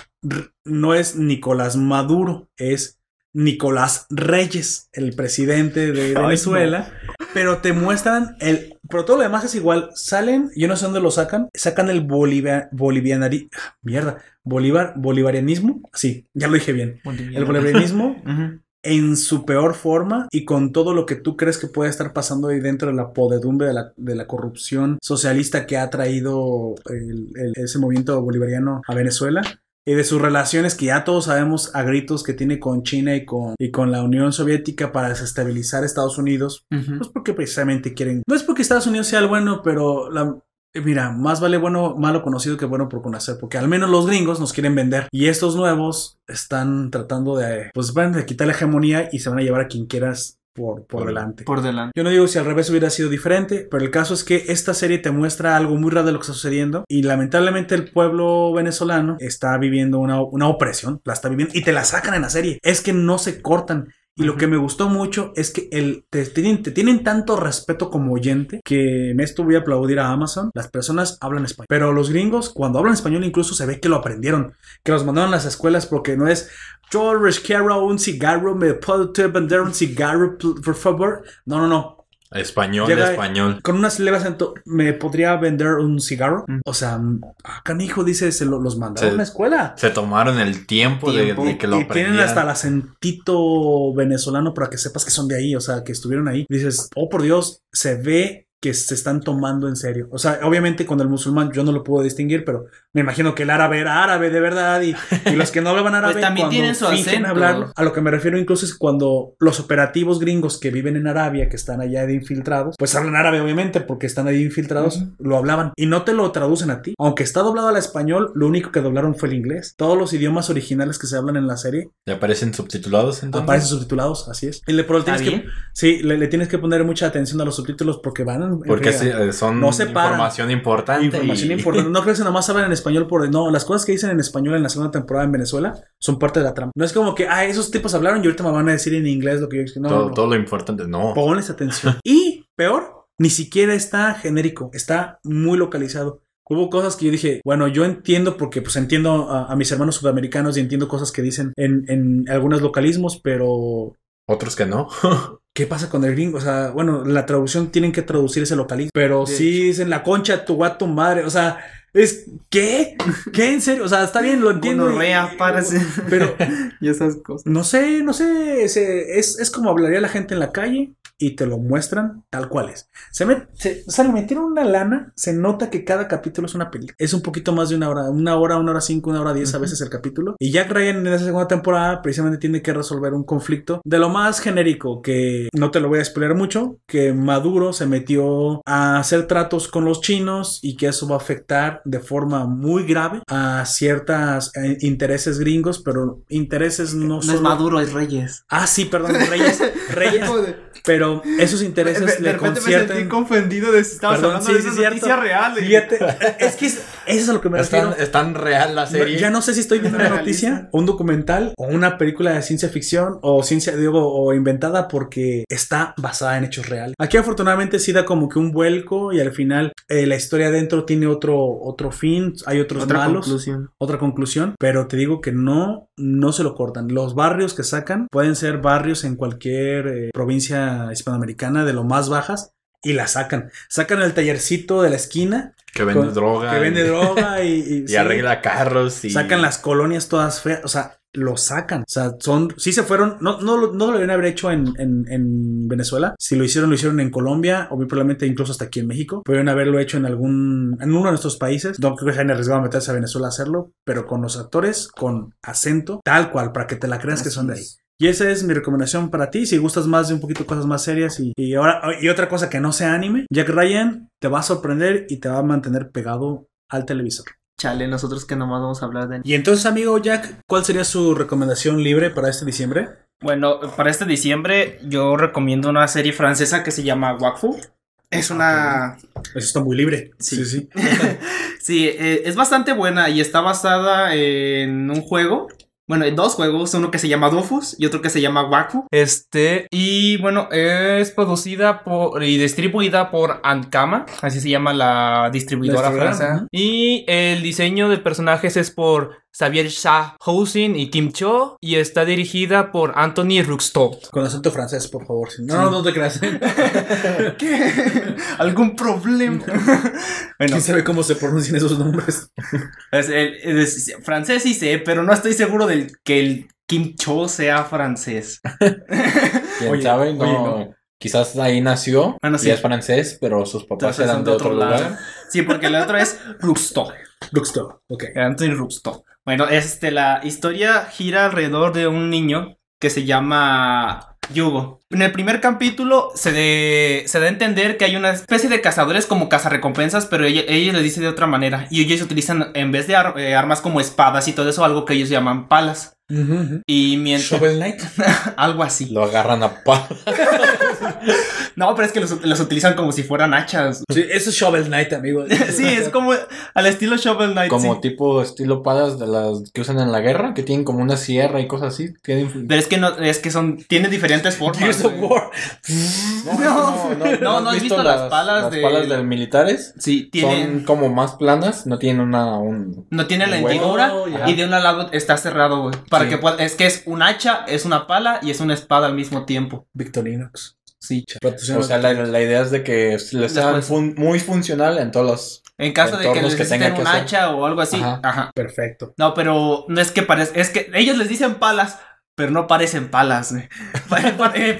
no es Nicolás Maduro, es Nicolás Reyes, el presidente de Ay, Venezuela, pero te muestran el, pero todo lo demás es igual, salen, yo no sé dónde lo sacan, sacan el bolivia, bolivianari, mierda, Bolívar, bolivarianismo, sí, ya lo dije bien, el bolivarianismo en su peor forma y con todo lo que tú crees que puede estar pasando ahí dentro de la podedumbre de la, de la corrupción socialista que ha traído el- el- ese movimiento bolivariano a Venezuela. Y de sus relaciones que ya todos sabemos a gritos que tiene con China y con, y con la Unión Soviética para desestabilizar Estados Unidos. Ujú. Pues porque precisamente quieren. No es porque Estados Unidos sea el bueno, pero la, Mira, más vale bueno, malo conocido que bueno por conocer, porque al menos los gringos nos quieren vender y estos nuevos están tratando de, pues van a quitar la hegemonía y se van a llevar a quien quieras por, por Por- delante. Por delante. Yo no digo si al revés hubiera sido diferente, pero el caso es que esta serie te muestra algo muy raro de lo que está sucediendo y lamentablemente el pueblo venezolano está viviendo una, una opresión, la está viviendo y te la sacan en la serie. Es que no se cortan. Y lo que me gustó mucho es que el, te, tienen, te tienen tanto respeto como oyente que en esto voy a aplaudir a Amazon. Las personas hablan español. Pero los gringos, cuando hablan español, incluso se ve que lo aprendieron. Que los mandaron a las escuelas porque no es yo les quiero un cigarro, me puedo vender un cigarro, por favor. No, no, no. Español, Llega- español. Con unas acento, ¿me podría vender un cigarro? Mm. O sea, ah, canijo, dice, se lo- los mandaron a una escuela. Se tomaron el tiempo, de- Tiempo. De, que lo y tienen hasta el acentito venezolano para que sepas que son de ahí, o sea, que estuvieron ahí. Dices, oh por Dios, se ve que se están tomando en serio. O sea, obviamente con el musulmán yo no lo puedo distinguir, pero me imagino que el árabe era árabe de verdad y, y los que no hablaban árabe Pues también cuando tienen su acento. A lo que me refiero incluso es cuando los operativos gringos que viven en Arabia, que están allá de infiltrados, pues hablan árabe obviamente porque están ahí infiltrados, lo hablaban y no te lo traducen a ti. Aunque está doblado al español, lo único que doblaron fue el inglés. Todos los idiomas originales que se hablan en la serie ¿Le aparecen subtitulados entonces? aparecen subtitulados, así es. Y le, pero le ¿Está tienes que, sí, le, le tienes que poner mucha atención a los subtítulos porque van en Porque eh, son No se paran. información importante. Información y- importante. No crees que nada más hablan en español por... No, las cosas que dicen en español en la segunda temporada en Venezuela son parte de la trama. No es como que, ah, esos tipos hablaron y ahorita me van a decir en inglés lo que yo... No, todo, no. todo lo importante. No. Ponles atención. Y, peor, ni siquiera está genérico. Está muy localizado. Hubo cosas que yo dije, bueno, yo entiendo porque pues entiendo a, a mis hermanos sudamericanos y entiendo cosas que dicen en, en algunos localismos, pero Otros que no. ¿Qué pasa con el gringo? O sea, bueno, la traducción tienen que traducir ese localismo. Pero De sí dicen la concha tu guato madre. O sea, es. ¿Qué? ¿Qué en serio? O sea, está bien, lo entiendo. Gonorrea, párase. Pero y esas cosas. no sé, no sé. es, es como hablaría la gente en la calle y te lo muestran tal cual es. Se me, se, o sea, le metieron una lana. Se nota que cada capítulo es una película. Es un poquito más de una hora. Una hora, una hora cinco, una hora diez a veces el capítulo. Y Jack Ryan en esa segunda temporada precisamente tiene que resolver un conflicto de lo más genérico que no te lo voy a spoiler mucho. Que Maduro se metió a hacer tratos con los chinos y que eso va a afectar de forma muy grave a ciertos intereses gringos, pero intereses no, No solo... es Maduro, es Reyes. Ah, sí, perdón, Reyes, Reyes, pero esos intereses le concierten. confundido de si estabas Perdón, sí, sí, cierto. real. Fíjate, es que es, eso es a lo que me Es tan, refiero. es tan real la serie. Ya no sé si estoy viendo una noticia, un documental, o una película de ciencia ficción, o ciencia, digo, o inventada porque está basada en hechos reales. Aquí afortunadamente sí da como que un vuelco y al final eh, la historia adentro tiene otro, otro fin, hay otros Otra malos conclusión. otra conclusión, pero te digo que no, no se lo cortan. Los barrios que sacan pueden ser barrios en cualquier eh, provincia hispanoamericana de lo más bajas y la sacan. Sacan el tallercito de la esquina que vende con- droga. que vende y, droga y, y- y sí. arregla carros. Y... Sacan las colonias todas feas, o sea, lo sacan. O sea, son, sí se fueron, no, no, lo- no lo deben haber hecho en, en- en Venezuela. Si lo hicieron, lo hicieron en Colombia, o probablemente incluso hasta aquí en México. Pueden haberlo hecho en algún, en uno de nuestros países. No creo que se hayan arriesgado a meterse a Venezuela a hacerlo, pero con los actores, con acento, tal cual, para que te la creas que son de ahí. Y esa es mi recomendación para ti. Si gustas más de un poquito cosas más serias y, y ahora y otra cosa que no sea anime, Jack Ryan te va a sorprender y te va a mantener pegado al televisor. Chale, nosotros que nomás vamos a hablar de... Y entonces, amigo Jack, ¿cuál sería su recomendación libre para este diciembre? Bueno, para este diciembre yo recomiendo una serie francesa que se llama Wakfu. Es una... Eso está muy libre. Sí. sí. sí. Sí, eh, es bastante buena y está basada en un juego. Bueno, en dos juegos, uno que se llama Dofus y otro que se llama Wakfu. Este, y bueno, es producida por y distribuida por Ankama, así se llama la distribuidora francesa. Y el diseño de personajes es por Xavier Shah Housin y Kim Cho y está dirigida por Anthony Ruxto. Con acento francés, por favor. sí. No, no, no te creas. ¿Qué? ¿Algún problema? bueno, ¿Quién sabe cómo se pronuncian esos nombres? Es, el- es- francés sí sé, pero no estoy seguro del que el Kim Cho sea francés. ¿Quién Oye, sabe? No, oye, no. Quizás ahí nació Bueno, y sí. es francés, pero sus papás Entonces eran de otro lado. lugar. Sí, porque el otro es Ruxto. Luxto. Ok. Anthony Ruxto. Bueno, este, la historia gira alrededor de un niño que se llama Yugo. En el primer capítulo se, de- se da a entender que hay una especie de cazadores como cazarrecompensas, pero ella, ella le dice de otra manera. Y ellos utilizan, en vez de ar- eh, armas como espadas y todo eso, algo que ellos llaman palas. Y mientras... Shovel Knight. algo así. Lo agarran a pa. No, pero es que los, los utilizan como si fueran hachas. Sí, eso es Shovel Knight, amigo. Sí, es como al estilo Shovel Knight. Como sí. tipo estilo palas de las que usan en la guerra, que tienen como una sierra y cosas así. Tienen... Pero es que no, es que son, tiene diferentes formas. Gears of güey. War. No, no, no has visto las palas de- palas de militares? Sí, tienen, Son como más planas, no tienen una... Un... no tiene la hendidura Oh, y de un lado está cerrado, güey. Para Sí. que pueda, es que es un hacha, es una pala y es una espada al mismo tiempo. Victorinox. Sí. Patrocina- O sea, la, la idea es de que les sea fun- muy funcional en todos los... En caso de que Entornos que necesiten tenga que un hacer. hacha o algo así. Ajá. Ajá. Perfecto. No, pero no es que parezca, es que ellos les dicen palas, pero no parecen palas. eh,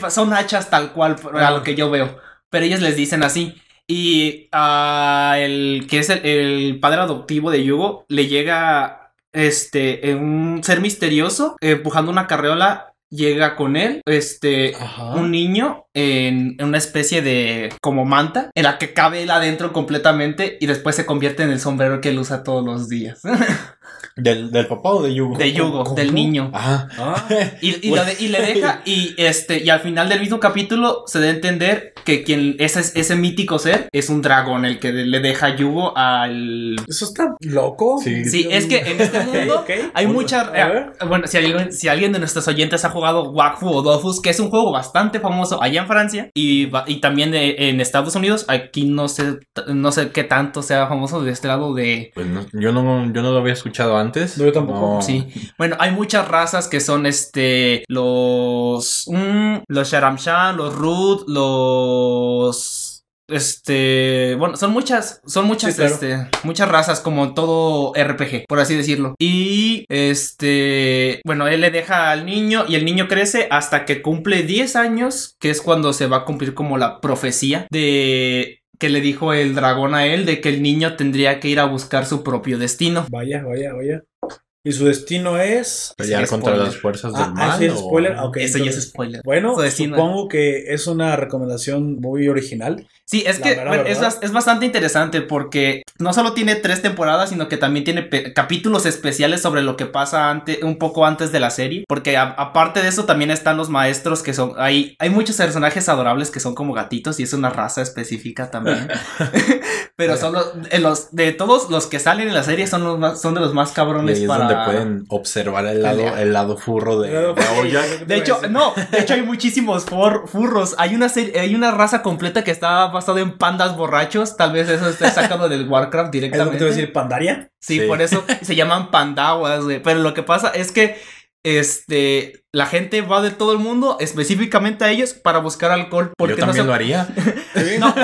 Son hachas tal cual, a lo que yo veo. Pero ellos les dicen así. Y ah, el que es el, el padre adoptivo de Yugo le llega este un ser misterioso empujando una carreola. Llega con él, este, Ajá. un niño en, en una especie de como manta en la que cabe él adentro completamente y después se convierte en el sombrero que él usa todos los días. ¿Del, ¿Del papá o de Yugo? De Yugo, ¿Cómo? del niño. Ajá. Ah, Y, y, lo de- y le deja, y este, y al final del mismo capítulo se da a entender que quien ese, ese mítico ser es un dragón, el que le deja yugo al. eso está loco. Sí. Sí, es que en este mundo Ok, hay ok. mucha. A ver. eh, bueno, si alguien, si alguien de nuestros oyentes ha jugado Wakfu o Dofus, que es un juego bastante famoso allá en Francia y, y también en Estados Unidos, aquí no sé, no sé qué tanto sea famoso de este lado de, Pues no, yo, no, yo no lo había escuchado antes. No, yo tampoco. Sí. Bueno, hay muchas razas que son este. Los. mm, los Sharamshan, los Rud, los. Este. Bueno, son muchas. Son muchas, Sí, claro. este. Muchas razas, como todo RPG, por así decirlo. Y. Este. Bueno, él le deja al niño. Y el niño crece hasta que cumple 10 años. Que es cuando se va a cumplir como la profecía de. Que le dijo el dragón a él de que el niño tendría que ir a buscar su propio destino. Vaya, vaya, vaya. Y su destino es. Pelear contra spoiler. las fuerzas Ah, del mal. ah, sí, es o- spoiler. Ah, ok, Eso ya es entonces- spoiler. Bueno, supongo que es una recomendación muy original. Sí, es La que mera es, es bastante interesante porque no solo tiene tres temporadas, sino que también tiene capítulos especiales sobre lo que pasa antes, un poco antes de la serie. Porque a- aparte de eso también están los maestros que son... Hay, hay muchos personajes adorables que son como gatitos y es una raza específica también. Pero son los, eh, los- De todos los que salen en la serie son, los más- son de los más Y cabrones ahí es para... donde pueden observar el lado, el lado furro de, de. De hecho, no, de hecho hay muchísimos for- furros. Hay una serie, hay una raza completa que está basada en pandas borrachos. Tal vez eso esté sacado del Warcraft Es lo que directamente. te voy a decir, Pandaria. Sí, Sí. por eso se llaman pandawas, güey. Pero lo que pasa es que este la gente va de todo el mundo, específicamente a ellos, para buscar alcohol. Porque Yo también no lo se, haría. no,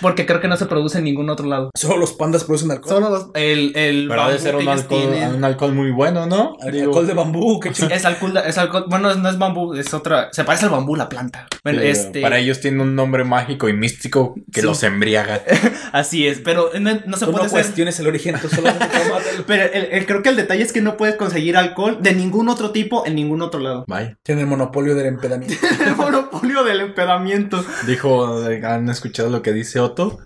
porque creo que no se produce en ningún otro lado. Solo los pandas producen alcohol. Solo los- el, el Pero ha de ser un alcohol, tienen. un alcohol muy bueno, ¿no? Digo, alcohol de bambú, qué chingada. Es alcohol, es alcohol, bueno, no es bambú, es otra, se parece al bambú la planta. Bueno, este, Para ellos tiene un nombre mágico y místico que Sí. los embriaga. así es, pero no, no se Tú puede no hacer. cuestiones el origen, tú solamente tómatelo. Pero el- el- creo que el detalle es que no puedes conseguir alcohol de ningún otro tipo en ningún otro lado. Vaya. Tiene el monopolio del empedamiento. el monopolio del empedamiento. Dijo, eh, han escuchado lo que dice Otto.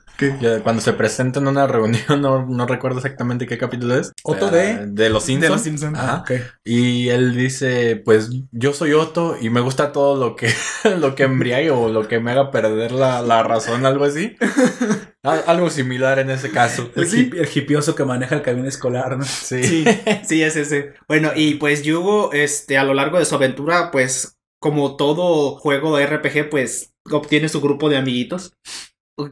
Cuando se presenta en una reunión, no, no recuerdo exactamente qué capítulo es. Otto de- De los Simpsons. los Simpsons. Ajá. Ah, ok. Y él dice, pues yo soy Otto y me gusta todo lo que, lo que embriague o lo que me haga perder la, la razón, algo así. Al- algo similar en ese caso. El, hip- el hipioso que maneja el camión escolar, ¿no? Sí. Sí, sí, es ese. Bueno, y pues Yugo, este, a lo largo de su aventura, pues, como todo juego de RPG, pues, obtiene su grupo de amiguitos.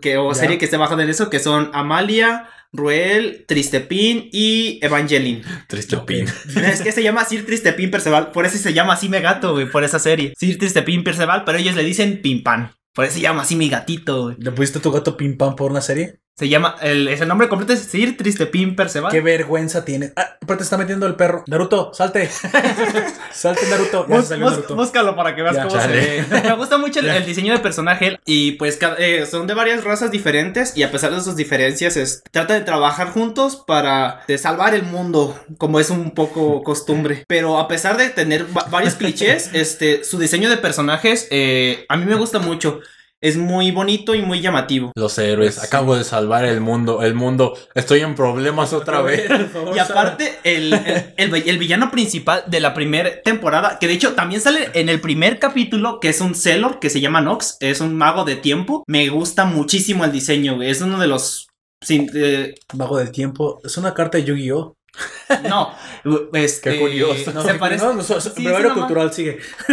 Que, o Ya. serie que se bajan en eso, que son Amalia, Ruel, Tristepin y Evangeline. Triste Ok. pin. es que se llama Sir Tristepin Perceval, por eso se llama así mi gato, güey, por esa serie. Sir Tristepin Perceval, pero ellos le dicen Pimpan. Por eso se llama así mi gatito, güey. ¿Le pusiste a tu gato pim pam por una serie? Se llama, el, es el nombre completo es Sir Tristepin Perceval. Qué vergüenza tiene. Ah, aparte está metiendo el perro. Naruto, salte. salte, Naruto. Ya Bus- salió Naruto. búscalo para que veas Ya, cómo chale. se ve. Me gusta mucho el, el diseño de personaje y pues eh, son de varias razas diferentes y a pesar de sus diferencias es, trata de trabajar juntos para de salvar el mundo como es un poco costumbre. Pero a pesar de tener va- varios clichés, este, su diseño de personajes eh, a mí me gusta mucho. Es muy bonito y muy llamativo. Los héroes, acabo de salvar el mundo, el mundo, estoy en problemas otra vez. Y aparte, el, el, el- el villano principal de la primera temporada, que de hecho también sale en el primer capítulo, que es un Celor, que se llama Nox, es un mago de tiempo. Me gusta muchísimo el diseño, güey. Es uno de los... sin- eh, Mago del tiempo. Es una carta de Yu-Gi-Oh! No, este, Qué curioso. Se parece... No, no, so- so- Sí, ma- cultural, sigue.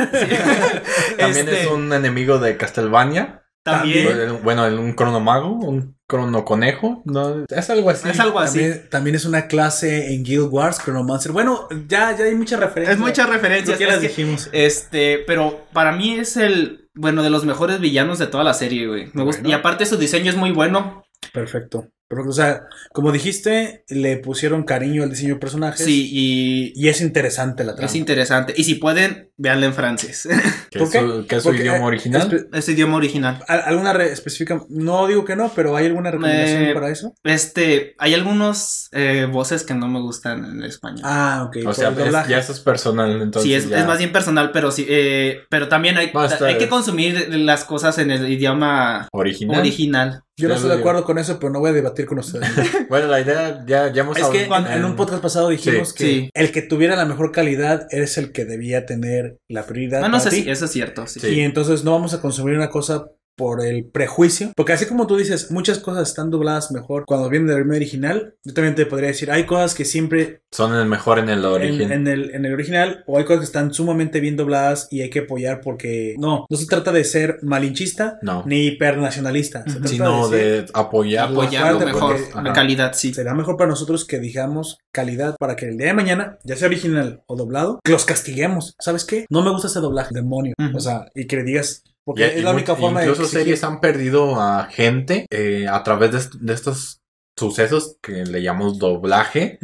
También Este, es un enemigo de Castlevania. También... Bueno, en un cronomago, un cronoconejo. No, es algo así. Es algo así. También, también es una clase en Guild Wars, Chronomancer. Bueno, ya, ya hay muchas referencias. Es muchas referencias. es las que- dijimos. Este, pero para mí es el, bueno, de los mejores villanos de toda la serie, güey. Me gusta. Bueno. Y aparte su diseño es muy bueno. Perfecto. Pero, o sea, como dijiste, le pusieron cariño al diseño de personajes. Sí, y Y es interesante la trama. es interesante. Y si pueden, véanlo en francés. Que ¿Por es qué? su, que es su idioma eh, original. espe- es idioma original. ¿Al- ¿Alguna re- específica? No digo que no, pero ¿hay alguna recomendación Eh, para eso? Este, hay algunos eh, voces que no me gustan en español. Ah, ok. o sea, es- ya eso es personal. Entonces sí, es, ya- es más bien personal, pero sí, eh, pero también hay, hay que consumir las cosas en el idioma original. original. Yo no estoy de acuerdo con eso, pero no voy a debatir con ustedes. Bueno, la idea ya, ya hemos es que hablado- en, en un podcast pasado dijimos Sí. que Sí. el que tuviera la mejor calidad es el que debía tener la prioridad. No, no para sé ti. si eso es cierto. Sí. Sí. Y entonces no vamos a consumir una cosa por el prejuicio. Porque así como tú dices, muchas cosas están dobladas mejor cuando vienen del medio original. Yo también te podría decir, hay cosas que siempre son el mejor en el en, origen. en el, en el original o hay cosas que están sumamente bien dobladas y hay que apoyar porque no, no se trata de ser malinchista No. ni hipernacionalista. Se trata Sino decir, de apoyar Apoyarlo Aparte, mejor, de Ajá. calidad, sí. Será mejor para nosotros que digamos calidad para que el día de mañana, ya sea original o doblado, los castiguemos. ¿Sabes qué? No me gusta ese doblaje, demonio. O sea, y que le digas, porque Y- es y la única forma de. Incluso series han perdido a gente eh, a través de, de estos sucesos que le llamamos doblaje.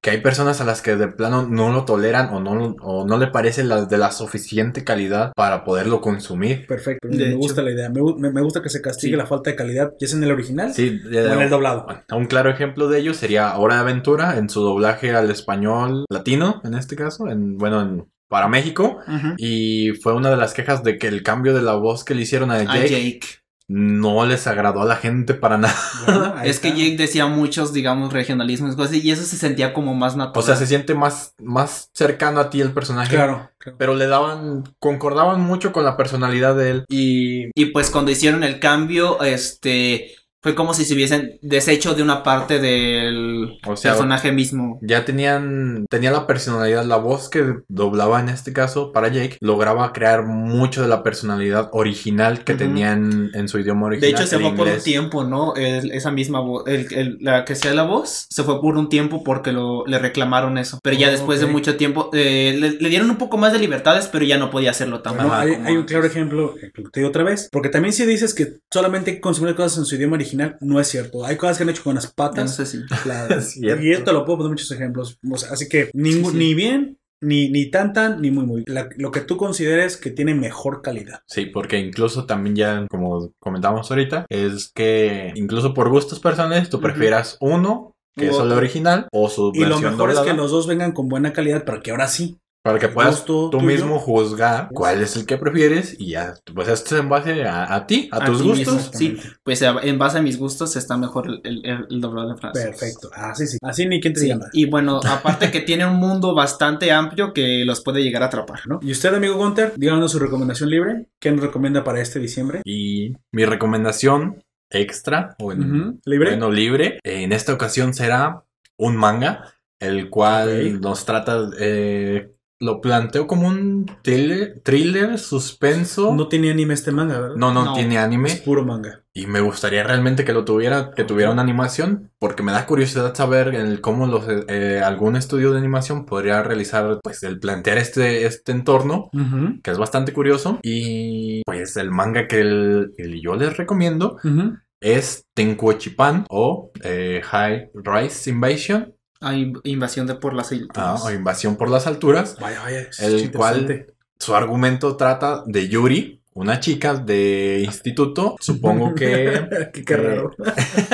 Que hay personas a las que de plano no lo toleran o no, o no le parece la, de la suficiente calidad para poderlo consumir. Perfecto, De me hecho. gusta la idea. Me, me- me gusta que se castigue Sí. la falta de calidad, ya sea en el original Sí, o en el doblado. Un claro ejemplo de ello sería Hora de Aventura en su doblaje al español latino, en este caso, en, bueno, en- para México. Y fue una de las quejas de que el cambio de la voz que le hicieron a A Jake, Jake. no les agradó a la gente para nada. Bueno, Es que. Jake decía muchos, digamos, regionalismos cosas, y eso se sentía como más natural. O sea, se siente más, más cercano a ti el personaje. Claro, claro. Pero le daban, concordaban mucho con la personalidad de él. Y Y pues cuando hicieron el cambio, este, fue como si se hubiesen deshecho de una parte del O sea, personaje mismo. ya tenían, tenía la personalidad, la voz que doblaba en este caso para Jake, lograba crear mucho de la personalidad original que tenían en su idioma De original. hecho, se fue por un tiempo, ¿no? El- esa misma voz, el, el- la que sea la voz, se fue por un tiempo porque lo, le reclamaron eso. Pero ya Oh, después de mucho tiempo, eh, le, le dieron un poco más de libertades, pero ya no podía hacerlo tan Bueno, Ajá, hay, como hay un claro ejemplo, eh, que te digo otra vez, porque también si dices que solamente consumir cosas en su idioma original, no es cierto. Hay cosas que han hecho con las Ya no patas. sé si. la- Es y esto lo puedo poner muchos ejemplos. O sea, así que ningún- Sí, sí. ni bien, ni, ni tan tan, ni muy muy. La- lo que tú consideres que tiene mejor calidad. Sí, porque incluso también ya, como comentamos ahorita, es que incluso por gustos personales tú prefieras uno, que es el original, o su Y lo mejor es doblada. que los dos vengan con buena calidad para que ahora sí Para que puedas tú mismo juzgar cuál es el que prefieres y ya, pues esto es en base a, a ti, a, A tus ti gustos. Sí, pues en base a mis gustos está mejor el, el, el doblado en francés. Perfecto. Ah, sí, sí. Así ni quién te Sí, llama. Y bueno, aparte que tiene un mundo bastante amplio que los puede llegar a atrapar. ¿no? Y usted, amigo Gunter, díganos su recomendación libre. ¿Qué nos recomienda para este diciembre? Y mi recomendación extra, o en-. ¿Libre? bueno, libre, en esta ocasión será un manga, el cual nos trata, eh, lo planteo como un thriller, thriller suspenso. No tiene anime este manga, ¿verdad? no, no No. tiene Es anime. puro manga. Y me gustaría realmente que lo tuviera, que tuviera una animación, porque me da curiosidad saber el cómo los, eh, algún estudio de animación podría realizar, pues, el plantear este, este entorno, Ujú. que es bastante curioso. Y pues el manga que el- el yo les recomiendo Ujú. es Tenkuochipan o eh, High Rise Invasion, Hay invasión de por las ah, alturas. o Invasión por las Alturas. Vaya, vaya. es El interesante. Su argumento trata de Yuri, una chica de instituto, supongo que... qué, qué raro.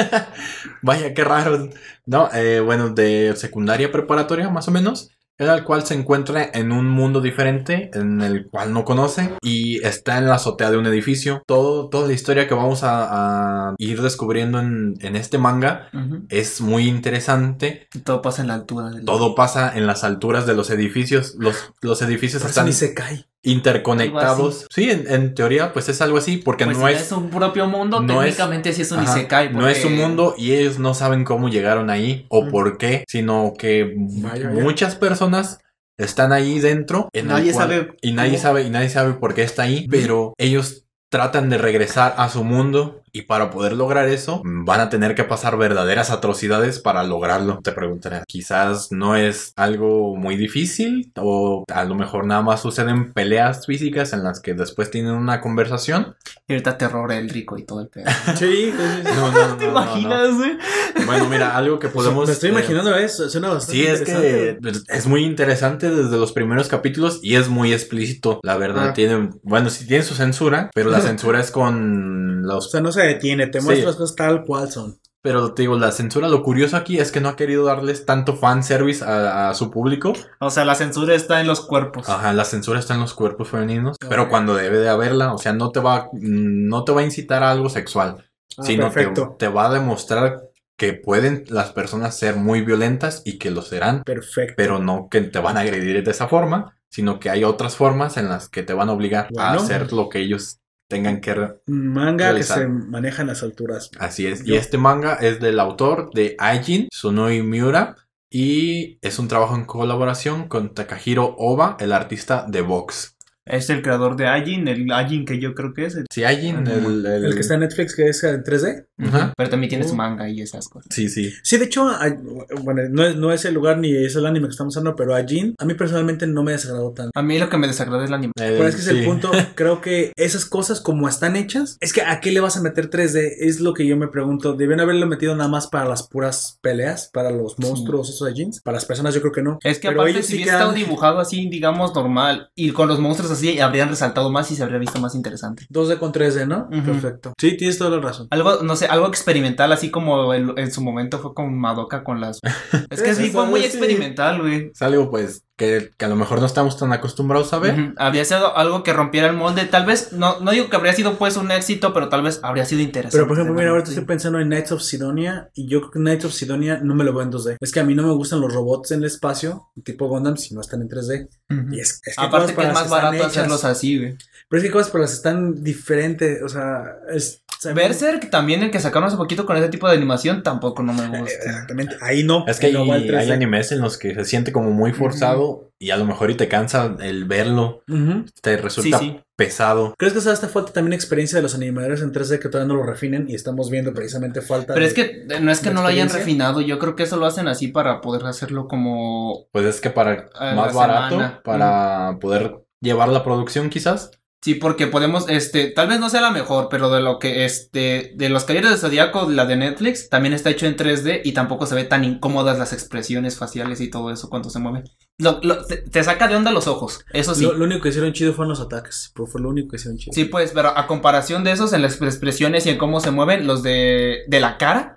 Vaya, qué raro. No, eh, bueno, de secundaria preparatoria, más o menos. En el cual se encuentra en un mundo diferente, en el cual no conoce, y está en la azotea de un edificio. Todo, toda la historia que vamos a, a ir descubriendo en, en este manga es muy interesante. Y todo pasa en la altura. Del... Todo pasa en las alturas de los edificios. Los, los edificios Por están ni se cae. Interconectados. Sí, en, en teoría, pues es algo así, porque Pues no si es. es un propio mundo, no es- técnicamente sí es un Ajá, Isekai. No es un mundo y ellos no saben cómo llegaron ahí o Mm. por qué, sino que Vaya, vaya. muchas personas están ahí dentro en Nadie cual- sabe y nadie cómo. sabe y nadie sabe por qué está ahí, pero ellos tratan de regresar a su mundo y para poder lograr eso van a tener que pasar verdaderas atrocidades para lograrlo. Te preguntaré, quizás no es algo muy difícil o a lo mejor nada más suceden peleas físicas en las que después tienen una conversación. Y ahorita terror el rico y todo el pedo. Sí. No, no, no, ¿Te no, no, no. imaginas? Bueno, mira, algo que podemos. Me estoy eh, imaginando eso. Suena bastante Sí, es interesante. que es muy interesante desde los primeros capítulos y es muy explícito. La verdad, Ah. tiene. Bueno, sí tiene su censura, pero la censura es con O los. sea, no se detiene, te Sí. muestra las cosas tal cual son. Pero te digo, la censura, lo curioso aquí es que no ha querido darles tanto fanservice a, a su público. O sea, la censura está en los cuerpos. Ajá, la censura está en los cuerpos femeninos, pero cuando debe de haberla, o sea, no te va, no te va a incitar a algo sexual. Ah, sino te, perfecto. te va a demostrar que pueden las personas ser muy violentas y que lo serán, Perfecto. pero no que te van a agredir de esa forma, sino que hay otras formas en las que te van a obligar a hacer lo que ellos tengan que... Manga realizar. que se maneja en las alturas. Así es. Yo- Y este manga es del autor de Aijin, Tsunoi Miura, y es un trabajo en colaboración con Takahiro Oba, el artista de Vox. Es el creador de Ajin, el Ajin que yo creo que es. el- Sí, Aijin, el, el- El que está en Netflix, que es en 3D. Ajá. Pero también tiene su Oh. manga y esas cosas. Sí, sí. Sí, de hecho, bueno, no es, no es el lugar ni es el anime que estamos hablando, pero a Jin, a mí personalmente no me desagradó tanto. A mí lo que me desagrada es la anime. El- Pero es que es el sí. punto, creo que esas cosas como están hechas, es que ¿a qué le vas a meter 3D? Es lo que yo me pregunto. Deben haberlo metido nada más para las puras peleas, para los monstruos, esos de jeans. Para las personas yo creo que no. Es que Pero aparte, ellos si sí hubiese estado quedan- dibujado así, digamos, normal, y con los monstruos así, habrían resaltado más y se habría visto más interesante. 2D con 3D, ¿no? Perfecto. Sí, tienes toda la razón. Algo, no sé, algo experimental, así como el- en su momento fue con Madoka con las. Es que sí, fue muy sí. experimental, güey. Es algo pues que, que a lo mejor no estamos tan acostumbrados a ver. Ujú. Habría sido algo que rompiera el molde. Tal vez, no, no digo que habría sido pues un éxito, pero tal vez habría sido interesante. Pero por ejemplo, mira, ahorita Sí. estoy pensando en Knights of Sidonia y yo creo que Knights of Sidonia no me lo veo en 2D. Es que a mí no me gustan los robots en el espacio, tipo Gundam, si no están en 3D. Ujú. Y es, es que Aparte que es más barato hechas. hacerlos así, güey. Pero es que cosas para las están diferentes, o sea, es... se- Berserk también, el que sacaron hace poquito con ese tipo de animación, tampoco no me gusta. Exactamente, ahí no. Es que ahí hay, no va el 3D. hay animes en los que se siente como muy forzado y a lo mejor y te cansa el verlo, te resulta Sí, sí. pesado. ¿Crees que esta falta también experiencia de los animadores en 3D que todavía no lo refinen y estamos viendo precisamente falta Pero de- es que eh, no es que no lo hayan refinado, yo creo que eso lo hacen así para poder hacerlo como Pues es que para más barato, semana. para poder llevar la producción quizás. Sí, porque podemos, este, tal vez no sea la mejor, pero de lo que, este, de los Caballeros de Zodíaco, la de Netflix, también está hecho en 3D y tampoco se ve tan incómodas las expresiones faciales y todo eso cuando se mueve. Lo- lo- te, te saca de onda los ojos, eso sí. Lo, lo único que hicieron chido fueron los ataques, pero fue lo único que hicieron chido. Sí, pues, pero a comparación de esos, en las expresiones y en cómo se mueven, los de, de la cara.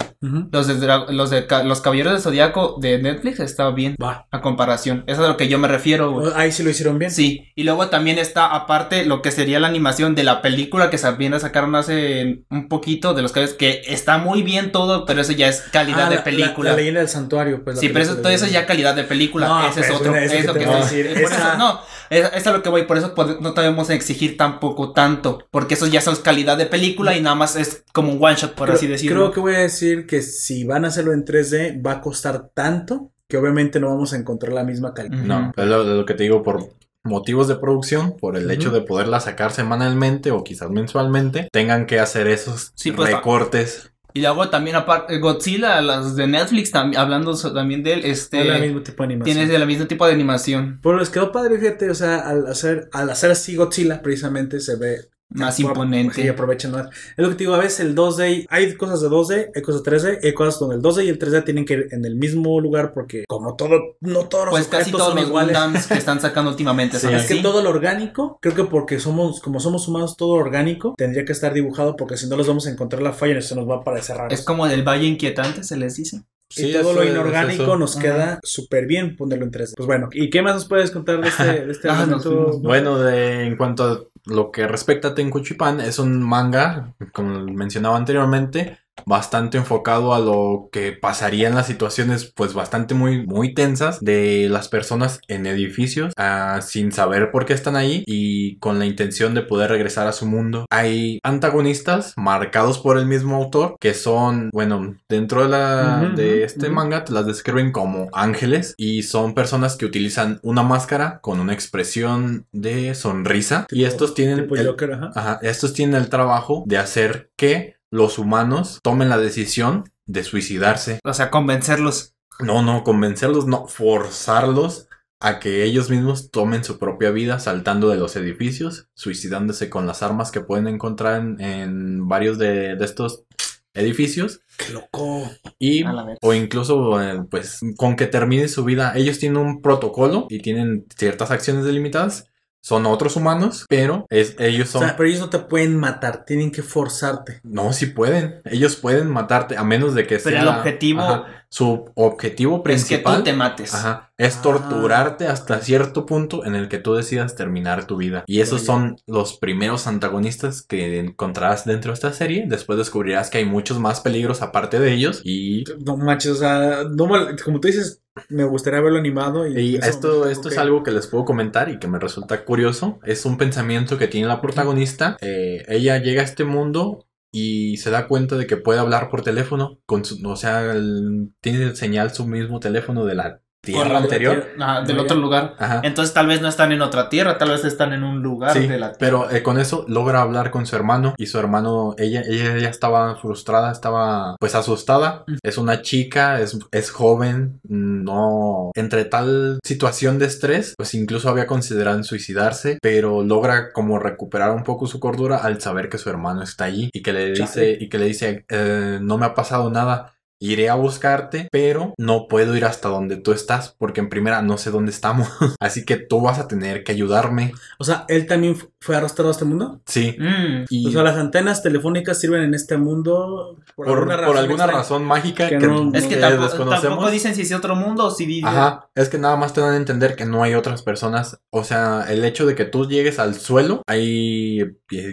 Los de, los de los Caballeros del Zodíaco de Netflix está bien Va. a comparación. Eso es a lo que yo me refiero, güey. Ahí sí lo hicieron bien. Sí, y luego también está aparte lo que sería la animación de la película que también la sacaron hace un poquito de los caballeros, que está muy bien todo, pero eso ya es calidad Ah, de la- película. La, la leyenda del santuario, pues. la Sí, pero eso, todo eso ya calidad de película. No, ese es pues, otro. Eso que eso te que voy a estoy- decir, por eso, no, es, es a lo que voy. Por eso no debemos exigir tampoco tanto. Porque eso ya son calidad de película y nada más es como un one shot, por creo, así decirlo. Creo que voy a decir que si van a hacerlo en 3D, va a costar tanto que obviamente no vamos a encontrar la misma calidad. No, es lo, lo que te digo por motivos de producción, por el hecho de poderla sacar semanalmente o quizás mensualmente, tengan que hacer esos Sí, pues, recortes. Y luego también aparte Godzilla, las de Netflix, tam- hablando también de él, este... es el mismo tipo de animación. Tienes el mismo tipo de animación. Pero les quedó padre, fíjate, o sea, al hacer, al hacer así Godzilla, precisamente se ve Más imponente. aprovechan más. Es lo que te digo, a veces el 2D, hay cosas de 2D, hay cosas de 3D, hay cosas donde el 2D y el 3D tienen que ir en el mismo lugar porque como todo, no todos los Pues casi todos son los iguales. Gundams que están sacando últimamente Sí, Es que todo lo orgánico, creo que porque somos, como somos humanos, todo orgánico, tendría que estar dibujado porque si no los vamos a encontrar la falla y se nos va a parecer raro. Es como del Valle Inquietante, se les dice. y Sí, todo eso lo inorgánico nos queda súper bien ponerlo en 3D. Pues bueno, ¿y qué más nos puedes contar de este, de este Ah. Bueno, de, en cuanto a lo que respecta a Tenkuchipan, es un manga, como mencionaba anteriormente, bastante enfocado a lo que pasaría en las situaciones, pues bastante muy, muy tensas de las personas en edificios, ah, sin saber por qué están ahí y con la intención de poder regresar a su mundo. Hay antagonistas marcados por el mismo autor, que son, bueno, dentro de, la, de este manga te las describen como ángeles y son personas que utilizan una máscara con una expresión de sonrisa y estos tienen Tipo el-. Ajá, estos tienen el trabajo de hacer que los humanos tomen la decisión de suicidarse. O sea, convencerlos. No, no, convencerlos, no, forzarlos a que ellos mismos tomen su propia vida saltando de los edificios, suicidándose con las armas que pueden encontrar en, en varios de, de estos edificios Qué loco. y o incluso eh, pues con que termine su vida ellos tienen un protocolo y tienen ciertas acciones delimitadas son otros humanos pero es, ellos O son sea, pero ellos no te pueden matar, tienen que forzarte. No, sí pueden. Ellos pueden matarte a menos de que Pero sea. el objetivo Ajá, su objetivo es que principal tú te mates. ajá, es Ah. torturarte hasta cierto punto en el que tú decidas terminar tu vida. Y esos son los primeros antagonistas que encontrarás dentro de esta serie. Después descubrirás que hay muchos más peligros aparte de ellos. Y, No manches, o sea, no me- como tú dices, me gustaría verlo animado. Y, y esto, esto tengo es algo que les puedo comentar y que me resulta curioso. Es un pensamiento que tiene la protagonista. Eh, ella llega a este mundo y se da cuenta de que puede hablar por teléfono, con su- o sea, el- tiene señal su mismo teléfono de la Tierra de anterior. tierra- ah, del otro lugar. Ajá. Entonces tal vez no están en otra tierra, tal vez están en un lugar Sí, de la tierra. pero eh, con eso logra hablar con su hermano y su hermano, ella, ella ya estaba frustrada, estaba pues asustada. Es una chica, es, es joven, no... Entre tal situación de estrés, pues incluso había considerado en suicidarse, pero logra como recuperar un poco su cordura al saber que su hermano está allí y que le dice, y que le dice, "Eh, no me ha pasado nada. Iré a buscarte, pero no puedo ir hasta donde tú estás porque en primera no sé dónde estamos. Así que tú vas a tener que ayudarme. O sea, él también fu- fue arrastrado a este mundo. Sí. Mm, Y O sea, las antenas telefónicas sirven en este mundo por, por, por alguna razón mágica Que que, no- Es que eh, tampoco, desconocemos. tampoco dicen si es otro mundo o si Ajá, es que nada más te dan a entender que no hay otras personas. O sea, el hecho de que tú llegues al suelo, hay.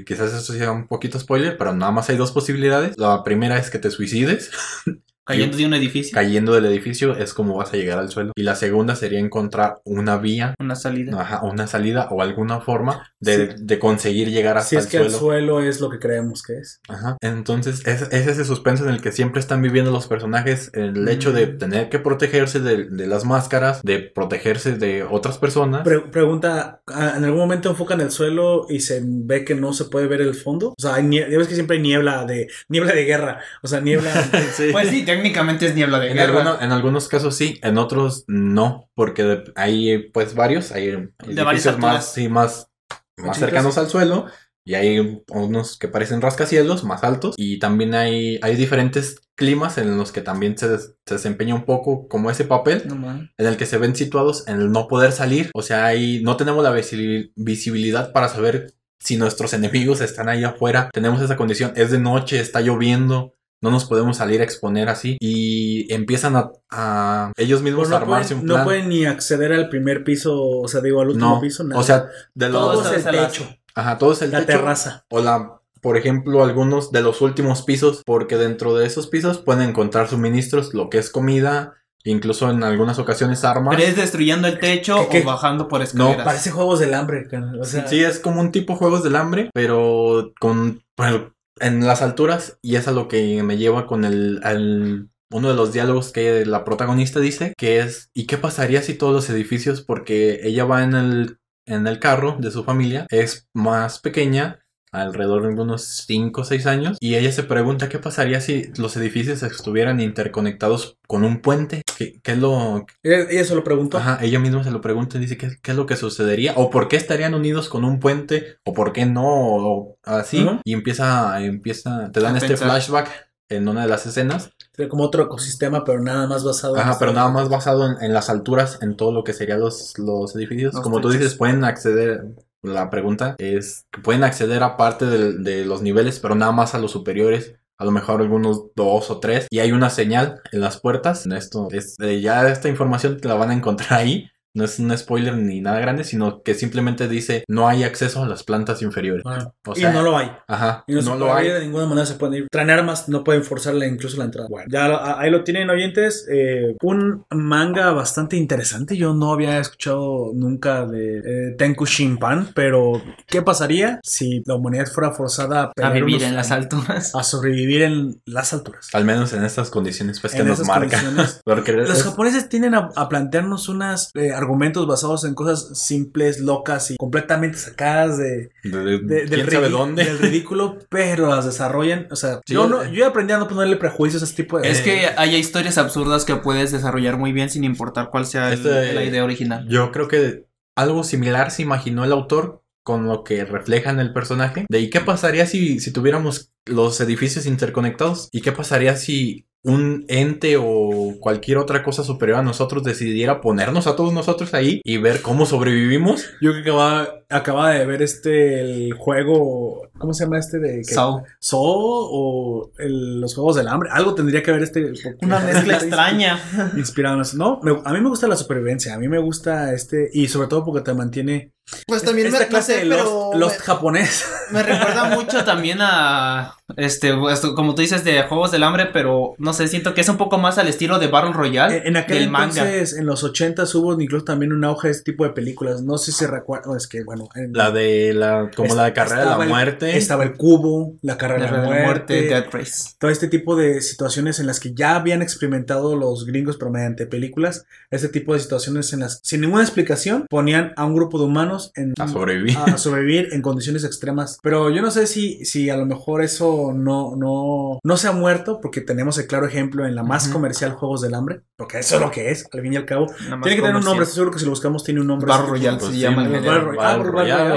Quizás eso sea un poquito spoiler, pero nada más hay dos posibilidades. La primera es que te suicides. cayendo de un edificio, Cayendo del edificio es como vas a llegar al suelo. Y la segunda sería encontrar una vía, una salida. ajá, una salida o alguna forma de, Sí. de conseguir llegar hasta Si es el que suelo. el suelo es lo que creemos que es. Ajá. Entonces, es, es ese suspenso en el que siempre están viviendo los personajes. El hecho de Mm. tener que protegerse de, de las máscaras, de protegerse de otras personas. Pre- pregunta, ¿ah, ¿en algún momento enfocan el suelo y se ve que no se puede ver el fondo? O sea, hay ves que siempre hay niebla de niebla de guerra. O sea, niebla. Sí. Pues sí, técnicamente es niebla de en, guerra. alguno- en algunos casos sí, en otros no, porque de- hay pues varios, hay edificios alturas. más, sí, más, más cercanos al suelo. Y hay unos que parecen rascacielos más altos. Y también hay, hay diferentes climas en los que también se, des- se desempeña un poco como ese papel. No en el que se ven situados en el no poder salir. O sea, ahí no tenemos la visi- visibilidad para saber si nuestros enemigos están ahí afuera. Tenemos esa condición. Es de noche, está lloviendo. No nos podemos salir a exponer así. Y empiezan a, a ellos mismos Pues no, a armarse pueden, un no plan. pueden ni acceder al primer piso, o sea, digo, al último No, piso, nada. o sea, de los... todo es el las- techo, Ajá, todo es el la techo. terraza. O la, por ejemplo, algunos de los últimos pisos, porque dentro de esos pisos pueden encontrar suministros, lo que es comida, incluso en algunas ocasiones armas. ¿Pero es destruyendo el techo ¿Qué- qué? o bajando por escaleras? Parece juegos del hambre, cara, o sea, Sí, es como un tipo juegos del hambre, pero con bueno, en las alturas, y es a lo que me lleva con el, uno de los diálogos que la protagonista dice, que es, ¿y qué pasaría si todos los edificios, porque ella va en el, en el carro de su familia, es más pequeña, alrededor de unos 5 o 6 años, y ella se pregunta qué pasaría si los edificios estuvieran interconectados con un puente, ¿qué, qué es lo, ella, ella se lo preguntó. Ajá, ella misma se lo pregunta y dice qué, qué es lo que sucedería, o por qué estarían unidos con un puente, o por qué no, o así. Y empieza, empieza, te dan A este pensar. flashback en una de las escenas. Sería como otro ecosistema, pero nada más basado en Ajá, esto. pero nada más basado en, en las alturas, en todo lo que serían los, los edificios. Los Como tú dices, pueden acceder, la pregunta es que pueden acceder a parte de, los niveles, pero nada más a los superiores. A lo mejor algunos dos o tres. Y hay una señal en las puertas. En Esto es, ya esta información te la van a encontrar ahí. No es un spoiler ni nada grande, sino que simplemente dice no hay acceso a las plantas inferiores. Ah, O y sea, no lo hay. Ajá, Y no, no se lo puede hay. de ninguna manera se pueden ir. Traen armas, no pueden forzarle incluso la entrada. Bueno, ya lo- ahí lo tienen oyentes. eh, un manga bastante interesante. Yo no había escuchado nunca de eh, Tenku Shinpan, pero ¿qué pasaría si la humanidad fuera forzada a, vivir unos- en las alturas. a sobrevivir en las alturas? Al menos en estas condiciones pues que En nos esas marca. condiciones. Porque Los es- japoneses tienden a, a plantearnos unos argumentos basados en cosas simples, locas y completamente sacadas de, de- de- de- del, sabe ridi- dónde. del ridículo, pero las desarrollan. O sea, Sí, yo, no, eh. yo aprendí a no ponerle prejuicios a este tipo de Es que hay historias absurdas que puedes desarrollar muy bien sin importar cuál sea el- Este- la idea original. Yo creo que algo similar se imaginó el autor con lo que refleja en el personaje. De ¿y qué pasaría si, si tuviéramos los edificios interconectados? ¿Y qué pasaría si un ente o cualquier otra cosa superior a nosotros decidiera ponernos a todos nosotros ahí y ver cómo sobrevivimos? Yo que acababa, acababa de ver este, el juego, ¿cómo se llama este? de que- Saw. Saw o el- los Juegos del Hambre. Algo tendría que ver este. Una mezcla extraña. Inspirado en eso. No, me- a mí me gusta la supervivencia. A mí me gusta este. Y sobre todo porque te mantiene. Pues esta clase de Lost, Lost japonés. Me recuerda mucho también a este, esto, como tú dices, de Juegos del Hambre, pero no sé, siento que es un poco más al estilo de Battle Royale En, en aquel del manga. entonces, en los 80 hubo incluso también un auge de este tipo de películas. No sé si recuerdo. Es que, bueno. en- La de la, como la de carrera de la el- muerte. Estaba el cubo, la carrera La de la muerte, muerte. Dead Race. todo este tipo de situaciones en las que ya habían experimentado los gringos, pero mediante películas, este tipo de situaciones en las sin ninguna explicación ponían a un grupo de humanos en, A sobrevivir. a sobrevivir en condiciones extremas. Pero yo no sé si, si a lo mejor eso no, no, no se ha muerto, porque tenemos el claro ejemplo en la más Ujú. comercial Juegos del Hambre, porque eso es lo que es, al fin y al cabo. Tiene que tener un nombre, estoy seguro que si lo buscamos tiene un nombre. Royale Pues se llama.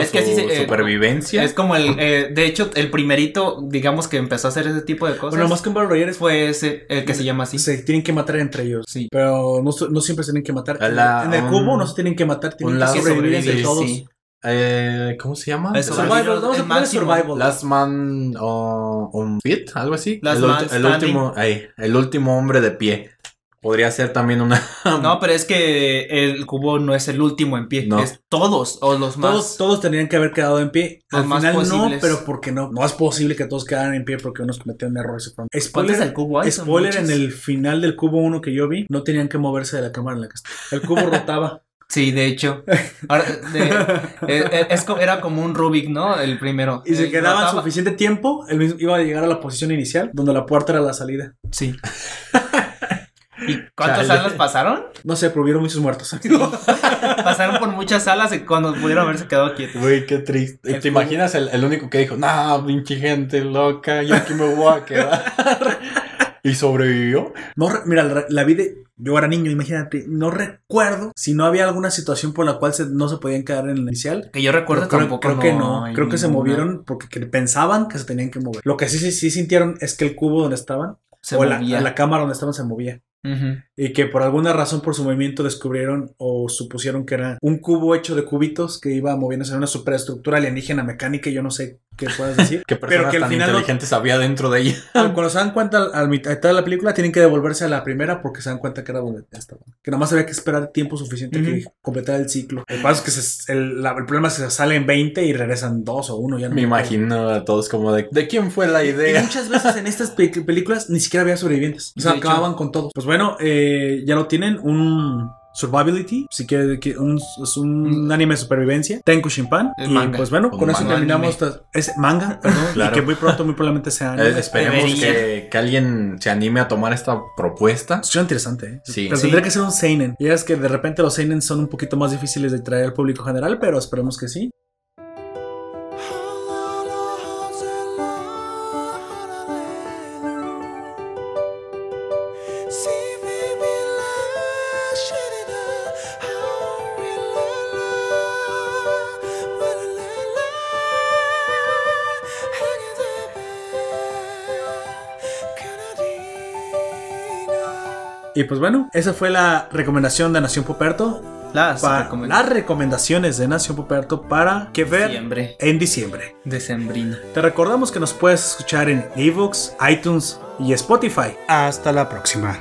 Es que así se- eh, supervivencia. Es como el, eh, de hecho, el primerito, digamos que empezó a hacer ese tipo de cosas. Bueno, más que un Battle Royale es fue ese, el que se llama así. se tienen que matar entre ellos. Sí. Pero no, no siempre se tienen que matar. La- en el cubo no se tienen que matar, tienen que sobrevivir entre todos. Sí. Eh, ¿Cómo se llama? La- Survival, vamos a El poner survival. Last Man o on Fit, algo así. Last el, Man el último, ay, el último hombre de pie. Podría ser también una. No, pero es que el cubo no es el último en pie, No. es todos o los más. Todos, todos tendrían que haber quedado en pie. Los Al más final no, pero porque no. No es posible que todos quedaran en pie porque unos cometieron errores. y fueron- ¿Cuántos Spoiler, del cubo hay? Spoiler en el final del cubo 1 que yo vi, no tenían que moverse de la cámara en la que. El cubo rotaba. Sí, de hecho. Ahora, de- eh, eh, es era como un Rubik, ¿no? El primero. Y se Eh, quedaban rotaba- suficiente tiempo, él mismo iba a llegar a la posición inicial, donde la puerta era la salida. Sí. ¿Y cuántas Chale. salas pasaron? No sé, pero hubieron muchos muertos. Pasaron por muchas salas y cuando pudieron haberse quedado quietos. Güey, qué triste. El ¿Te imaginas el, el único que dijo, nah, pinche gente loca, yo aquí me voy a quedar? y sobrevivió. No, mira, la, la vida, yo era niño, imagínate, no recuerdo si no había alguna situación por la cual se- no se podían quedar en el inicial. Que yo recuerdo creo, tampoco. creo que no, creo que se movieron porque que pensaban que se tenían que mover. Lo que sí, sí, sí sintieron es que el cubo donde estaban, Se o la, movía. la cámara donde estaban se movía. Y que por alguna razón por su movimiento descubrieron o supusieron que era un cubo hecho de cubitos que iba moviéndose en una superestructura alienígena mecánica y yo no sé que puedas decir. ¿Qué personas pero que al tan final no- inteligentes había dentro de ella? cuando se dan cuenta al, al mitad de la película tienen que devolverse a la primera porque se dan cuenta que era donde estaba. Que nomás había que esperar tiempo suficiente que Ujú. completar el ciclo. El, paso es que se- el, la- el problema es que se salen 20 y regresan dos o uno. Ya no Me imagino a todos como de, ¿de quién fue la Y idea? muchas veces en estas pe- películas ni siquiera había sobrevivientes. O sea, acababan con todos. Pues bueno, eh, ya lo tienen. Un Survivability. Que, que un, es un anime de supervivencia. Tenku Shinpan. Es y manga. pues bueno, Un con eso terminamos. Es manga, perdón. Claro. Y que muy pronto, muy probablemente sea anime. Eh, esperemos que, que alguien se anime a tomar esta propuesta. Suena interesante, ¿eh? Sí. Pero Sí. tendría que ser un Seinen. Y es que de repente los Seinen son un poquito más difíciles de traer al público general, pero esperemos que sí. Y pues bueno, esa fue la recomendación de Nación Poperto. Las recomiendo. las recomendaciones de Nación Poperto para que ver Diciembre. en diciembre. Decembrina. Te recordamos que nos puedes escuchar en Evox, iTunes y Spotify. Hasta la próxima.